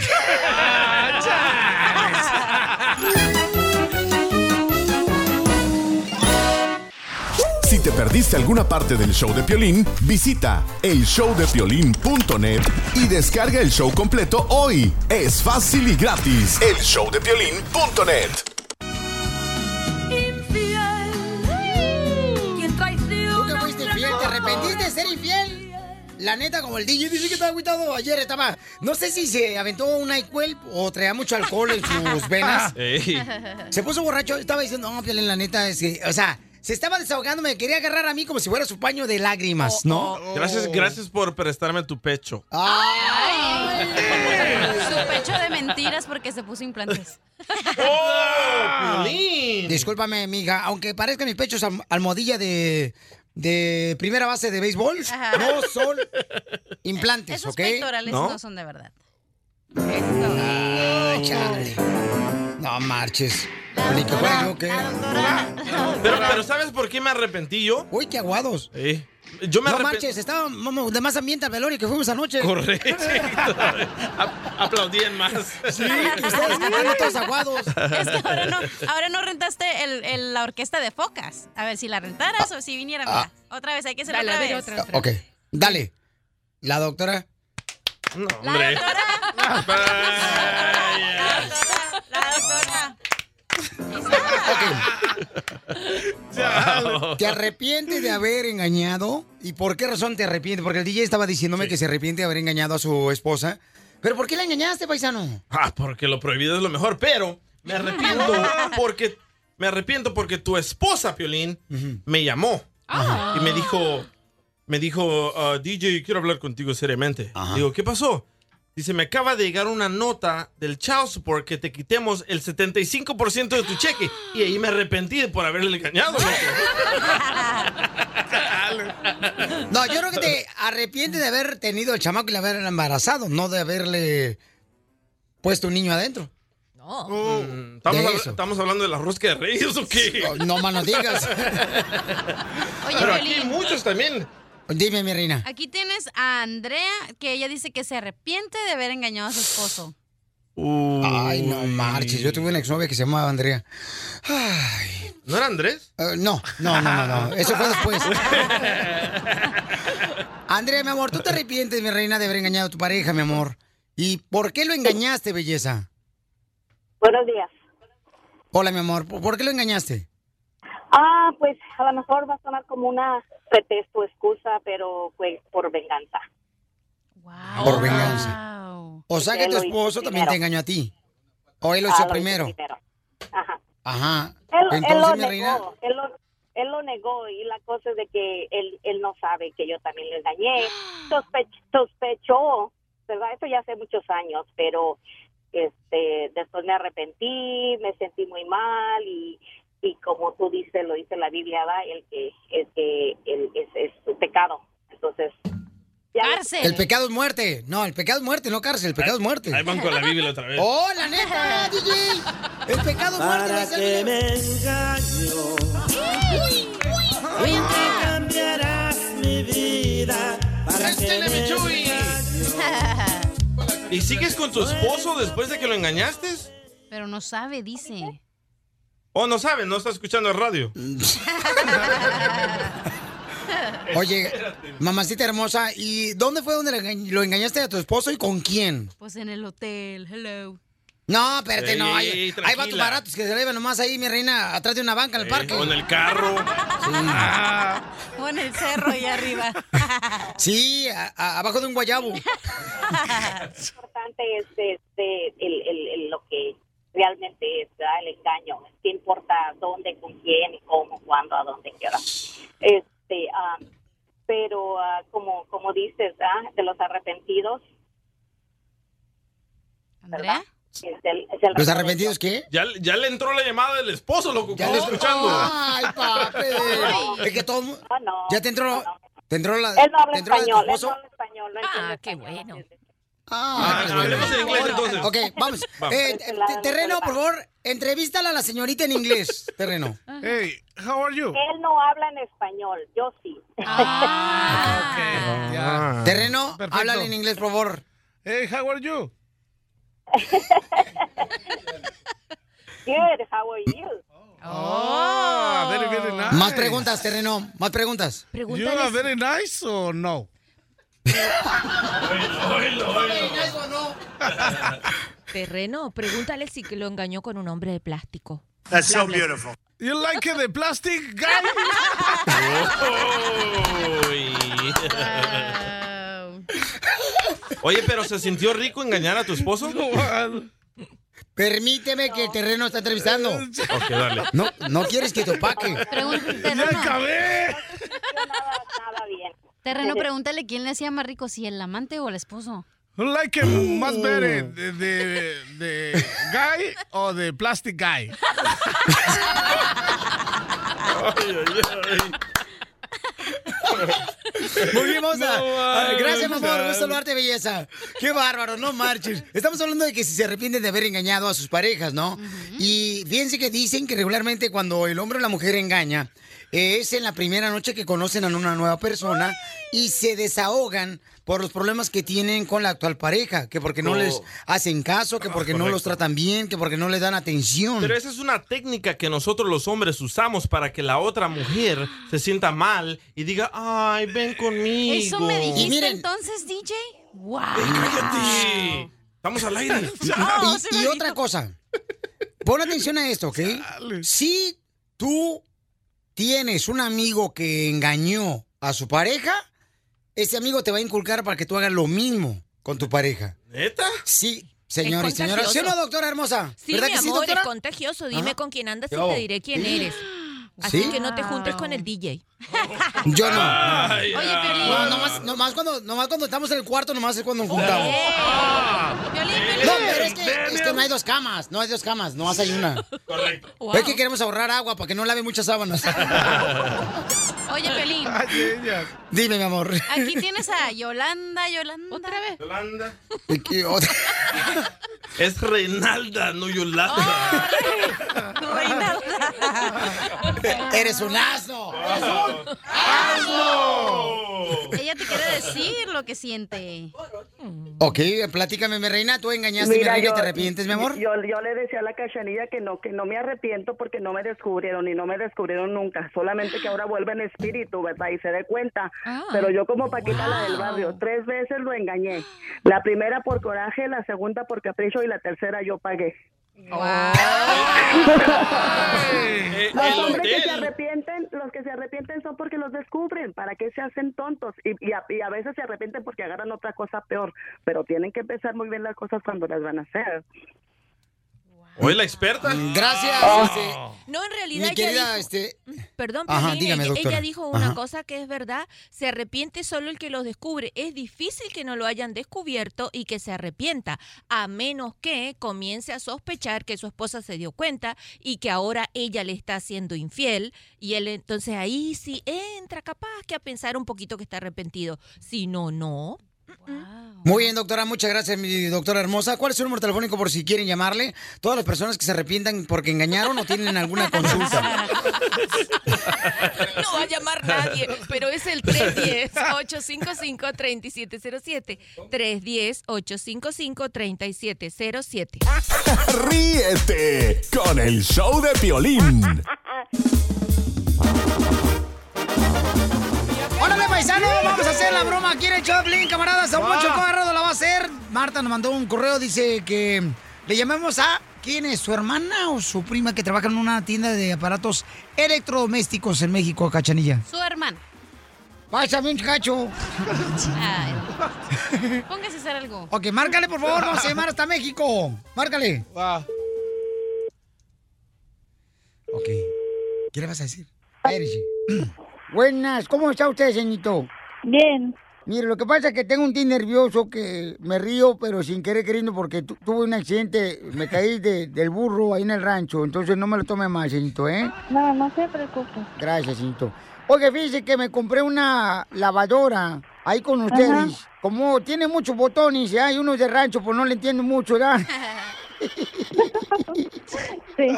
(laughs) (laughs) Si te perdiste alguna parte del show de Piolín, visita elshowdepiolín.net y descarga el show completo hoy. Es fácil y gratis. Elshowdepiolín.net. ¿Tú que fuiste infiel? ¿Te arrepentiste de ser infiel? La neta, como el DJ dice que estaba agüitado ayer, estaba... No sé si se aventó un NyQuil o traía mucho alcohol en sus venas. (laughs) Ey. Se puso borracho, estaba diciendo, no, Piolín, la neta es que... O sea, se estaba desahogando, me quería agarrar a mí como si fuera su paño de lágrimas, ¿no? Gracias, gracias por prestarme tu pecho. Ay. Su pecho de mentiras porque se puso implantes. (laughs) Discúlpame, amiga, aunque parezca mis pechos alm- almohadilla de, de primera base de béisbol, Ajá. no son implantes, Esos ¿ok? pectorales no, son de verdad. Chale. No marches. Ni que fuera yo, ¿qué? Pero, pero ¿sabes por qué me arrepentí yo? Uy, qué aguados. Eh, Yo me no arrepentí. marches, estábamos de más ambiente al velorio que fuimos anoche. Correcto. (laughs) Aplaudían más. Sí, que ustedes (laughs) cantando todos aguados. Es que ahora no, ahora no rentaste el, el- la orquesta de focas. A ver si la rentaras o si viniera. mira. Otra vez, hay que hacer Dale, otra vez. otra, otra. Ok, dale. La doctora. No, La hombre. La doctora. ¿Te arrepientes de haber engañado? ¿Y por qué razón te arrepientes? Porque el DJ estaba diciéndome que se arrepiente de haber engañado a su esposa. ¿Pero por qué la engañaste, paisano? Ah, porque lo prohibido es lo mejor, pero me arrepiento porque me arrepiento porque tu esposa Piolín me llamó Ah. y me dijo me dijo "Ah, DJ quiero hablar contigo seriamente. Digo qué pasó. Dice me acaba de llegar una nota del child support que te quitemos el 75% de tu cheque y ahí me arrepentí de por haberle engañado. No, yo creo que te arrepientes de haber tenido el chamaco y de haberla embarazado, no de haberle puesto un niño adentro. No. Mm, ¿Estamos. ¿Estamos hablando de la rosca de reyes o qué? No más no digas. Oye, Pero aquí muchos también. Dime, mi reina. Aquí tienes a Andrea, que ella dice que se arrepiente de haber engañado a su esposo. Ay, no marches. Yo tuve una exnovia que se llamaba Andrea. ¿No era Andrés? Eh, no, no, no, no, no. Eso fue después. (laughs) Andrea, mi amor, ¿tú te arrepientes, mi reina, de haber engañado a tu pareja, mi amor? ¿Y por qué lo engañaste, belleza? Buenos días. Hola, mi amor. ¿Por por qué lo engañaste? Ah, pues a lo mejor va a sonar como una pretexto, excusa, pero fue por venganza. Por venganza. O sea que tu esposo también primero. te engañó a ti. O él lo Ah, hizo lo hizo primero. Ajá. Ajá. Él, lo mi negó, reina. él lo, él lo negó y la cosa es de que él, él no sabe que yo también le engañé. (gasps) Sospe- sospechó, ¿verdad? Eso ya hace muchos años, pero este después me arrepentí, me sentí muy mal y, y como tú dices, lo dice la Biblia. El que es que el, es, es pecado. Entonces, cárcel. El pecado es muerte. No, el pecado es muerte, no cárcel. El pecado es muerte. Ahí van con la Biblia otra vez. ¡Oh, la neta, (laughs) DJ! El pecado es muerte. Para que el me engaño. Nunca cambiarás mi vida. Para que Échale, me mi. ¿Y sigues con tu esposo después de que lo engañaste? Pero no sabe, dice. ¿O no sabe? No está escuchando el radio. (laughs) Oye, mamacita hermosa, ¿y dónde fue donde lo enga- lo engañaste a tu esposo y con quién? Pues en el hotel, hello. No, espérate, no. Hay, Ey, hay vatos baratos que se le llevan nomás ahí, mi reina, atrás de una banca en el parque. O en el carro. O en el cerro ahí arriba. (laughs) Sí, a- a- abajo de un guayabo. (laughs) importante es este, el, el- el- lo que realmente es ¿verdad? el engaño. ¿Qué importa dónde, con quién, y cómo, cuándo, a dónde, qué hora? Este, ah, pero ah, como, como dices, ¿verdad? de los arrepentidos. ¿verdad? Es el, es el ¿Los arrepentidos qué? Ya, ya le entró la llamada del esposo, loco. Ya ¿cómo le está escuchando? Ay, papi. Es que todo... Ah, no, Ya te entró... ¿Te entró la... Él no habla ¿te entró la de tu español, él esposo? no habla español. No ah, qué bueno. Ah, Ah, hablemos en inglés, entonces. Ok, vamos. (laughs) Vamos. Eh, te- terreno, por favor, entrevístala a la señorita en inglés, terreno. Hey, how are you? Él no habla en español, yo sí. Ah, (laughs) Terreno, Perfecto. háblale en inglés, por favor. Hey, how are you? (laughs) Good, how are you? Oh, very, very nice. Más preguntas, terreno, más preguntas. You are very nice or no? (laughs) Terreno, pregúntale si que lo engañó con un hombre de plástico. That's so beautiful. You like the plastic guy? (laughs) (laughs) Oye, pero ¿se sintió rico engañar a tu esposo? Permíteme que el terreno está entrevistando. Ok, dale. No, no quieres que te opaque. Terreno. acabé! Nada bien. Terreno, pregúntale quién le hacía más rico, si el amante o el esposo. Like him más better, the, the guy or the plastic guy? (laughs) Muy bien, vamos a- No a- mames, Gracias, mi amor. Gusto saludarte, belleza. Qué bárbaro, no marches. Estamos hablando de que si se arrepienten de haber engañado a sus parejas, ¿no? Y fíjense que dicen que regularmente cuando el hombre o la mujer engaña, es en la primera noche que conocen a una nueva persona y se desahogan por los problemas que tienen con la actual pareja, que porque no Oh. les hacen caso, que porque no los tratan bien, que porque no les dan atención. Pero esa es una técnica que nosotros los hombres usamos para que la otra mujer se sienta mal y diga, ay, ven conmigo. ¿Eso me dijiste Y miren- entonces, DJ? ¡Wow! Cállate. Estamos al aire. (laughs) y y otra cosa, pon atención a esto, ¿ok? Si tú tienes un amigo que engañó a su pareja, ese amigo te va a inculcar para que tú hagas lo mismo con tu pareja. ¿Neta? Sí, señor y señora. ¿Sí o no, doctora hermosa? Sí, ¿Verdad mi que sí, amor, doctora? es contagioso. Dime Ajá. con quién andas y te diré quién eres. (gasps) Así ¿Sí? que no te juntes con el DJ. (laughs) Yo no. Ay, Oye. Piolín. No, nomás, nomás cuando, nomás cuando estamos en el cuarto, nomás es cuando nos juntamos. Piolín, No, pero es que, es que no hay dos camas, no hay dos camas, nomás hay una. Correcto. Es que queremos ahorrar agua para que no lave muchas sábanas. (laughs) Oye, Pelín. Dime, mi amor. Aquí (laughs) tienes a Yolanda, Yolanda. ¿Otra vez? Yolanda. ¿Y qué otra? Es Reinalda, no Yolanda. Eres un asno. Ella te quiere decir lo que siente. Ok, platícame, mi reina. ¿Tú engañaste, Mira, mi reina, y yo- te arrepientes, mi amor? Yo, yo le decía a la cachanilla que no, que no me arrepiento porque no me descubrieron y no me descubrieron nunca. Solamente que ahora vuelve en espíritu, ¿verdad? Y se dé cuenta. Pero yo como Paquita la del barrio, tres veces lo engañé. La primera por coraje, la segunda por capricho y la tercera yo pagué. (laughs) Los hombres que se arrepienten, los que se arrepienten son porque los descubren, para que se hacen tontos y, y, a, y a veces se arrepienten porque agarran otra cosa peor, pero tienen que pensar muy bien las cosas cuando las van a hacer. Hoy la experta. Gracias. este, No, en realidad mi ella querida, dijo- este... Perdón, Ajá, Piolín, dígame, ella, ella dijo una Ajá. cosa que es verdad, se arrepiente solo el que los descubre. Es difícil que no lo hayan descubierto y que se arrepienta, a menos que comience a sospechar que su esposa se dio cuenta y que ahora ella le está siendo infiel y él entonces ahí sí entra capaz que a pensar un poquito que está arrepentido. Si no, no. Muy bien, doctora, muchas gracias, mi doctora hermosa. ¿Cuál es su número telefónico por si quieren llamarle? Todas las personas que se arrepientan porque engañaron o tienen alguna consulta. (laughs) No va a llamar nadie, pero es el 310-855-3707. 310-855-3707. (laughs) Ríete con el show de Piolín. (laughs) ¡Órale, paisano! Vamos a hacer la broma aquí en el Choplin, camaradas. A un Ah. Poncho Corrado la va a hacer. Marta nos mandó un correo, dice que le llamemos a... ¿Quién es? ¿Su hermana o su prima que trabaja en una tienda de aparatos electrodomésticos en México, Cachanilla? Su hermano. Pásame un cacho. Ay. (laughs) Póngase a hacer algo. Ok, márcale, por favor. Vamos a llamar hasta México. Márcale. Ok. ¿Qué le vas a decir? Espérese. Buenas, ¿cómo está usted, señorito? Bien. Mire, lo que pasa es que tengo un tío nervioso que me río, pero sin querer queriendo, porque tu- tuve un accidente, me caí de- del burro ahí en el rancho, entonces no me lo tome mal, señorito, ¿eh? No, no se preocupe. Gracias, señorito. Oye, fíjese que me compré una lavadora ahí con ustedes. Como tiene muchos botones y hay unos de rancho, pues no le entiendo mucho, ¿verdad? (laughs) (laughs) Sí.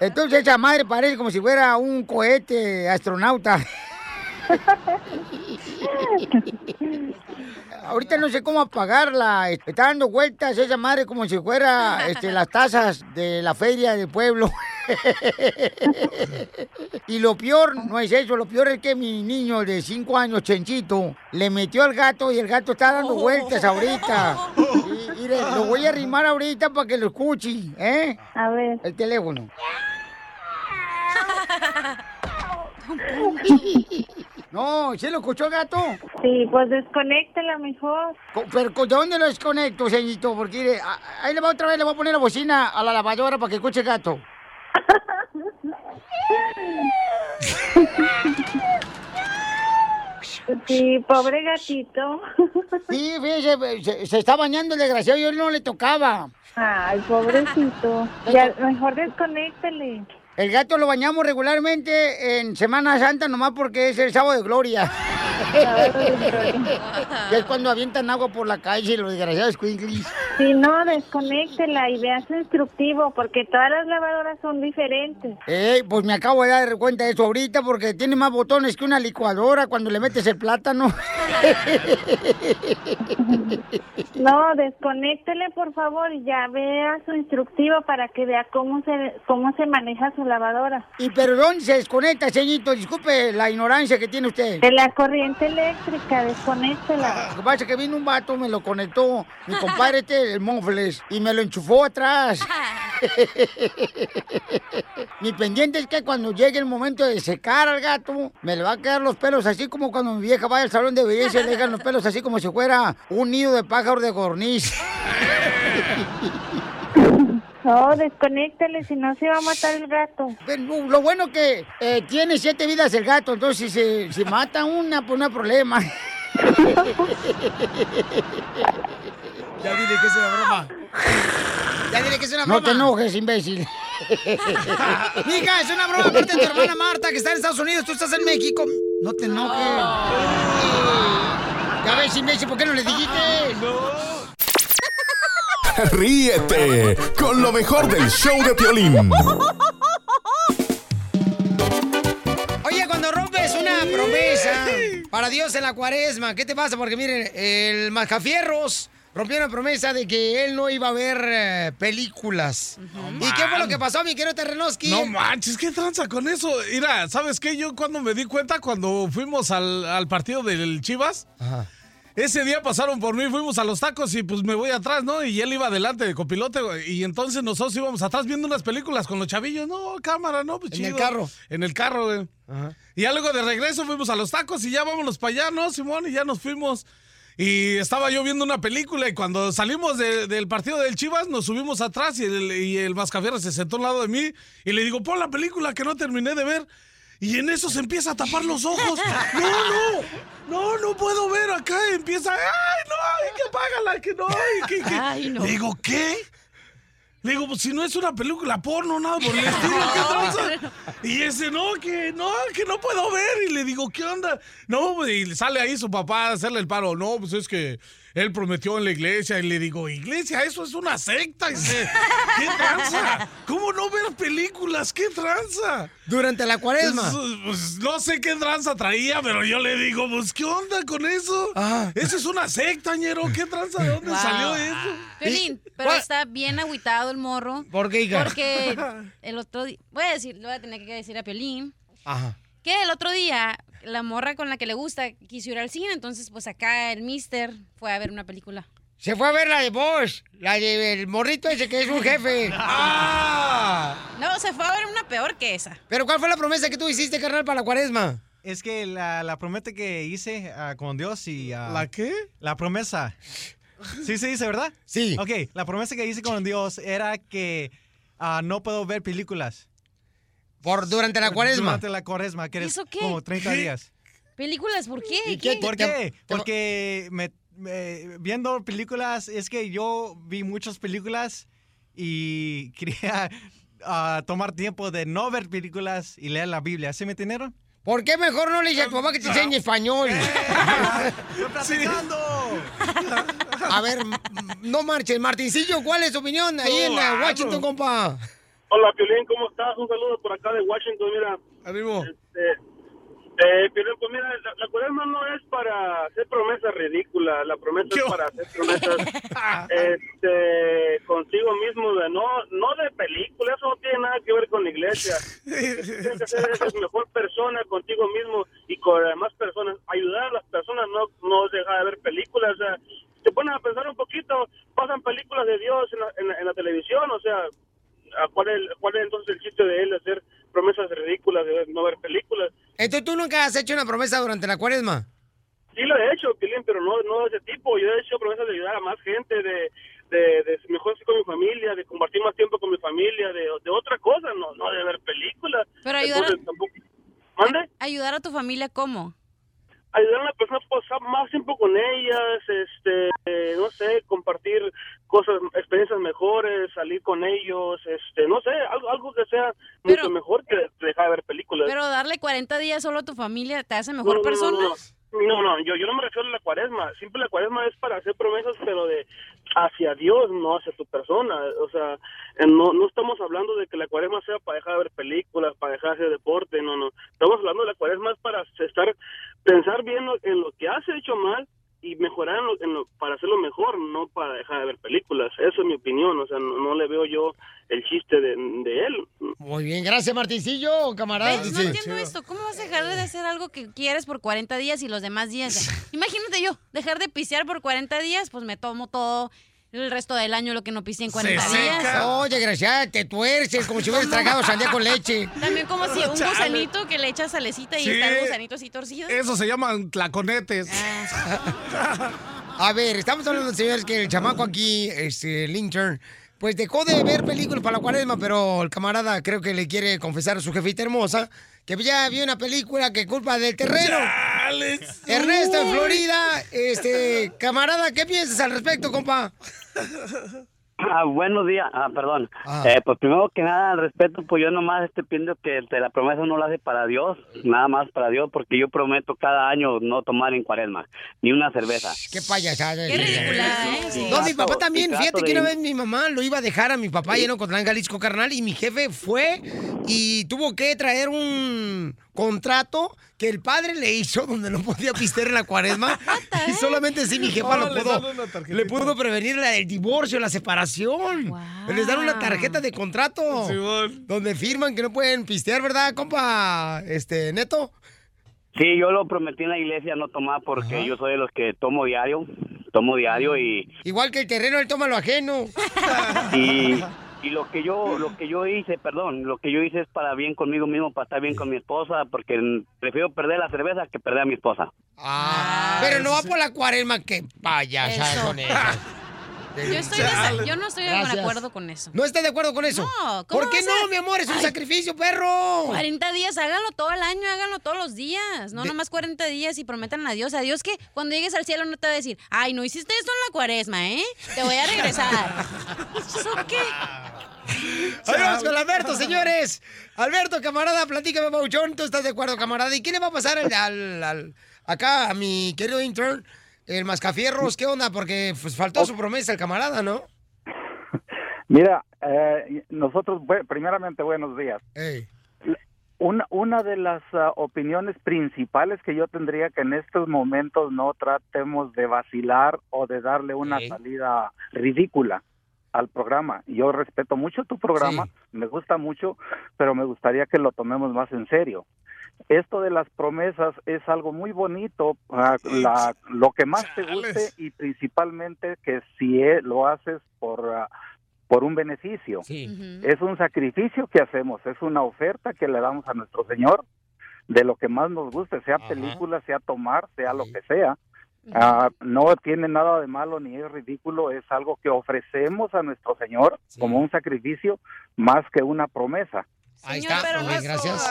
Entonces esa madre parece como si fuera un cohete astronauta. (laughs) Ahorita no sé cómo apagarla. Está dando vueltas esa madre como si fuera este, las tazas de la feria del pueblo. (laughs) y lo peor no es eso, lo peor es que mi niño de 5 años, Chenchito, le metió al gato y el gato está dando vueltas ahorita. Y, lo voy a arrimar ahorita para que lo escuche, ¿eh? A ver. El teléfono. (laughs) No, ¿sí lo escuchó el gato? Sí, pues desconéctela mejor. Pero ¿de dónde lo desconecto, señorito? Porque mire, ahí le va otra vez, le voy a poner la bocina a la lavadora para que escuche el gato. Sí, pobre gatito. Sí, fíjese, se, se está bañando el desgraciado y él no le tocaba. Ay, pobrecito. Ya, mejor desconéctele. El gato lo bañamos regularmente en Semana Santa nomás porque es el sábado de gloria. (laughs) Es cuando avientan agua por la calle los desgraciados squinklies. Si no, desconéctela y vea su instructivo, porque todas las lavadoras son diferentes. Eh, pues me acabo de dar cuenta de eso ahorita porque tiene más botones que una licuadora cuando le metes el plátano. (laughs) No, desconéctele, por favor, y ya vea su instructivo para que vea cómo se cómo se maneja su lavadora. ¿Y pero dónde se desconecta, señorito? Disculpe la ignorancia que tiene usted. De la corriente eléctrica, desconéctela. Lo que pasa es que vino un vato, me lo conectó, mi compadre este, el Monfles, y me lo enchufó atrás. (laughs) mi pendiente es que cuando llegue el momento de secar al gato, me le va a quedar los pelos así como cuando mi vieja va al salón de belleza y le dejan los pelos así como si fuera un nido de pájaro de gorniz. (laughs) No, desconéctele, si no se va a matar el gato. Pero lo bueno que eh, tiene siete vidas el gato, entonces si se si mata una, pues no hay problema. (laughs) Ya dile que es una broma. Ya dile que es una broma. No te enojes, imbécil. (laughs) Mija, es una broma aparte de tu hermana Marta, que está en Estados Unidos, tú estás en México. No te enojes. Ya ves, imbécil, ¿por qué no le dijiste? (laughs) Ríete con lo mejor del show de Piolín. Oye, cuando rompes una promesa para Dios en la cuaresma, ¿qué te pasa? Porque miren, el Mascafierros rompió una promesa de que él no iba a ver eh, películas. ¿Y qué fue lo que pasó, mi querido Terrenoski? No manches, ¿qué tranza con eso? Mira, ¿sabes qué? Yo cuando me di cuenta, cuando fuimos al, al partido del Chivas, ese día pasaron por mí, fuimos a los tacos y pues me voy atrás, ¿no? Y él iba adelante de copilote. Y entonces nosotros íbamos atrás viendo unas películas con los chavillos. No, cámara, no, pues ¿En el carro? En el carro, güey. Y ya luego de regreso fuimos a los tacos y ya vámonos para allá, ¿no, Simón? Y ya nos fuimos. Y estaba yo viendo una película y cuando salimos de- del partido del Chivas nos subimos atrás y el, y el Mascafierro se sentó al lado de mí y le digo, pon la película que no terminé de ver. Y en eso se empieza a tapar los ojos. No, no, no, no puedo ver acá. Empieza, ay, no, ay, que apágala, que no. y que- que-". Ay, no. Le digo, ¿qué? Le digo, pues si no es una película porno, nada por el estilo, ¿qué tranza? (laughs) Y ese, no, que no, que no puedo ver. Y le digo, ¿qué onda? No, pues, y sale ahí su papá a hacerle el paro. No, pues es que él prometió en la iglesia. Y le digo, iglesia, eso es una secta. Y dice, ¿qué tranza? ¿Cómo no ver películas? ¿Qué tranza? Durante la cuaresma. Pues, pues, no sé qué tranza traía, pero yo le digo, pues, ¿qué onda con eso? Eso es una secta, ñero. ¿Qué tranza? ¿De dónde Wow. salió eso? Piolín, pero está bien agüitado el morro. ¿Por qué, hija? Porque (laughs) el otro día, voy a decir, le voy a tener que decir a Piolín, Ajá. Que el otro día la morra con la que le gusta quiso ir al cine, entonces pues acá el mister fue a ver una película. Se fue a ver la de Bosch, la del morrito ese que es un jefe. (laughs) ¡Ah! No, se fue a ver una peor que esa. Pero ¿cuál fue la promesa que tú hiciste, carnal, para la cuaresma? Es que la, la promesa que hice ah, con Dios y... ah, ¿La qué? La promesa. Sí se dice, ¿verdad? Sí. Ok, la promesa que hice con Dios era que ah, no puedo ver películas. Por, durante la cuaresma. Durante la cuaresma, que es ¿Eso qué? como 30 ¿Qué? días. ¿Películas? ¿Por qué? ¿Y qué. ¿Por qué? te- Porque me, me- viendo películas, es que yo vi muchas películas y (laughs) quería ah, tomar tiempo de no ver películas y leer la Biblia. ¿Sí me entendieron? ¿Por qué mejor no le dices a tu papá que te enseñe español? (laughs) ¡Estoy platicando! A ver, no marches. Martincillo, ¿cuál es tu opinión ahí en la Washington, compa? Hola, Piolín, ¿cómo estás? Un saludo por acá de Washington, mira. Arriba. Este, eh, Piolín, pues mira, la, la cuaresma no es para hacer promesas ridículas, la promesa es para hacer promesas (laughs) este, consigo mismo, de no no de película, eso no tiene nada que ver con la iglesia. Tienes que ser (laughs) mejor persona contigo mismo y con las demás personas. Ayudar a las personas no, no dejar de ver películas, o sea, te pones a pensar un poquito, pasan películas de Dios en la, en la- en la televisión, o sea, ¿a ¿cuál es, ¿cuál es entonces el chiste de él de hacer promesas ridículas, de no ver películas? Entonces, ¿tú nunca has hecho una promesa durante la cuaresma? Sí lo he hecho, Pilín, pero no, no de ese tipo. Yo he hecho promesas de ayudar a más gente, de, de, de mejor con mi familia, de compartir más tiempo con mi familia, de, de otra cosa, no, no de ver películas. Pero ayudar a- Entonces, tampoco- ¿Mande? ¿Ayudar a tu familia cómo? Ayudar a una persona a pasar más tiempo con ellas, este, no sé, compartir cosas, experiencias mejores, salir con ellos, este, no sé, algo, algo que sea mucho mejor que dejar de ver películas. Pero darle 40 días solo a tu familia te hace No, mejor no, no, persona. No, no, no, yo, yo no me refiero a la cuaresma. Siempre la cuaresma es para hacer promesas, pero de hacia Dios, no hacia tu persona. O sea, no, no estamos hablando de que la cuaresma sea para dejar de ver películas, para dejar de hacer deporte, no, no. Estamos hablando de la cuaresma es para estar, pensar bien en lo que has hecho mal y mejorar en lo- en lo- para hacerlo mejor, no para dejar de ver películas. Eso es mi opinión, o sea, no, no le veo yo el chiste de, de él. Muy bien, gracias, Martincillo, camarada. ¿Ves? No entiendo esto. ¿Cómo vas a dejar de hacer algo que quieres por 40 días y los demás días? (laughs) Imagínate yo, dejar de pisear por 40 días, pues me tomo todo el resto del año lo que no pisé en 40 días. Oye, gracias, te tuerces como si hubieras tragado sandía con leche. También como si un Chale. gusanito que le echas salecita y Sí. está el gusanito así torcido. Eso se llaman tlaconetes. (laughs) A ver, estamos hablando, señores, que el chamaco aquí, este, el intern, pues dejó de ver películas para la cuaresma, pero el camarada creo que le quiere confesar a su jefita hermosa que ya vio una película que culpa del terreno. Ernesto en Florida, este, camarada, ¿qué piensas al respecto, compa? (laughs) Ah, buenos días, ah, perdón. Eh, pues primero que nada, al respeto, pues yo nomás este pienso que este, la promesa no la hace para Dios, nada más para Dios, porque yo prometo cada año no tomar en cuaresma, ni una cerveza. Qué payasada. Qué ridícula, ¿eh? Sí. No, mi papá también, y fíjate que una vez mi mamá lo iba a dejar a mi papá allá en Ocotlán, Jalisco, carnal, y mi jefe fue y tuvo que traer un contrato que el padre le hizo donde no podía pistear en la cuaresma (laughs) y solamente así mi jefa Oh, lo pudo, le pudo prevenir la- el divorcio, la separación. Les dan una tarjeta de contrato donde firman que no pueden pistear, ¿verdad, compa? Este, Neto. Sí, yo lo prometí en la iglesia no tomar porque yo soy de los que tomo diario, tomo diario y, Igual que el terreno, él toma lo ajeno. y, (laughs) y lo que yo lo que yo hice, perdón, lo que yo hice es para bien conmigo mismo, para estar bien con mi esposa, porque prefiero perder la cerveza que perder a mi esposa. Ah, pero no va por la cuaresma, que son esas. Yo, estoy de- yo no estoy de acuerdo con eso. ¿No estás de acuerdo con eso? No, ¿cómo ¿Por qué no, a- mi amor? Es un Ay. sacrificio, perro. 40 días, háganlo todo el año, háganlo todos los días. No nomás 40 días y prometan a Dios. A Dios que cuando llegues al cielo no te va a decir, ay, no hiciste esto en la cuaresma, ¿eh? Te voy a regresar. ¿Eso qué? Ahí vamos con Alberto, señores. Alberto, camarada, platícame, Pauchón. ¿Tú estás de acuerdo, camarada? ¿Y qué le va a pasar al, al- al- acá a mi querido intern, el Mascafierros? ¿Qué onda? Porque pues, faltó su promesa el camarada, ¿no? (laughs) Mira, eh, nosotros, primeramente, buenos días. Una, una de las ah, opiniones principales que yo tendría que en estos momentos no tratemos de vacilar o de darle una salida ridícula al programa. Yo respeto mucho tu programa, me gusta mucho, pero me gustaría que lo tomemos más en serio. Esto de las promesas es algo muy bonito, ah, la- lo que más te guste y principalmente que si eh, lo haces por ah, por un beneficio. Es un sacrificio que hacemos, es una oferta que le damos a nuestro Señor de lo que más nos guste, sea película, sea tomar, sea lo que sea. Ah, no tiene nada de malo ni es ridículo, es algo que ofrecemos a nuestro Señor como un sacrificio más que una promesa. Ahí Señor, pero no, gracias.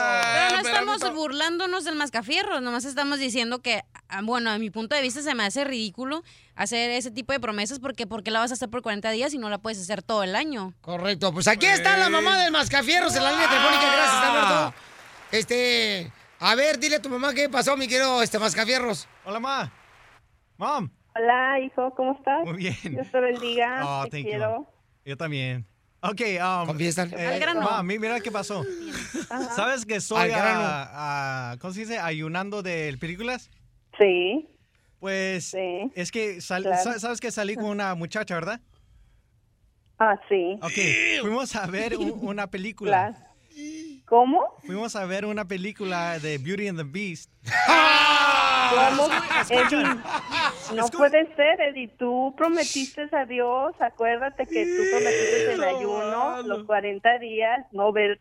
pero no estamos burlándonos del mascafierro, nomás estamos diciendo que, ah, bueno, a mi punto de vista se me hace ridículo hacer ese tipo de promesas porque ¿por qué la vas a hacer por 40 días y no la puedes hacer todo el año? Correcto, pues aquí está la mamá del Mascafierros en la línea telefónica. Gracias, Alberto. Este, a ver, dile a tu mamá qué pasó, mi querido este Mascafierros. Hola, ma. Mom. Hola, hijo, ¿cómo estás? Muy bien. Dios te bendiga. (laughs) Oh, te thank you. quiero. Yo también. Ok, um, eh, Al grano. ma, mi- mira qué pasó. Ajá. ¿Sabes que soy, ah, ah, ¿cómo se dice? Ayunando de películas. Sí. Pues es que sal- claro. sa- sabes que salí con una muchacha, ¿verdad? Ah, sí. Ok, fuimos a ver un- una película. ¿Cómo? Fuimos a ver una película de Beauty and the Beast. No puede ser, Eddie. Tú prometiste a Dios, acuérdate que tú prometiste en ayuno los 40 días, no ver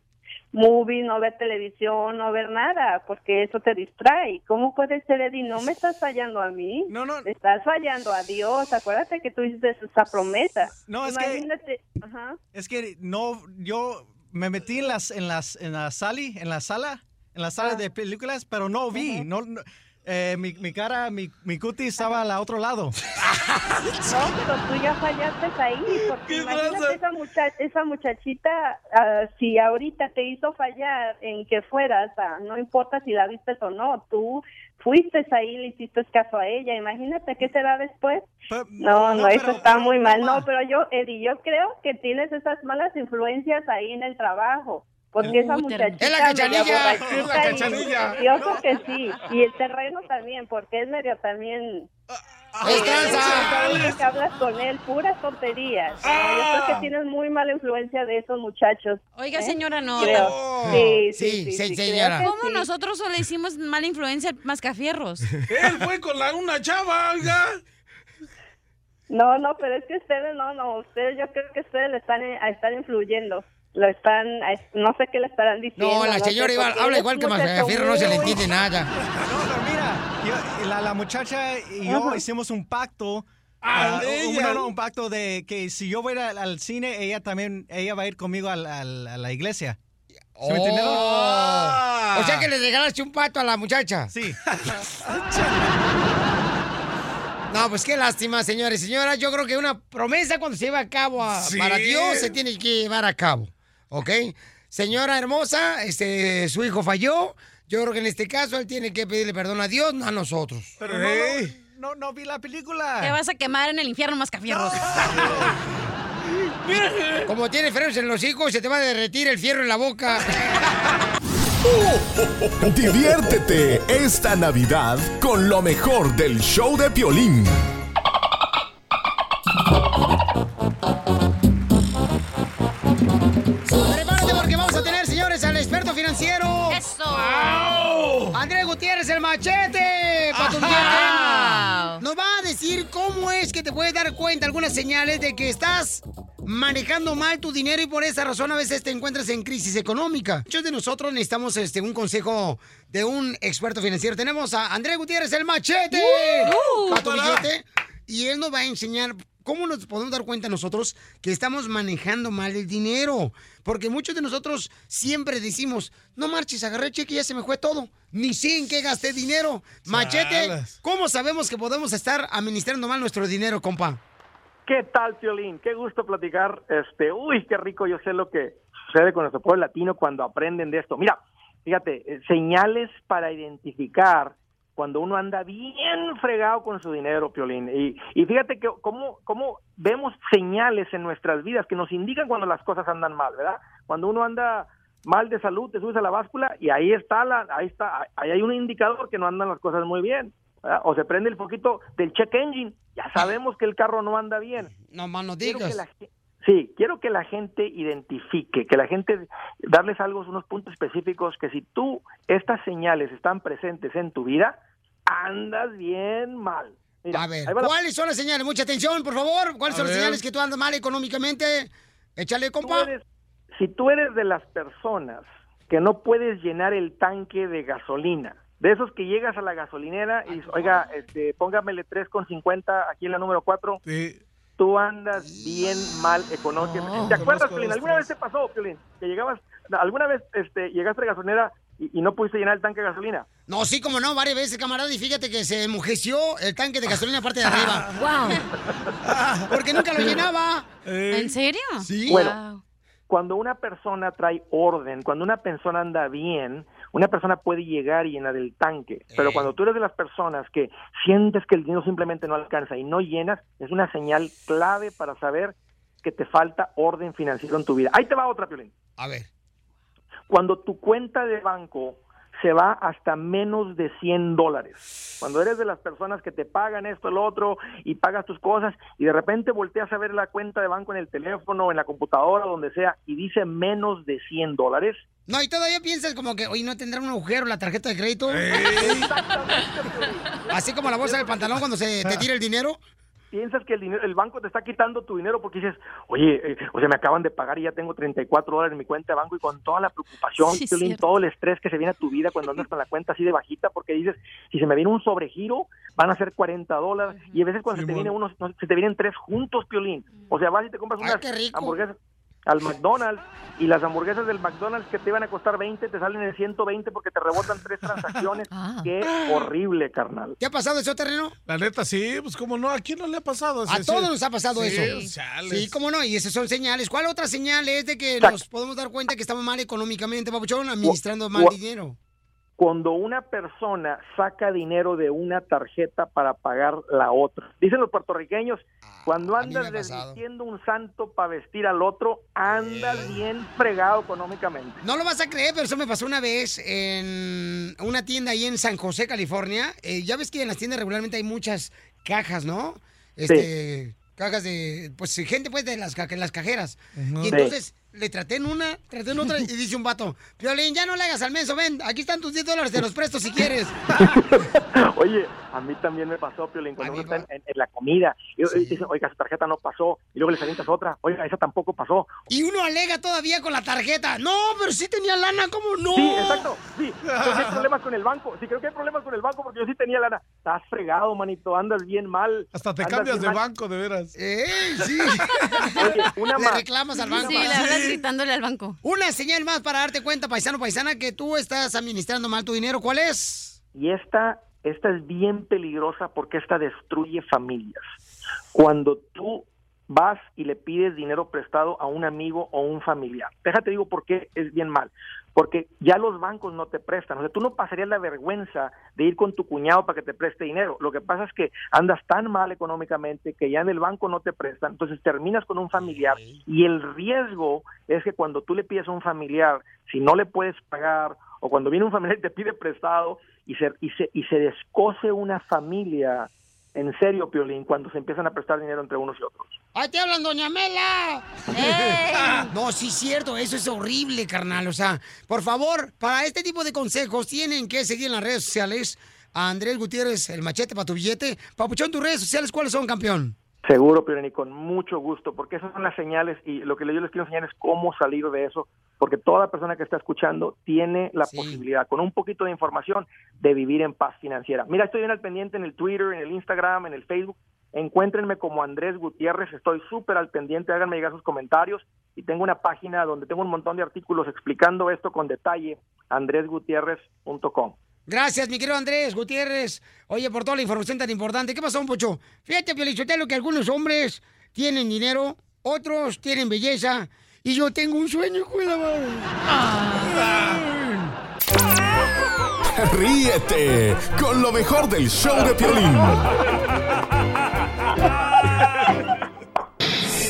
movie, no ver televisión, no ver nada, porque eso te distrae. ¿Cómo puede ser, Eddie? No me estás fallando a mí. No, no. Estás fallando a Dios. Acuérdate que tú hiciste esa promesa. No, es que-. Ajá. Es que no, yo me metí en las, en las, en la sali, en la sala, en la sala de películas, pero no vi, no, no, eh, mi, mi cara, mi, mi cutis estaba al otro lado. (laughs) No, pero tú ya fallaste ahí, porque imagínate esa, mucha- esa muchachita, ah, si ahorita te hizo fallar en que fueras, ah, no importa si la viste o no, tú fuiste ahí, le hiciste caso a ella, imagínate qué será después. No, no, no, eso pero- está muy mal, no, pero yo, Eddie, yo creo que tienes esas malas influencias ahí en el trabajo. Porque esa muchachita es la cachanilla, es la y- cachanilla. Yo creo que sí, y el terreno también, porque es medio también... ¡Es Eh, tranza! que hablas con él, puras tonterías. No, Yo creo que tienes muy mala influencia de esos muchachos. Oiga, ¿eh? señora, no. Creo. Sí, sí, Sí, sí, sí, sí, señora. creo que ¿Cómo sí. nosotros solo le hicimos mala influencia al mascafierros? (laughs) Él fue con la, una chava, oiga. No, no, pero es que ustedes no, no, ustedes yo creo que ustedes le están, eh, están influyendo. Lo están, no sé qué le estarán diciendo. No, la sé, señora igual, habla igual que Mascafierro, no se le entiende nada. No, pero mira, yo- la, la muchacha y yo Ajá. hicimos un pacto. Ah, ah, ella. un, no, un pacto de que si yo voy a al, al cine, ella también, ella va a ir conmigo al- al- a la iglesia. ¿Sí me? Oh. O sea que le regalaste un pato a la muchacha. Sí. (laughs) No, pues qué lástima, señores y señoras. Yo creo que una promesa cuando se lleva a cabo a- Sí. para Dios se tiene que llevar a cabo. ¿Ok? Señora hermosa, este, su hijo falló. Yo creo que en este caso él tiene que pedirle perdón a Dios, no a nosotros. Pero no, no, no, no vi la película. Te vas a quemar en el infierno, mascafierros. (laughs) Como tiene frenos en los hijos, se te va a derretir el fierro en la boca. (laughs) Diviértete esta Navidad con lo mejor del show de Piolín. Gutiérrez, el machete. billete. Nos va a decir cómo es que te puedes dar cuenta, algunas señales de que estás manejando mal tu dinero y por esa razón a veces te encuentras en crisis económica. Muchos de nosotros necesitamos este, un consejo de un experto financiero. Tenemos a Andrés Gutiérrez, el machete. Uh, billete. Y él nos va a enseñar cómo nos podemos dar cuenta nosotros que estamos manejando mal el dinero. Porque muchos de nosotros siempre decimos, no marches, agarré cheque y ya se me fue todo. Ni sé en qué gasté dinero. Machete. ¿cómo sabemos que podemos estar administrando mal nuestro dinero, compa? ¿Qué tal, Piolín? Qué gusto platicar. Este, uy, qué rico. Yo sé lo que sucede con nuestro pueblo latino cuando aprenden de esto. Mira, fíjate, eh, señales para identificar cuando uno anda bien fregado con su dinero, Piolín. Y, y fíjate que cómo, cómo vemos señales en nuestras vidas que nos indican cuando las cosas andan mal, ¿verdad? Cuando uno anda mal de salud, te subes a la báscula y ahí está la, ahí está, ahí hay un indicador que no andan las cosas muy bien. ¿verdad? O se prende el poquito del check engine, ya sabemos que el carro no anda bien. No más no Quiero que digas. la Sí, quiero que la gente identifique, que la gente darles algo, unos puntos específicos, que si tú, estas señales están presentes en tu vida, andas bien mal. Mira, A ver, ¿cuáles son las señales? Mucha atención, por favor. ¿Cuáles A son las señales que tú andas mal económicamente? Échale, compa. Tú eres- si tú eres de las personas que no puedes llenar el tanque de gasolina, de esos que llegas a la gasolinera y dices, oiga, este, póngamele 3,50 aquí en la número 4, tú andas bien mal económicamente. ¿Te acuerdas, Piolín? ¿Alguna vez te pasó, Piolín? Que llegabas, ¿alguna vez este, llegaste a la gasolinera y, y no pudiste llenar el tanque de gasolina? No, sí, como no, varias veces, camarada. Y fíjate que se enmujeció el tanque de gasolina parte de arriba. (laughs) ¡Wow! Porque nunca lo llenaba. ¿En serio? Sí. Bueno, cuando una persona trae orden, cuando una persona anda bien, una persona puede llegar y llenar el tanque. Pero cuando tú eres de las personas que sientes que el dinero simplemente no alcanza y no llenas, es una señal clave para saber que te falta orden financiero en tu vida. Ahí te va otra, Piolín. A ver. Cuando tu cuenta de banco se va hasta menos de 100 dólares. Cuando eres de las personas que te pagan esto, el otro, y pagas tus cosas, y de repente volteas a ver la cuenta de banco en el teléfono, en la computadora, donde sea, y dice menos de 100 dólares, No, y todavía piensas como que, oye, ¿no tendrá un agujero la tarjeta de crédito? (laughs) Así como la bolsa del pantalón cuando se te tira el dinero. Piensas que el dinero, el banco te está quitando tu dinero porque dices, oye, eh, o sea, me acaban de pagar y ya tengo 34 dólares en mi cuenta de banco y con toda la preocupación, Sí, Piolín, todo el estrés que se viene a tu vida cuando andas con la cuenta así de bajita porque dices, si se me viene un sobregiro, van a ser 40 dólares y a veces cuando se te viene uno, no, se te vienen tres juntos, Piolín. O sea, vas y te compras Ay, unas hamburguesas al McDonald's y las hamburguesas del McDonald's que te iban a costar 20 te salen en 120 porque te rebotan tres (laughs) transacciones. Qué horrible, carnal. ¿Qué ha pasado eso, terreno? La neta, sí, pues cómo no, ¿a quién no le ha pasado? A Ese- todos sí. nos ha pasado Sí, eso. chales. Sí, cómo no, y esas son señales. ¿Cuál otra señal es de que Exacto. nos podemos dar cuenta que estamos mal económicamente, papuchón, administrando mal dinero? Cuando una persona saca dinero de una tarjeta para pagar la otra. Dicen los puertorriqueños, cuando Ah, me andas desvistiendo un santo para vestir al otro, andas bien fregado económicamente. No lo vas a creer, pero eso me pasó una vez en una tienda ahí en San José, California. Eh, ya ves que en las tiendas regularmente hay muchas cajas, ¿no? Este, cajas de, pues gente pues de las, las cajeras. Ujú. Y Sí. Le traté en una, traté en otra y dice un vato, Violín, ya no le hagas al menso, ven, aquí están tus 10 dólares, te los presto si quieres. (laughs) Oye, a mí también me pasó, Piolín, cuando uno está en, en- en la comida, y y dicen, oiga, su tarjeta no pasó, y luego les avientas otra, oiga, esa tampoco pasó. Y uno alega todavía con la tarjeta. No, pero sí tenía lana, ¿cómo no? Sí, exacto, sí. Creo que hay problemas con el banco, sí, creo que hay problemas con el banco porque yo sí tenía lana. Estás fregado, manito, andas bien mal. Hasta te cambias de mal. banco, de veras. ¡Ey, sí! (laughs) Oye, una Le más. reclamas al banco. Sí, le gritándole al banco. Una señal más para darte cuenta, paisano, paisana, que tú estás administrando mal tu dinero. ¿Cuál es? Y esta, esta es bien peligrosa porque esta destruye familias. Cuando tú vas y le pides dinero prestado a un amigo o un familiar. Déjate digo por qué es bien mal. Porque ya los bancos no te prestan. O sea, tú no pasarías la vergüenza de ir con tu cuñado para que te preste dinero. Lo que pasa es que andas tan mal económicamente que ya en el banco no te prestan. Entonces terminas con un familiar y el riesgo es que cuando tú le pides a un familiar, si no le puedes pagar o cuando viene un familiar y te pide prestado y se, y se, y se descose una familia, en serio, Piolín, cuando se empiezan a prestar dinero entre unos y otros. ¡Ahí te hablan, doña Mela! (laughs) No, sí, cierto, eso es horrible, carnal. O sea, por favor, para este tipo de consejos tienen que seguir en las redes sociales a Andrés Gutiérrez, el machete para tu billete. Papuchón, tus redes sociales, ¿cuáles son, campeón? Seguro, y con mucho gusto, porque esas son las señales y lo que yo les quiero enseñar es cómo salir de eso, porque toda persona que está escuchando tiene la posibilidad, con un poquito de información, de vivir en paz financiera. Mira, estoy bien al pendiente en el Twitter, en el Instagram, en el Facebook. Encuéntrenme como Andrés Gutiérrez, estoy súper al pendiente, háganme llegar sus comentarios y tengo una página donde tengo un montón de artículos explicando esto con detalle, andresgutierrez.com. Gracias, mi querido Andrés Gutiérrez. Oye, por toda la información tan importante. ¿Qué pasó, Pocho? Fíjate, Piolichotelo, que algunos hombres tienen dinero, otros tienen belleza y yo tengo un sueño, hijo de la madre. Ríete con lo mejor del show de Piolín.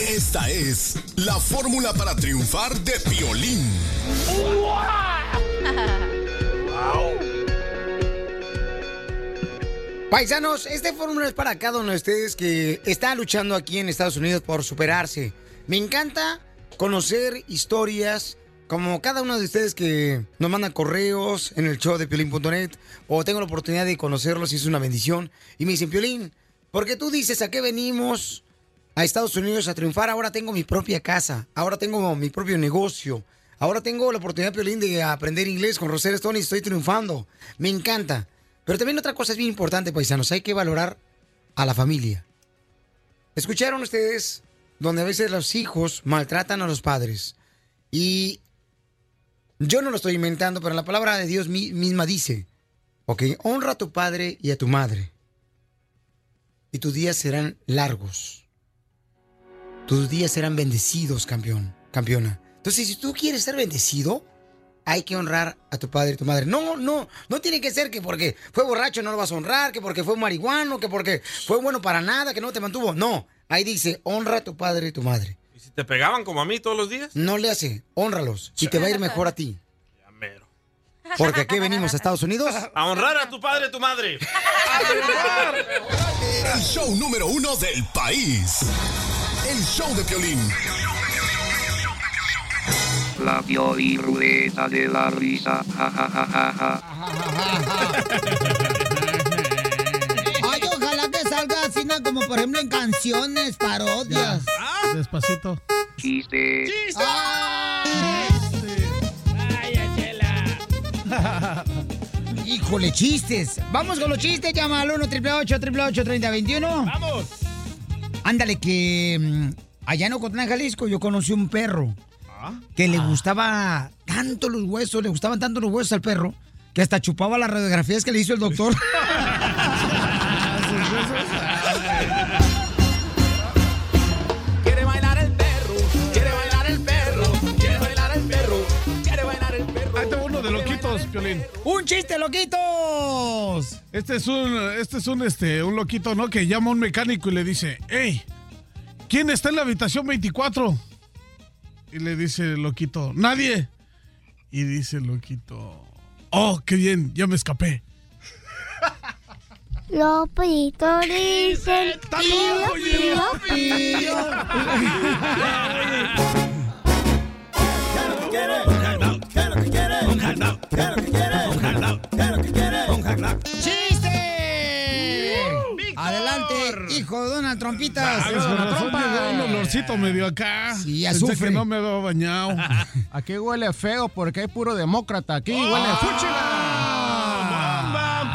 Esta es la fórmula para triunfar de Piolín. (laughs) Paisanos, este fórmula es para cada uno de ustedes que está luchando aquí en Estados Unidos por superarse. Me encanta conocer historias como cada uno de ustedes que nos mandan correos en el show de piolín.net o tengo la oportunidad de conocerlos y es una bendición. Y me dicen, Piolín, ¿por qué tú dices a qué venimos a Estados Unidos a triunfar? Ahora tengo mi propia casa, ahora tengo mi propio negocio, ahora tengo la oportunidad, Piolín, de aprender inglés con Rosetta Stone y estoy triunfando. Me encanta. Pero también otra cosa es bien importante, paisanos, hay que valorar a la familia. ¿Escucharon ustedes donde a veces los hijos maltratan a los padres? Y yo no lo estoy inventando, pero la palabra de Dios mi- misma dice, ok, honra a tu padre y a tu madre. Y tus días serán largos. Tus días serán bendecidos, campeón, campeona. Entonces, si tú quieres ser bendecido, hay que honrar a tu padre y tu madre. No, no, no tiene que ser que porque fue borracho no lo vas a honrar, que porque fue marihuano, que porque fue bueno para nada, que no te mantuvo. No, ahí dice, honra a tu padre y tu madre. ¿Y si te pegaban como a mí todos los días? No le hace, honralos y te va a ir mejor a ti. Porque aquí venimos a Estados Unidos. A honrar a tu padre y tu madre. El show número uno del país. El show de Piolín. La ruleta de la risa. Ja, ja, ja, ja, ja. Ay, ojalá que salga así, ¿no? como por ejemplo en canciones, parodias. Despacito. Chiste. (laughs) Híjole, chistes. Vamos con los chistes. Llama al 1 888 3021 Vamos. Ándale, que mm, allá en Ocotlán, Jalisco, yo conocí un perro que le gustaba tanto los huesos, le gustaban tanto los huesos al perro, que hasta chupaba las radiografías que le hizo el doctor. (laughs) Quiere bailar el perro, quiere bailar el perro, quiere bailar el perro, quiere bailar el perro. Ahí tengo uno de loquitos, Piolín. ¡Un chiste, loquitos! Este es un, este es un, este, un loquito, ¿no? Que llama a un mecánico y le dice, hey, ¿quién está en la habitación 24? Y le dice el loquito, nadie. Y dice el loquito, oh, qué bien, ya me escapé. Lopito dice pío, pío, pío. ¡Chiste! De Donald Trompitas. Ah, con un olorcito medio acá. Sí, Pensé azufre. que no me había bañado. (laughs) Aquí huele feo porque hay puro demócrata. Aquí huele a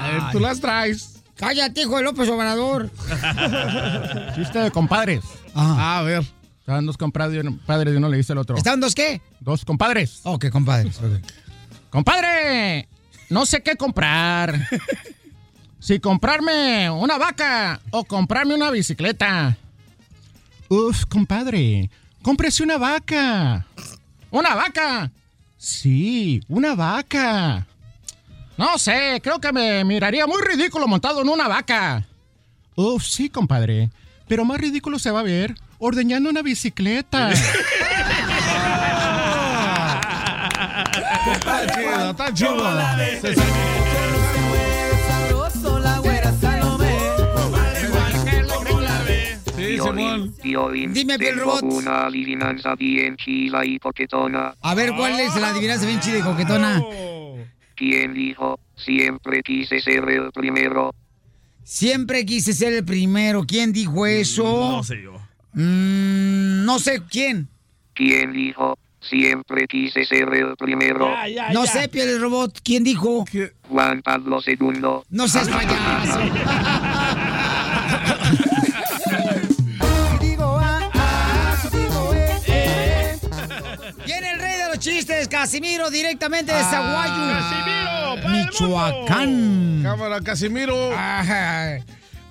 Eh, Tú las traes. Cállate, hijo de López Obrador. (laughs) Chiste de compadres. A ver. Estaban dos compadres y uno- padres y uno le dice al otro. ¿Estaban dos qué? Dos compadres. Oh, qué compadres. Compadre, no sé qué comprar. (laughs) si comprarme una vaca o comprarme una bicicleta. Uf, compadre, cómprese una vaca. ¿Una vaca? Sí, una vaca. No sé, creo que me miraría muy ridículo montado en una vaca. Uf, sí, compadre. Pero más ridículo se va a ver ordeñando una bicicleta. (laughs) Está chido, está chido. Piolín, Dime, Piel tengo Robot. una adivinanza bien chila y coquetona. A ver, ¿cuál es la adivinanza bien chida y coquetona? ¿Quién dijo? Siempre quise ser el primero. Siempre quise ser el primero. ¿Quién dijo eso? No sé yo. Mm, no sé quién. ¿Quién dijo? Siempre quise ser el primero. no sé, Piel Robot. ¿Quién dijo? Juan Pablo II. No seas payaso. (laughs) chistes, Casimiro, directamente de Zaguayo. Casimiro, para el Michoacán. Cámara, Casimiro. Ajá.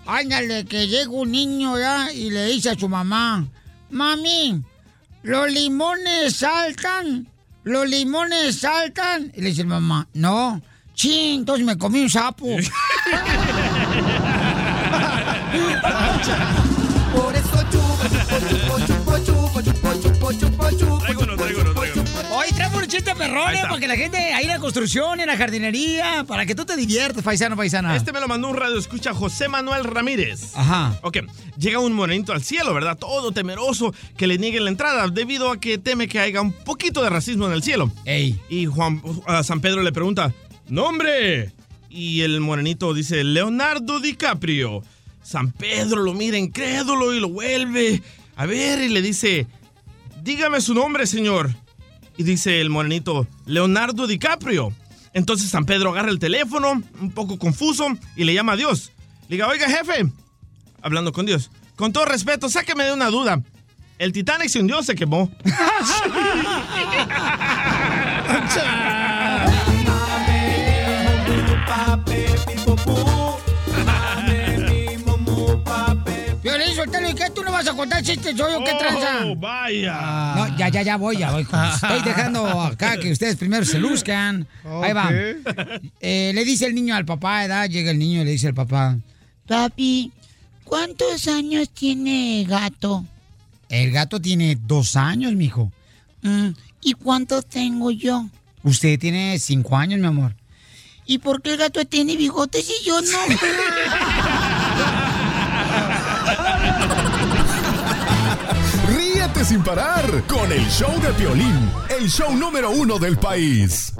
ándale, que llega un niño ya y le dice a su mamá, mami, los limones saltan, los limones saltan. Y le dice mamá, no, sí, entonces me comí un sapo. Por eso chupo, chupo, chupo, chupo, chupo, chupo, chupo, chupo. Hoy traemos un chiste perrón, Ahí eh, está. para que la gente ahí en la construcción, en la jardinería, para que tú te diviertas, paisano, paisana. Este me lo mandó un radio escucha José Manuel Ramírez. Ajá. Ok, llega un morenito al cielo, ¿verdad? Todo temeroso que le nieguen la entrada debido a que teme que haya un poquito de racismo en el cielo. Y Juan San Pedro le pregunta, ¡Nombre! Y el morenito dice, Leonardo DiCaprio. San Pedro lo mira incrédulo y lo vuelve a ver y le dice, dígame su nombre, señor. Y dice el morenito, Leonardo DiCaprio. Entonces San Pedro agarra el teléfono, un poco confuso, y le llama a Dios. Le diga, oiga, jefe, hablando con Dios, con todo respeto, sáqueme de una duda. El Titanic se hundió o se quemó. (laughs) (laughs) ¿y qué? ¿Tú no vas a contar chistes hoy o qué Oh, tranza? vaya. No, ya, ya, ya voy, ya voy. (laughs) Estoy dejando acá que ustedes primero se luzcan. Ahí va. Eh, le dice el niño al papá, ¿verdad? Llega el niño y le dice al papá, Papi, ¿cuántos años tiene gato? El gato tiene dos años, mijo. "Mm, ¿Y cuántos tengo yo? Usted tiene cinco años, mi amor. ¿Y por qué el gato tiene bigotes y yo no? (laughs) Ríete sin parar con el show de Piolín, el show número uno del país.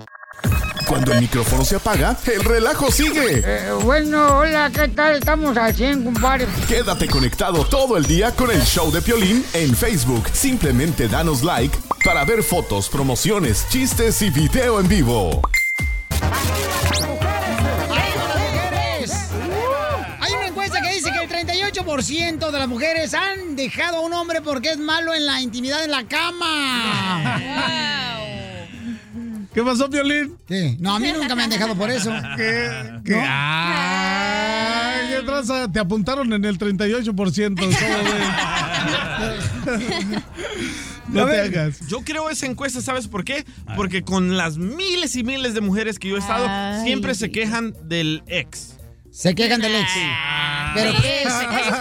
Cuando el micrófono se apaga, el relajo sigue. Eh, bueno, hola, ¿qué tal? Estamos al 100, compadre. Quédate conectado todo el día con el show de Piolín en Facebook. Simplemente danos like para ver fotos, promociones, chistes y video en vivo. 58% de las mujeres han dejado a un hombre porque es malo en la intimidad en la cama. Wow. ¿Qué pasó, Violín? No, a mí nunca me han dejado por eso. (laughs) ¿Qué? Ay, ¿qué traza? Te apuntaron en el 38%. (laughs) (laughs) No te hagas. Yo creo esa encuesta, ¿sabes por qué? Porque con las miles y miles de mujeres que yo he estado, siempre se quejan del ex. Se quejan del ex. ¿Pero Sí, qué es?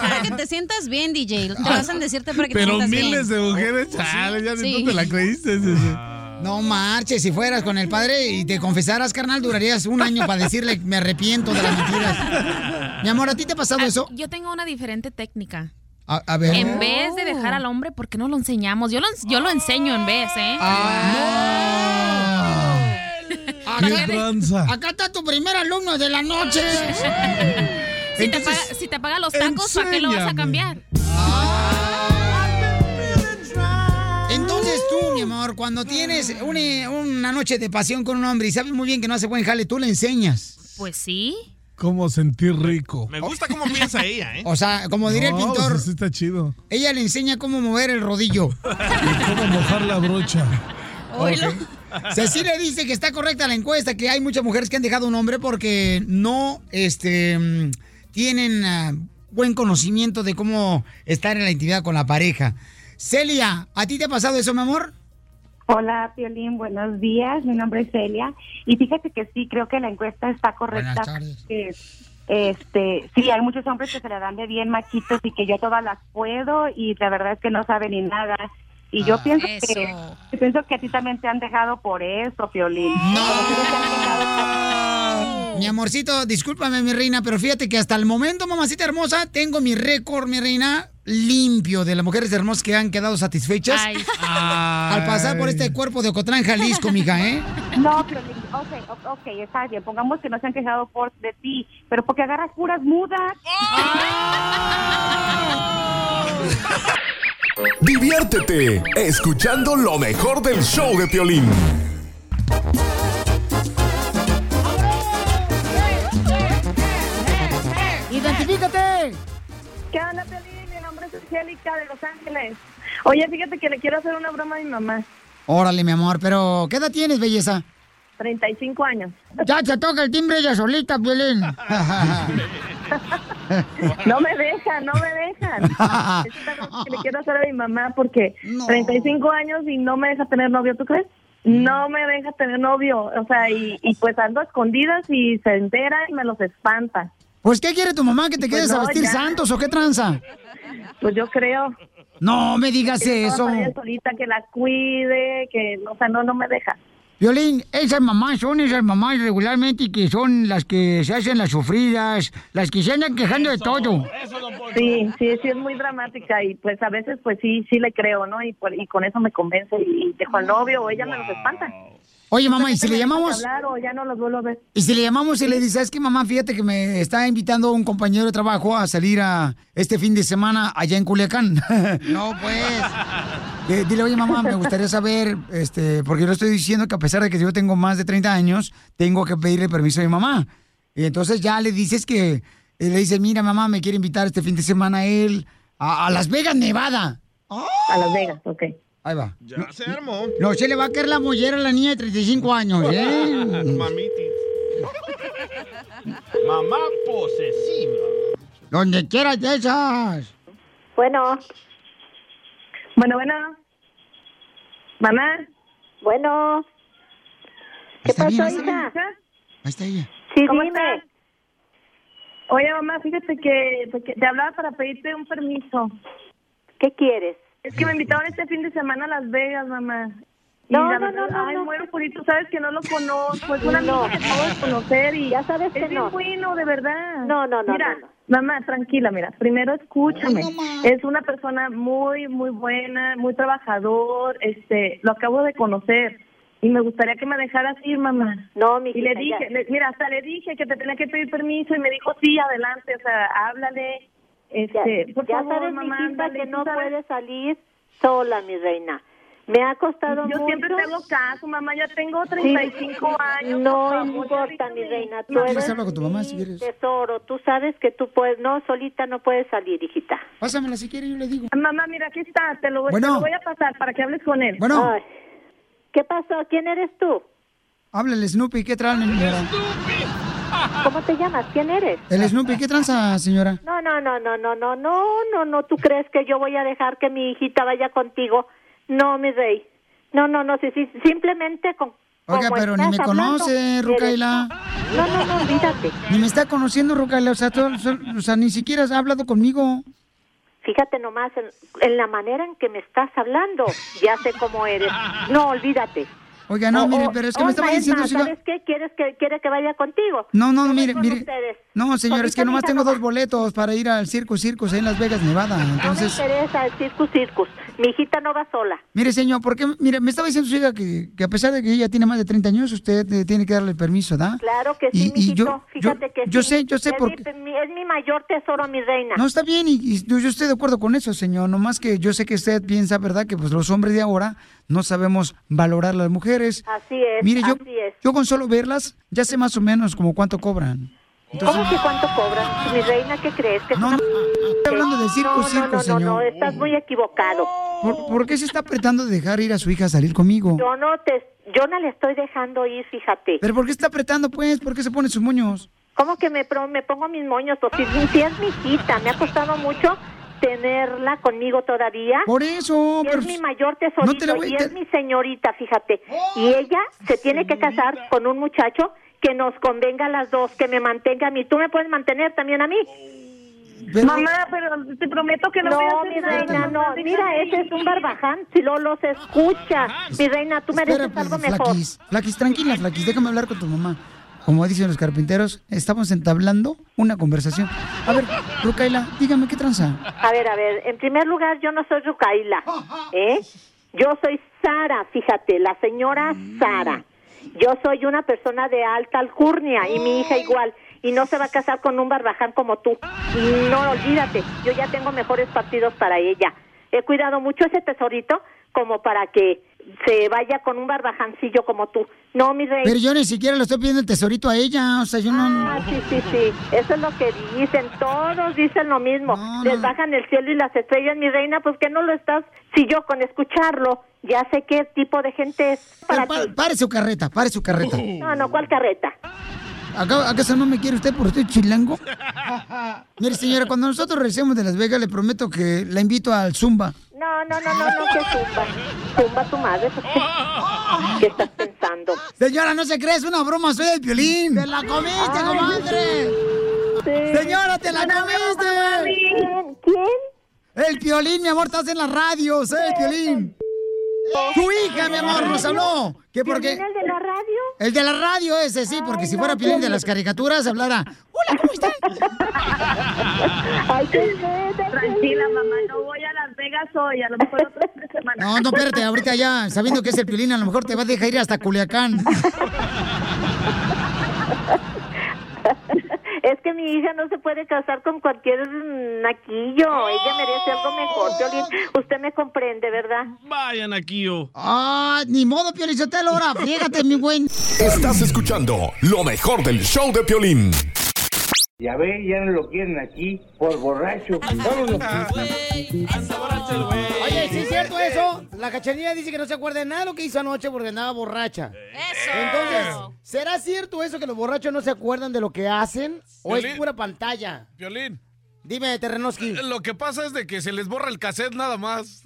para que te sientas bien, DJ. Te vas a decirte para que te Pero sientas miles bien. de mujeres, chale, ya Sí. no te la creíste. sí, sí. No marches, si fueras con el padre y te confesaras, carnal, durarías un año para decirle me arrepiento de las mentiras. Mi amor, ¿a ti te ha pasado eso? Yo tengo una diferente técnica. A, a ver. En vez de dejar al hombre, ¿por qué no lo enseñamos? Yo lo, yo lo enseño en vez, ¿eh? Acá, ¿Qué tranza? acá está tu primer alumno de la noche. (laughs) Si te, paga, si te paga los tacos, ¿para qué lo vas a cambiar? Entonces tú, mi amor, cuando tienes una, una noche de pasión con un hombre y sabes muy bien que no hace buen jale, tú le enseñas. Pues sí. ¿Cómo sentir rico? Me gusta cómo piensa ella, ¿eh? O sea, como diría el No, pintor, pues, sí está chido. ella le enseña cómo mover el rodillo. Y cómo mojar la brocha. Ok. Cecilia dice que está correcta la encuesta, que hay muchas mujeres que han dejado un hombre porque no este, mm, tienen ah, buen conocimiento de cómo estar en la intimidad con la pareja. Celia, ¿a ti te ha pasado eso, mi amor? Hola, Piolín, buenos días. Mi nombre es Celia. Y fíjate que sí, creo que la encuesta está correcta. Buenas tardes. Que, este, sí, hay muchos hombres que se le dan de bien machitos y que yo todas las puedo y la verdad es que no saben ni nada. Y yo Ah, pienso eso. que yo pienso que a ti también te han dejado por eso, Piolín. Mi amorcito, discúlpame, mi reina, pero fíjate que hasta el momento, mamacita hermosa, tengo mi récord, mi reina, limpio de las mujeres hermosas que han quedado satisfechas Ay. (laughs) al pasar por este cuerpo de Ocotlán, Jalisco, mija, ¿eh? (laughs) No, Piolín, ok, ok, está bien. Pongamos que no se han quejado por de ti, pero porque agarras puras mudas. (laughs) Diviértete escuchando lo mejor del show de Piolín. ¡Identifícate! ¿Qué onda, Piolín? Mi nombre es Angélica de Los Ángeles. Oye, fíjate que le quiero hacer una broma a mi mamá. Órale, mi amor, pero ¿qué edad tienes, belleza? 35 años. Ya se toca el timbre ella solita, Violín. (laughs) No me dejan, no me dejan. (laughs) Es una cosa que le quiero hacer a mi mamá porque 35 años y no me deja tener novio, ¿tú crees? No me deja tener novio, o sea, y, y pues ando a escondidas y se entera y me los espanta. Pues, ¿qué quiere tu mamá? ¿Que te Pues quedes a no, vestir ya. santos o qué tranza? Pues yo creo. No me digas Que eso. Solita que la cuide, que, o sea, no, no me deja. Violín, esas mamás son esas mamás regularmente que son las que se hacen las sufridas, las que se andan quejando de todo. Sí, sí, sí es muy dramática y pues a veces pues sí, sí le creo, ¿no? Y, y con eso me convence y dejo al novio o ella me los espanta. Oye, mamá, ¿y si le llamamos? hablar o ya no los vuelvo a ver. Y si le llamamos y le dices, ¿sabes qué, mamá? Fíjate que me está invitando un compañero de trabajo a salir a este fin de semana allá en Culiacán. (laughs) no, pues. Eh, dile, oye, mamá, me gustaría saber, este, porque yo le estoy diciendo que a pesar de que yo tengo más de 30 años, tengo que pedirle permiso a mi mamá. Y entonces ya le dices que, eh, le dices, mira, mamá, me quiere invitar este fin de semana a él a, a Las Vegas, Nevada. A Las Vegas, ok. Ahí va. Ya se armó. No, se le va a caer la mollera a la niña de 35 años, ¿eh? (laughs) Mamitis. Mamá posesiva. Donde quieras de esas. Bueno. Bueno, bueno. Mamá. Bueno. ¿Qué pasó, hija? hija? Ahí está ella. Sí, ¿Cómo estás? Oye, mamá, fíjate que, pues, que te hablaba para pedirte un permiso. ¿Qué quieres? Es que me invitaron este fin de semana a Las Vegas, mamá. No, no, verdad, no, no, Ay, no. muero por tú sabes que no lo conozco. Es un amigo No. que acabo de conocer y Ya sabes que es no. bueno, de verdad. No, no, no, Mira, no, no. mamá, tranquila, mira. Primero escúchame. es una persona muy, muy buena, muy trabajador. Este, lo acabo de conocer. Y me gustaría que me dejaras ir, mamá. No, mi Y le dije, le- mira, hasta le dije que te tenía que pedir permiso y me dijo, sí, adelante, o sea, háblale. Este, ya, por ya favor, sabes, mamá, mijita, ándale, que no sabes. puedes salir sola, mi reina. Me ha costado Yo mucho. siempre te hago caso, mamá, ya tengo 35 años. No importa, mi reina. Tú No, eres hablar con tu mamá si quieres. tesoro. Tú sabes que tú puedes, no, solita no puedes salir, hijita. Pásamela si quieres, yo le digo. Mamá, mira, aquí está, te lo, te Bueno. lo voy a pasar para que hables con él. Bueno. Ay, ¿Qué pasó? ¿Quién eres tú? Háblale, Snoopy, ¿qué tranza, señora? ¿Cómo te llamas? ¿Quién eres? El Snoopy, ¿qué tranza, señora? No, no, no, no, no, no, no, no, no. ¿Tú crees que yo voy a dejar que mi hijita vaya contigo? No, mi rey. No, no, no, sí, sí, simplemente con. Oiga, pero ni me hablando, conoce, Rucaila. No, no, no, olvídate. Ni me está conociendo, Rucaila. O sea, todo- o sea, ni siquiera has hablado conmigo. Fíjate nomás en, en la manera en que me estás hablando. Ya sé cómo eres. No, olvídate. Oiga, no, O- mire, pero es que me estaba es diciendo... más, ¿Sabes qué? ¿Quieres que, quiere que vaya contigo? No, no, mire, mire. ustedes. No, señor, es que nomás tengo nomás. dos boletos para ir al Circo Circus ahí en Las Vegas, Nevada. Entonces, No me interesa el circus, circus. Mi hijita no va sola. mire, señor, ¿por qué? Mire, me estaba diciendo su hija que, que a pesar de que ella tiene más de 30 años, usted eh, tiene que darle el permiso, ¿da? Claro que sí, y mijito. yo- Fíjate yo- que yo sí. sé, yo sé es por mi, mi- es mi mayor tesoro, mi reina. No, está bien, y, y yo, yo estoy de acuerdo con eso, señor. Nomás que yo sé que usted piensa, ¿verdad?, que pues los hombres de ahora no sabemos valorar a las mujeres. Así es, Mire, yo, así es. yo con solo verlas, ya sé más o menos como cuánto cobran. ¿Cómo que cuánto cobran? Mi reina, ¿qué crees? Que es una... Estoy hablando del circo, no, no, circo, no, no, señor. no, estás muy equivocado. ¿Por, por qué se está apretando de dejar ir a su hija a salir conmigo? Yo no te, yo no le estoy dejando ir, fíjate. ¿Pero por qué está apretando, pues? ¿Por qué se pone sus moños? ¿Cómo que me, me pongo mis moños? Pues si, si es mi hijita, me ha costado mucho tenerla conmigo todavía. Por eso, pero es mi mayor tesorito no te la voy- y te- es mi señorita, fíjate. Y ella se tiene que casar con un muchacho que nos convenga a las dos, que me mantenga a mí. Tú me puedes mantener también a mí. Mamá, pero te prometo que no, No, voy a hacer mi reina, no. Mira, ir. ese es un barbaján. Si lo los escucha. Mi reina, tú mereces Espera, algo mejor. Flaquis, Flaquis, tranquila, Flaquis, déjame hablar con tu mamá. Como dicen los carpinteros, estamos entablando una conversación. A ver, Rucaila, dígame qué tranza. A ver, a ver, en primer lugar, yo no soy Rucaila, ¿eh? Yo soy Sara, fíjate, la señora Sara. Yo soy una persona de alta alcurnia y mi hija igual. Y no se va a casar con un barbaján como tú. Y no, olvídate, yo ya tengo mejores partidos para ella. He cuidado mucho ese tesorito como para que se vaya con un barbajancillo como tú. No, mi rey. Pero yo ni siquiera le estoy pidiendo el tesorito a ella, o sea, yo no... Ah, sí, sí, sí. Eso es lo que dicen. Todos dicen lo mismo. Les bajan el cielo y las estrellas, mi reina. Pues que no lo estás. Si yo con escucharlo ya sé qué tipo de gente es para Pa- ti. pare su carreta, pare su carreta. No, no, ¿cuál carreta? ¿Acá- ¿Acaso no me quiere usted por usted chilango? Mire, señora, cuando nosotros regresemos de Las Vegas, le prometo que la invito al Zumba. No, no, no, no, no, que zumba. Zumba tu madre. ¿qué- ¿Qué estás pensando? Señora, no se cree, es una broma, soy el violín. ¡Te la comiste, Ay, comadre! sí. Señora, te la comiste. mami. ¿Quién? El violín, mi amor, estás en la radio, soy el violín. Tu hija, mi amor, nos habló. Que porque... ¿Violín, el de la radio? El de la radio ese, sí, porque si fuera Piolín de las caricaturas, hablara... Hola, ¿cómo están? (laughs) Ay, qué Tranquila, mamá, no voy a Las Vegas hoy, a lo mejor otro fin de semana. No, no, espérate, ahorita ya, sabiendo que es el Piolín, a lo mejor te va a dejar ir hasta Culiacán. Es que mi hija no se puede casar con cualquier naquillo. Ella merece algo mejor, Piolín. Usted me comprende, ¿verdad? Vayan aquí yo. Ah, ni modo, Piolín, Sotelo, ahora, fíjate, mi buen. Estás escuchando lo mejor del show de Piolín. Ya ve, ya no lo quieren aquí por borracho. Vámonos. Oye, ¿sí es cierto eso? La cachanilla dice que no se acuerda de nada de lo que hizo anoche porque andaba borracha. Eso. Entonces, ¿será cierto eso que los borrachos no se acuerdan de lo que hacen? ¿O es pura pantalla? Violín. Dime, Terrenoski. Lo que pasa es de que se les borra el cassette nada más.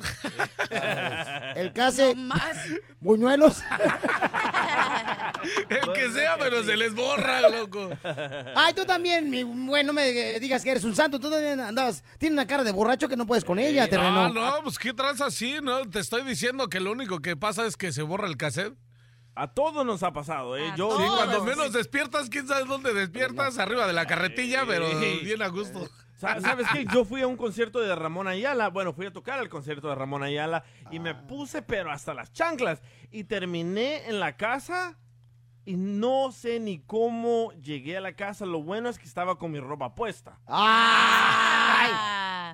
(laughs) El case. Buñuelos. (laughs) El que sea, pero se les borra, loco. Ay, tú también, mi bueno, me digas que eres un santo. Tú también andabas. Tienes una cara de borracho que no puedes con ella, terreno. Ah, no, pues qué tranza así, ¿no? Te estoy diciendo que lo único que pasa es que se borra el cassette. A todos nos ha pasado, ¿eh? Yo, Sí, cuando menos despiertas, quién sabe dónde despiertas, arriba de la carretilla, pero bien a gusto. (laughs) Sa- ¿Sabes qué? Yo fui a un concierto de Ramón Ayala. Bueno, fui a tocar al concierto de Ramón Ayala y me puse, pero hasta las chanclas. Y terminé en la casa y no sé ni cómo llegué a la casa. Lo bueno es que estaba con mi ropa puesta. ¡Ay!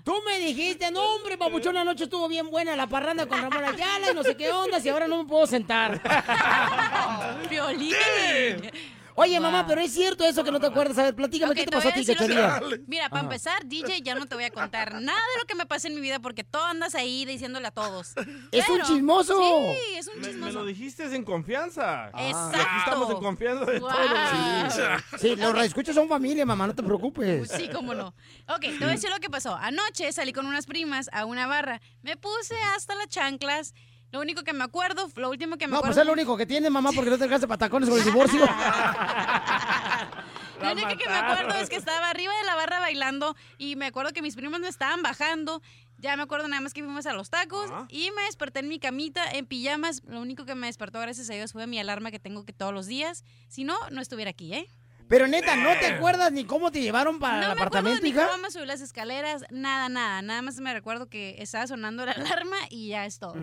Tú me dijiste, no, hombre, papuchón, la noche estuvo bien buena la parranda con Ramón Ayala y no sé qué onda, y ahora no me puedo sentar. (laughs) Violín. Oye, mamá, pero es cierto eso que no te acuerdas. A ver, platícame, ¿qué te pasó a ti, cachanilla? Mira, para Ajá. empezar, DJ, ya no te voy a contar nada de lo que me pasa en mi vida porque todo andas ahí diciéndole a todos. (laughs) ¡Es un chismoso! Sí, es un Me, me chismoso. lo dijiste en confianza. Exacto. Y aquí estamos en confianza de Wow. todo. Sí, los escuchas son familia, mamá, no te preocupes. Sí, cómo no. Ok, te voy a decir lo que pasó. Anoche salí con unas primas a una barra. Me puse hasta las chanclas. Lo único que me acuerdo, lo último que me No, acuerdo. pues es lo único que tienes, mamá, porque no te dejaste patacones con el divorcio. (laughs) Lo único que me acuerdo es que estaba arriba de la barra bailando y me acuerdo que mis primas me estaban bajando. Ya me acuerdo nada más que fuimos a los tacos y me desperté en mi camita en pijamas. Lo único que me despertó, gracias a Dios, fue mi alarma que tengo que todos los días. Si no, no estuviera aquí, ¿eh? Pero neta, ¿no te acuerdas ni cómo te llevaron para no el me acuerdo apartamento, ni hija? cómo me subí las escaleras, nada, nada. Nada más me recuerdo que estaba sonando la (laughs) alarma y ya es todo.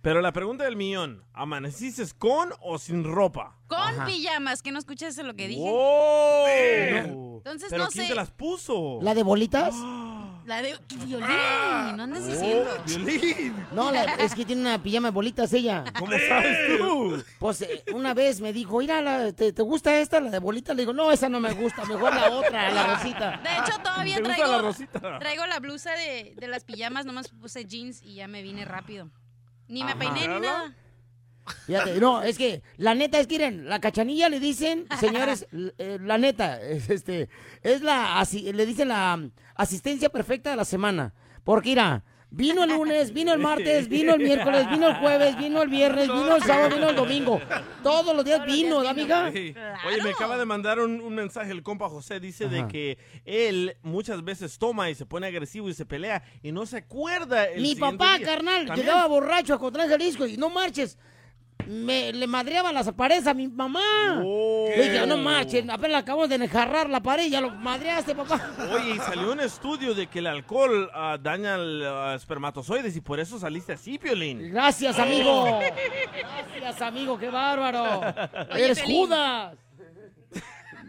Pero la pregunta del millón, ¿amaneciste con o sin ropa? Con pijamas, que no escuchaste lo que dije. ¡Oh! Entonces, ¿Pero no quién sé. te las puso? ¿La de bolitas? La de violín, no andas Oh, diciendo. Violín. No, la- es que tiene una pijama de bolitas ella. ¿Cómo sabes tú? Pues eh, una vez me dijo, mira, la- ¿te, te gusta esta, la de bolitas? Le digo, no, esa no me gusta, mejor la otra, la (laughs) rosita. De hecho, todavía ¿Te gusta traigo, la rosita? traigo la blusa de, de las pijamas, nomás puse jeans y ya me vine rápido. Ni me Ajá. peiné ni nada. Fíjate, no, es que la neta es que miren, la cachanilla le dicen, señores, (laughs) eh, la neta, es, este, es la, asi- le dicen la asistencia perfecta de la semana. Porque mira, vino el lunes, (laughs) vino el martes, vino el miércoles, vino el jueves, vino el viernes, vino el sábado, vino el (laughs) domingo. Todos los días vino, ¿da, amiga? Sí. Oye, me acaba de mandar un, un mensaje el compa José. Dice de que él muchas veces toma y se pone agresivo y se pelea y no se acuerda. el Mi papá, día. carnal, ¿También? llegaba borracho a Cotlán Jalisco y no marches. Me, le madreaba las paredes a mi mamá. Le dije, no marches, apenas acabamos de enjarrar la pared, ya lo madreaste, papá. Oye, y salió un estudio de que el alcohol ah, daña al ah, espermatozoides y por eso saliste así, Piolín. Gracias, amigo. (laughs) Gracias, amigo, qué bárbaro. (laughs) Oye, Eres Piolín. Judas.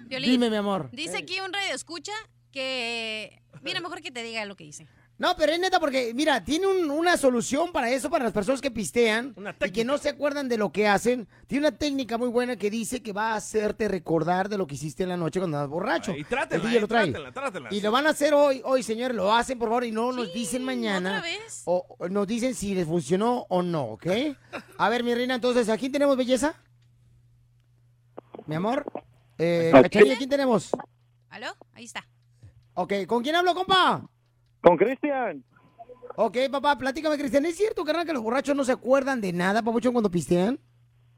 Dime, mi amor. Dice aquí un radio escucha que. Mira, mejor que te diga lo que dice. No, pero es neta porque, mira, tiene un- una solución para eso, para las personas que pistean y que no se acuerdan de lo que hacen. Tiene una técnica muy buena que dice que va a hacerte recordar de lo que hiciste en la noche cuando andas borracho. Y trátela, eh, lo trae. trátela, trátela. Y lo van a hacer hoy, hoy, señores, lo hacen, por favor, y no nos dicen mañana. O, o nos dicen si les funcionó o no, ¿ok? A ver, mi reina, entonces, ¿a quién tenemos belleza? Mi amor. Eh, ¿A? ¿quién tenemos? ¿Aló? Ahí está. Ok, ¿con quién hablo, compa? Con Cristian. Ok, papá, platícame, Cristian. ¿Es cierto, carnal, que los borrachos no se acuerdan de nada, papuchón, cuando pistean?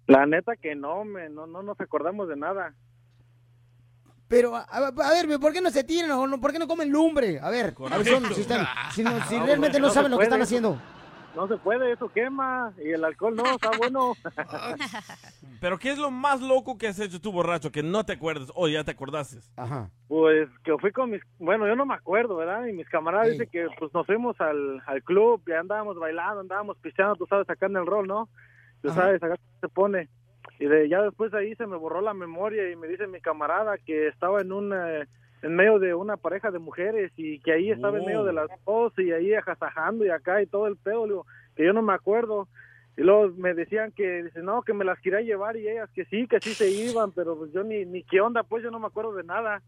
La neta que no, me, no, no nos acordamos de nada. Pero, a, a- a ver, ¿por qué no se tiran o no? ¿Por qué no comen lumbre? A ver, a ver, son- si, están- si no- si No, realmente no saben lo que están haciendo. No se puede, eso quema. Y el alcohol no, está bueno. (laughs) Pero ¿qué es lo más loco que has hecho tú, borracho, que no te acuerdas? O ya te acordaste. Ajá. Pues que fui con mis, bueno, yo no me acuerdo, ¿verdad? Y mis camaradas dicen que pues nos fuimos al, al club, y andábamos bailando, andábamos pisteando, tú sabes, sacando el rol, ¿no? Tú Ajá. sabes, acá se pone. Y de, ya después ahí se me borró la memoria y me dice mi camarada que estaba en un, eh, en medio de una pareja de mujeres y que ahí estaba en medio de las dos y ahí ajasajando y acá y todo el pedo, digo, que yo no me acuerdo. Y luego me decían que, dice, no, que me las quería llevar y ellas que sí, que sí se iban, pero pues yo ni, ni qué onda, pues yo no me acuerdo de nada.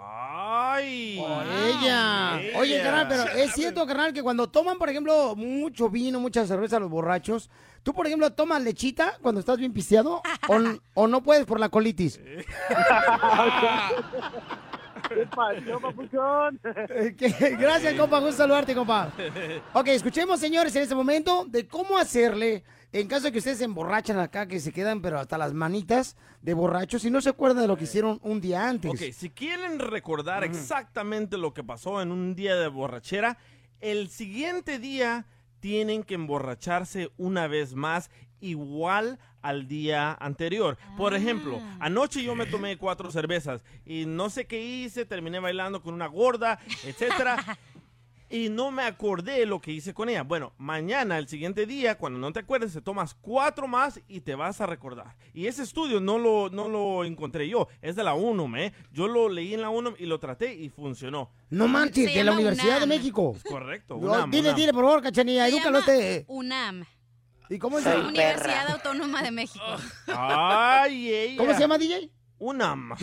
¡Ay! ella. Oye, carnal, pero es cierto, carnal, que cuando toman, por ejemplo, mucho vino, mucha cerveza los borrachos, tú, por ejemplo, tomas lechita cuando estás bien pisteado o, (laughs) o no puedes por la colitis. (laughs) ¿Qué pasó, papuchón? Que- Gracias, compa. Gusto saludarte, compa. Ok, escuchemos, señores, en este momento de cómo hacerle en caso de que ustedes se emborrachan acá, que se quedan, pero hasta las manitas de borrachos y no se acuerdan de lo que hicieron un día antes. Ok, si quieren recordar exactamente lo que pasó en un día de borrachera, el siguiente día tienen que emborracharse una vez más igual al día anterior. Por ejemplo, anoche yo me tomé cuatro cervezas y no sé qué hice, terminé bailando con una gorda, etcétera. (laughs) Y no me acordé lo que hice con ella. Bueno, mañana, el siguiente día, cuando no te acuerdes, te tomas cuatro más y te vas a recordar. Y ese estudio no lo, no lo encontré yo, es de la UNUM, ¿eh? Yo lo leí en la UNUM y lo traté y funcionó. No manches, de la Universidad de. México. Correcto. No, UNAM, dile, UNAM. dile, por favor, cachanilla, edúcalo. UNAM. ¿Y cómo se Universidad Autónoma de México. Ay, ella. ¿Cómo se llama, DJ? UNAM. (laughs)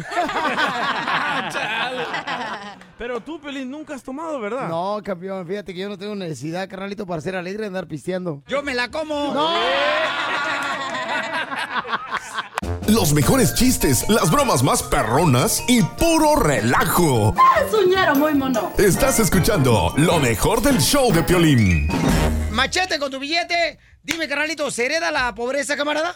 Pero tú, Pelín, nunca has tomado, ¿verdad? No, campeón, fíjate que yo no tengo necesidad, carnalito, para ser alegre de andar pisteando. ¡Yo me la como! ¡No! (laughs) Los mejores chistes, las bromas más perronas y puro relajo. Es un ñero muy mono. Estás escuchando lo mejor del show de Piolín. Machete con tu billete. Dime, carnalito, ¿se hereda la pobreza, camarada?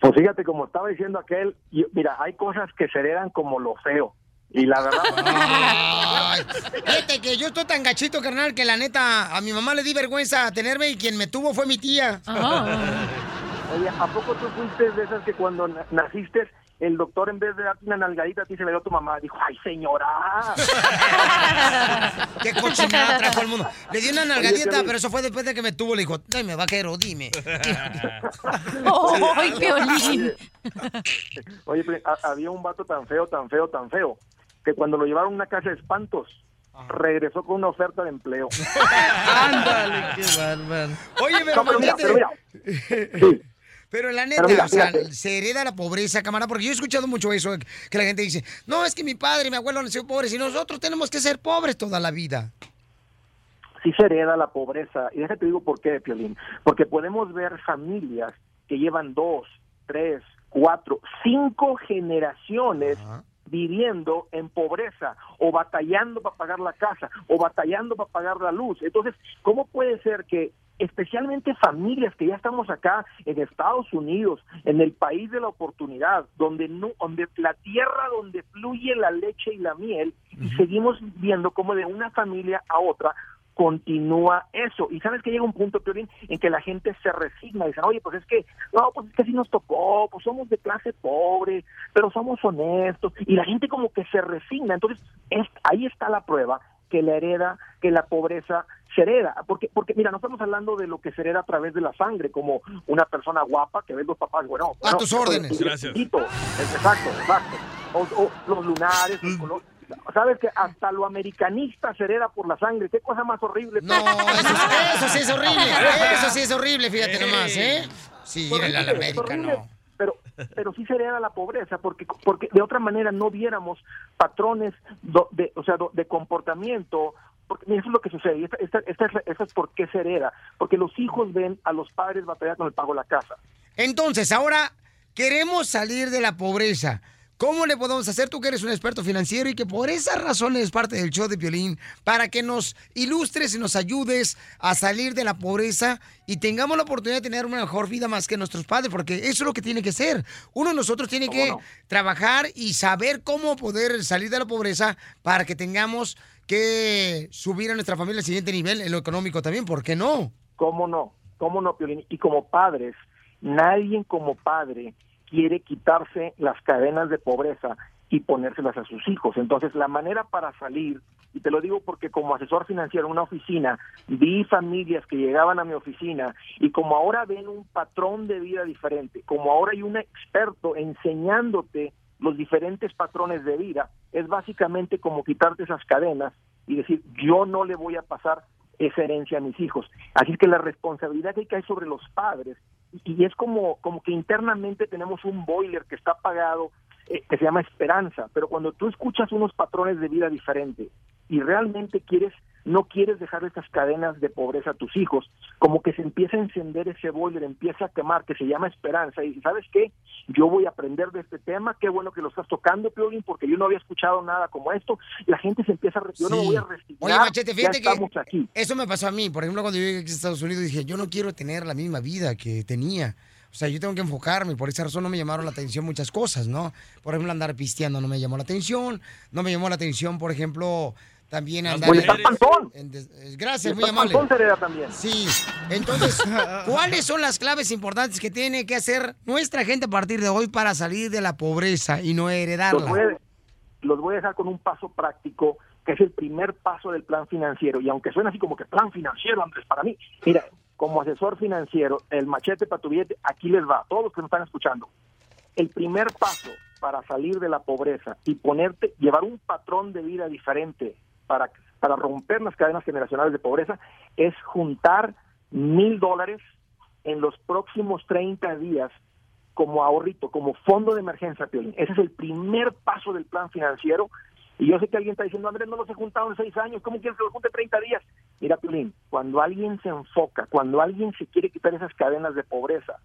Pues fíjate, como estaba diciendo aquel, yo- mira, hay cosas que se heredan como lo feo. Y la verdad, (laughs) Ay, fíjate que yo estoy tan gachito, carnal, que la neta, a mi mamá le di vergüenza tenerme y quien me tuvo fue mi tía. (laughs) oye, ¿a poco tú fuiste de esas que cuando na- naciste, el doctor en vez de darte una nalgadita a ti se le dio a tu mamá? Dijo, ¡ay, señora! (laughs) Qué cochinada trajo al mundo. Le di una Oye, nalgadita, pero eso fue después de que me tuvo. Le dijo, dime, vaquero, dime. ¡Ay, (laughs) Piolín! Oye, ha- había un vato tan feo, tan feo, tan feo, que cuando lo llevaron a una casa de espantos, regresó con una oferta de empleo. (laughs) Ándale, qué bárbaro. Oye, pero, No, pero mira, machete. pero mira. Pero la neta, Pero mira, o sea, fíjate. se hereda la pobreza, camarada, porque yo he escuchado mucho eso, que la gente dice, no, es que mi padre y mi abuelo han sido pobres y nosotros tenemos que ser pobres toda la vida. sí se hereda la pobreza. Y déjate digo por qué, Piolín. Porque podemos ver familias que llevan dos, tres, cuatro, cinco generaciones viviendo en pobreza o batallando para pagar la casa o batallando para pagar la luz. Entonces, ¿cómo puede ser que especialmente familias que ya estamos acá en Estados Unidos, en el país de la oportunidad, donde no, donde la tierra donde fluye la leche y la miel, y seguimos viendo como de una familia a otra continúa eso. Y sabes que llega un punto, Piolín, en que la gente se resigna y dice, oye, pues es que, no, pues es que así nos tocó, pues somos de clase pobre, pero somos honestos. Y la gente como que se resigna. Entonces, es, ahí está la prueba que la hereda, que la pobreza se hereda. Porque, porque mira, no estamos hablando de lo que se hereda a través de la sangre, como una persona guapa que ve los papás, bueno, A tus bueno, órdenes. Gracias. chiquito, Exacto, exacto. O, o los lunares, los colores. sabes que hasta lo americanista se hereda por la sangre. Qué cosa más horrible. No, eso, eso sí es horrible. Eso sí es horrible, fíjate nomás, ¿eh? Sí, ir al América, no. Pero, sí se hereda la pobreza, porque, porque de otra manera no viéramos patrones do- de, o sea, do- de comportamiento. Porque eso es lo que sucede. y Esta, esta, esta esta es por qué se hereda. Porque los hijos ven a los padres batallar con el pago de la casa. Entonces, ahora queremos salir de la pobreza. ¿Cómo le podemos hacer tú que eres un experto financiero y que por esa razón eres parte del show de Piolín para que nos ilustres y nos ayudes a salir de la pobreza y tengamos la oportunidad de tener una mejor vida más que nuestros padres? Porque eso es lo que tiene que ser. Uno de nosotros tiene que trabajar y saber cómo poder salir de la pobreza para que tengamos que subir a nuestra familia al siguiente nivel en lo económico también. ¿Por qué no? ¿Cómo no? ¿Cómo no, Piolín? Y como padres, nadie como padre quiere quitarse las cadenas de pobreza y ponérselas a sus hijos. Entonces, la manera para salir, y te lo digo porque como asesor financiero en una oficina, vi familias que llegaban a mi oficina y como ahora ven un patrón de vida diferente, como ahora hay un experto enseñándote los diferentes patrones de vida, es básicamente como quitarte esas cadenas y decir, yo no le voy a pasar esa herencia a mis hijos. Así que la responsabilidad que cae sobre los padres, y es como, como que internamente tenemos un boiler que está apagado, eh, que se llama esperanza, pero cuando tú escuchas unos patrones de vida diferentes y realmente quieres, no quieres dejar estas cadenas de pobreza a tus hijos, como que se empieza a encender ese boiler, empieza a quemar, que se llama esperanza, y ¿sabes qué? Yo voy a aprender de este tema, qué bueno que lo estás tocando, Piolín, porque yo no había escuchado nada como esto, la gente se empieza a, re- yo no voy a resignar, Oye, Machete, ya fíjate que estamos aquí. eso me pasó a mí. Por ejemplo, cuando yo llegué aquí a Estados Unidos, dije, yo no quiero tener la misma vida que tenía. O sea, yo tengo que enfocarme. Por esa razón no me llamaron la atención muchas cosas, ¿no? Por ejemplo, andar pisteando no me llamó la atención. No me llamó la atención, por ejemplo, también andar... Oye, estás panzón. en des- eh, Gracias, muy amable. también. Sí. Entonces, (laughs) ¿cuáles son las claves importantes que tiene que hacer nuestra gente a partir de hoy para salir de la pobreza y no los heredarla? voy, a, los voy a dejar con un paso práctico que es el primer paso del plan financiero y aunque suena así como que plan financiero Andrés para mí mira como asesor financiero el machete para tu billete aquí les va a todos los que nos están escuchando el primer paso para salir de la pobreza y ponerte llevar un patrón de vida diferente para para romper las cadenas generacionales de pobreza es juntar mil dólares en los próximos 30 días como ahorrito, como fondo de emergencia, Piolín. Ese es el primer paso del plan financiero. Y yo sé que alguien está diciendo, Andrés, no los he juntado en seis años, ¿cómo quieres que los junte 30 días? Mira, Piolín, cuando alguien se enfoca, cuando alguien se quiere quitar esas cadenas de pobreza,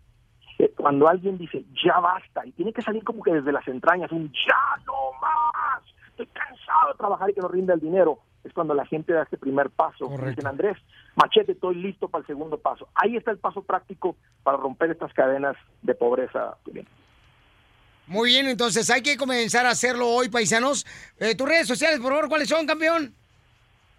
eh, cuando alguien dice, ya basta, y tiene que salir como que desde las entrañas, un ya no más, estoy cansado de trabajar y que no rinda el dinero, es cuando la gente da este primer paso. Dicen, Andrés, machete, estoy listo para el segundo paso. Ahí está el paso práctico para romper estas cadenas de pobreza. Piolín. Muy bien, entonces hay que comenzar a hacerlo hoy, paisanos. Eh, tus redes sociales, por favor, ¿cuáles son, campeón?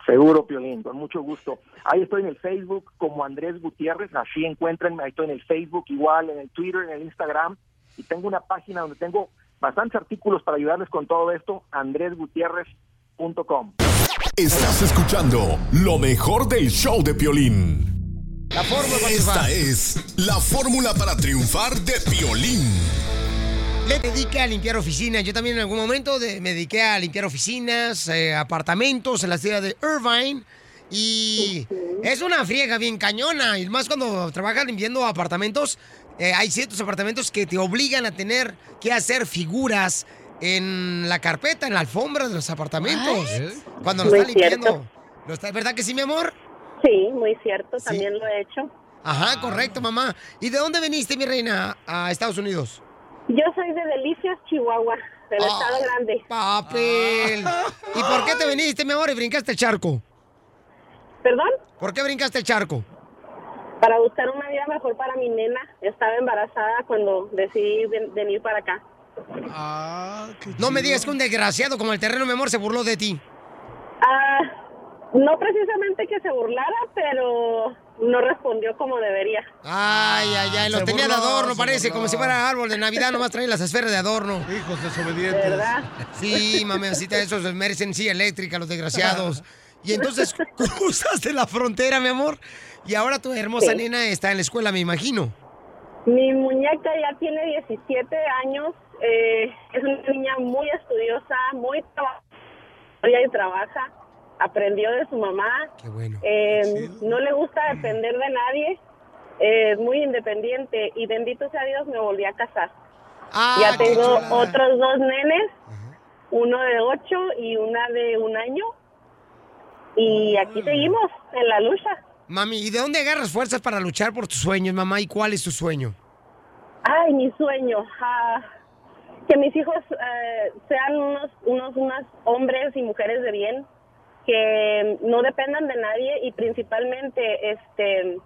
Seguro, Piolín, con mucho gusto. Ahí estoy en el Facebook como Andrés Gutiérrez, así encuéntrenme, ahí estoy en el Facebook igual, en el Twitter, en el Instagram, y tengo una página donde tengo bastantes artículos para ayudarles con todo esto, andresgutierrez.com. Estás escuchando lo mejor del show de Piolín. La fórmula para Esta es la fórmula para triunfar de Piolín. Le dediqué a limpiar oficinas. Yo también en algún momento de- me dediqué a limpiar oficinas, eh, apartamentos en la ciudad de Irvine. Y es una friega bien cañona. Y más cuando trabajas limpiando apartamentos, eh, hay ciertos apartamentos que te obligan a tener que hacer figuras en la carpeta, en la alfombra de los apartamentos. Cuando lo Muy limpiando. cierto. ¿Lo está- ¿Verdad que sí, mi amor? Sí, muy cierto, también lo he hecho. Ajá, correcto, mamá. ¿Y de dónde viniste, mi reina, a Estados Unidos? Yo soy de Delicias, Chihuahua, del estado grande. Papel. ¿Y por qué te viniste, mi amor, y brincaste el charco? ¿Perdón? ¿Por qué brincaste el charco? Para buscar una vida mejor para mi nena. Estaba embarazada cuando decidí ven- venir para acá. No me digas que un desgraciado como el terreno, mi amor, se burló de ti. Ah, no precisamente que se burlara, pero no respondió como debería. Ay, ay, ay, Se tenía de adorno, parece, burló. como si fuera árbol de Navidad, nomás trae las esferas de adorno. (laughs) Hijos desobedientes. ¿Verdad? Sí, mamacita, esos merecen silla eléctrica, los desgraciados. (laughs) Y entonces (laughs) cruzaste la frontera, mi amor, y ahora tu hermosa Sí. nena está en la escuela, me imagino. Mi muñeca ya tiene 17 años. eh, es una niña muy estudiosa, muy trabajadora. y trabaja. Aprendió de su mamá. Eh, no le gusta depender de nadie. Es muy independiente y bendito sea Dios me volví a casar. Ah, ya qué tengo otros dos nenes, uno de ocho y una de un año. Y aquí seguimos en la lucha. Mami, ¿y de dónde agarras fuerzas para luchar por tus sueños, mamá? ¿Y cuál es tu sueño? Ay, mi sueño. ah, que mis hijos eh, sean unos, unos, unos hombres y mujeres de bien, que no dependan de nadie y principalmente este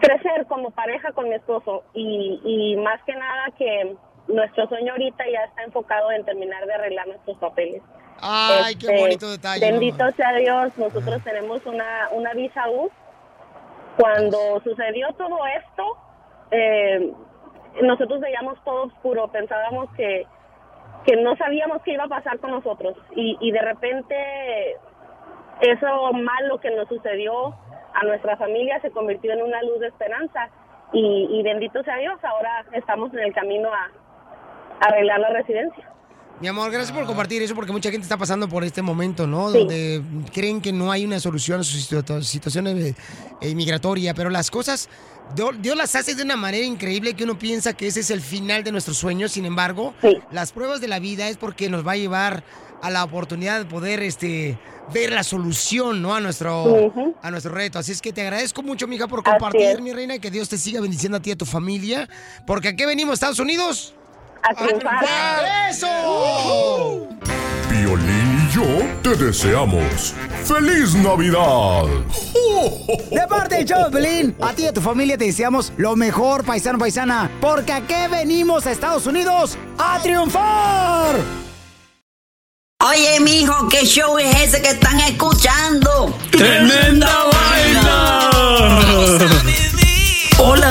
crecer como pareja con mi esposo y, y más que nada que nuestro sueño ahorita ya está enfocado en terminar de arreglar nuestros papeles. Ay, qué Este, bonito detalle. Bendito sea Dios, nosotros tenemos una, una visa U. Cuando sucedió todo esto, eh, nosotros veíamos todo oscuro, pensábamos que, que no sabíamos qué iba a pasar con nosotros y, y de repente eso malo que nos sucedió a nuestra familia se convirtió en una luz de esperanza y, y bendito sea Dios, ahora estamos en el camino a, a arreglar la residencia. Mi amor, gracias por compartir eso porque mucha gente está pasando por este momento, ¿no? Donde creen que no hay una solución a su situa- situación eh, eh, migratoria, pero las cosas, Dios, las hace de una manera increíble que uno piensa que ese es el final de nuestros sueños. Sin embargo, las pruebas de la vida es porque nos va a llevar a la oportunidad de poder este, ver la solución, ¿no? A nuestro, Ujú. a nuestro reto. Así es que te agradezco mucho, mija, por compartir, mi reina, y que Dios te siga bendiciendo a ti y a tu familia. Porque aquí venimos, Estados Unidos. A triunfar. ¡Eso! Piolín y yo te deseamos ¡Feliz Navidad! De parte de Pelín, a ti y a tu familia te deseamos lo mejor, paisano, paisana, porque aquí venimos a Estados Unidos a triunfar. Oye, mijo, ¿qué show es ese que están escuchando? ¡Tremenda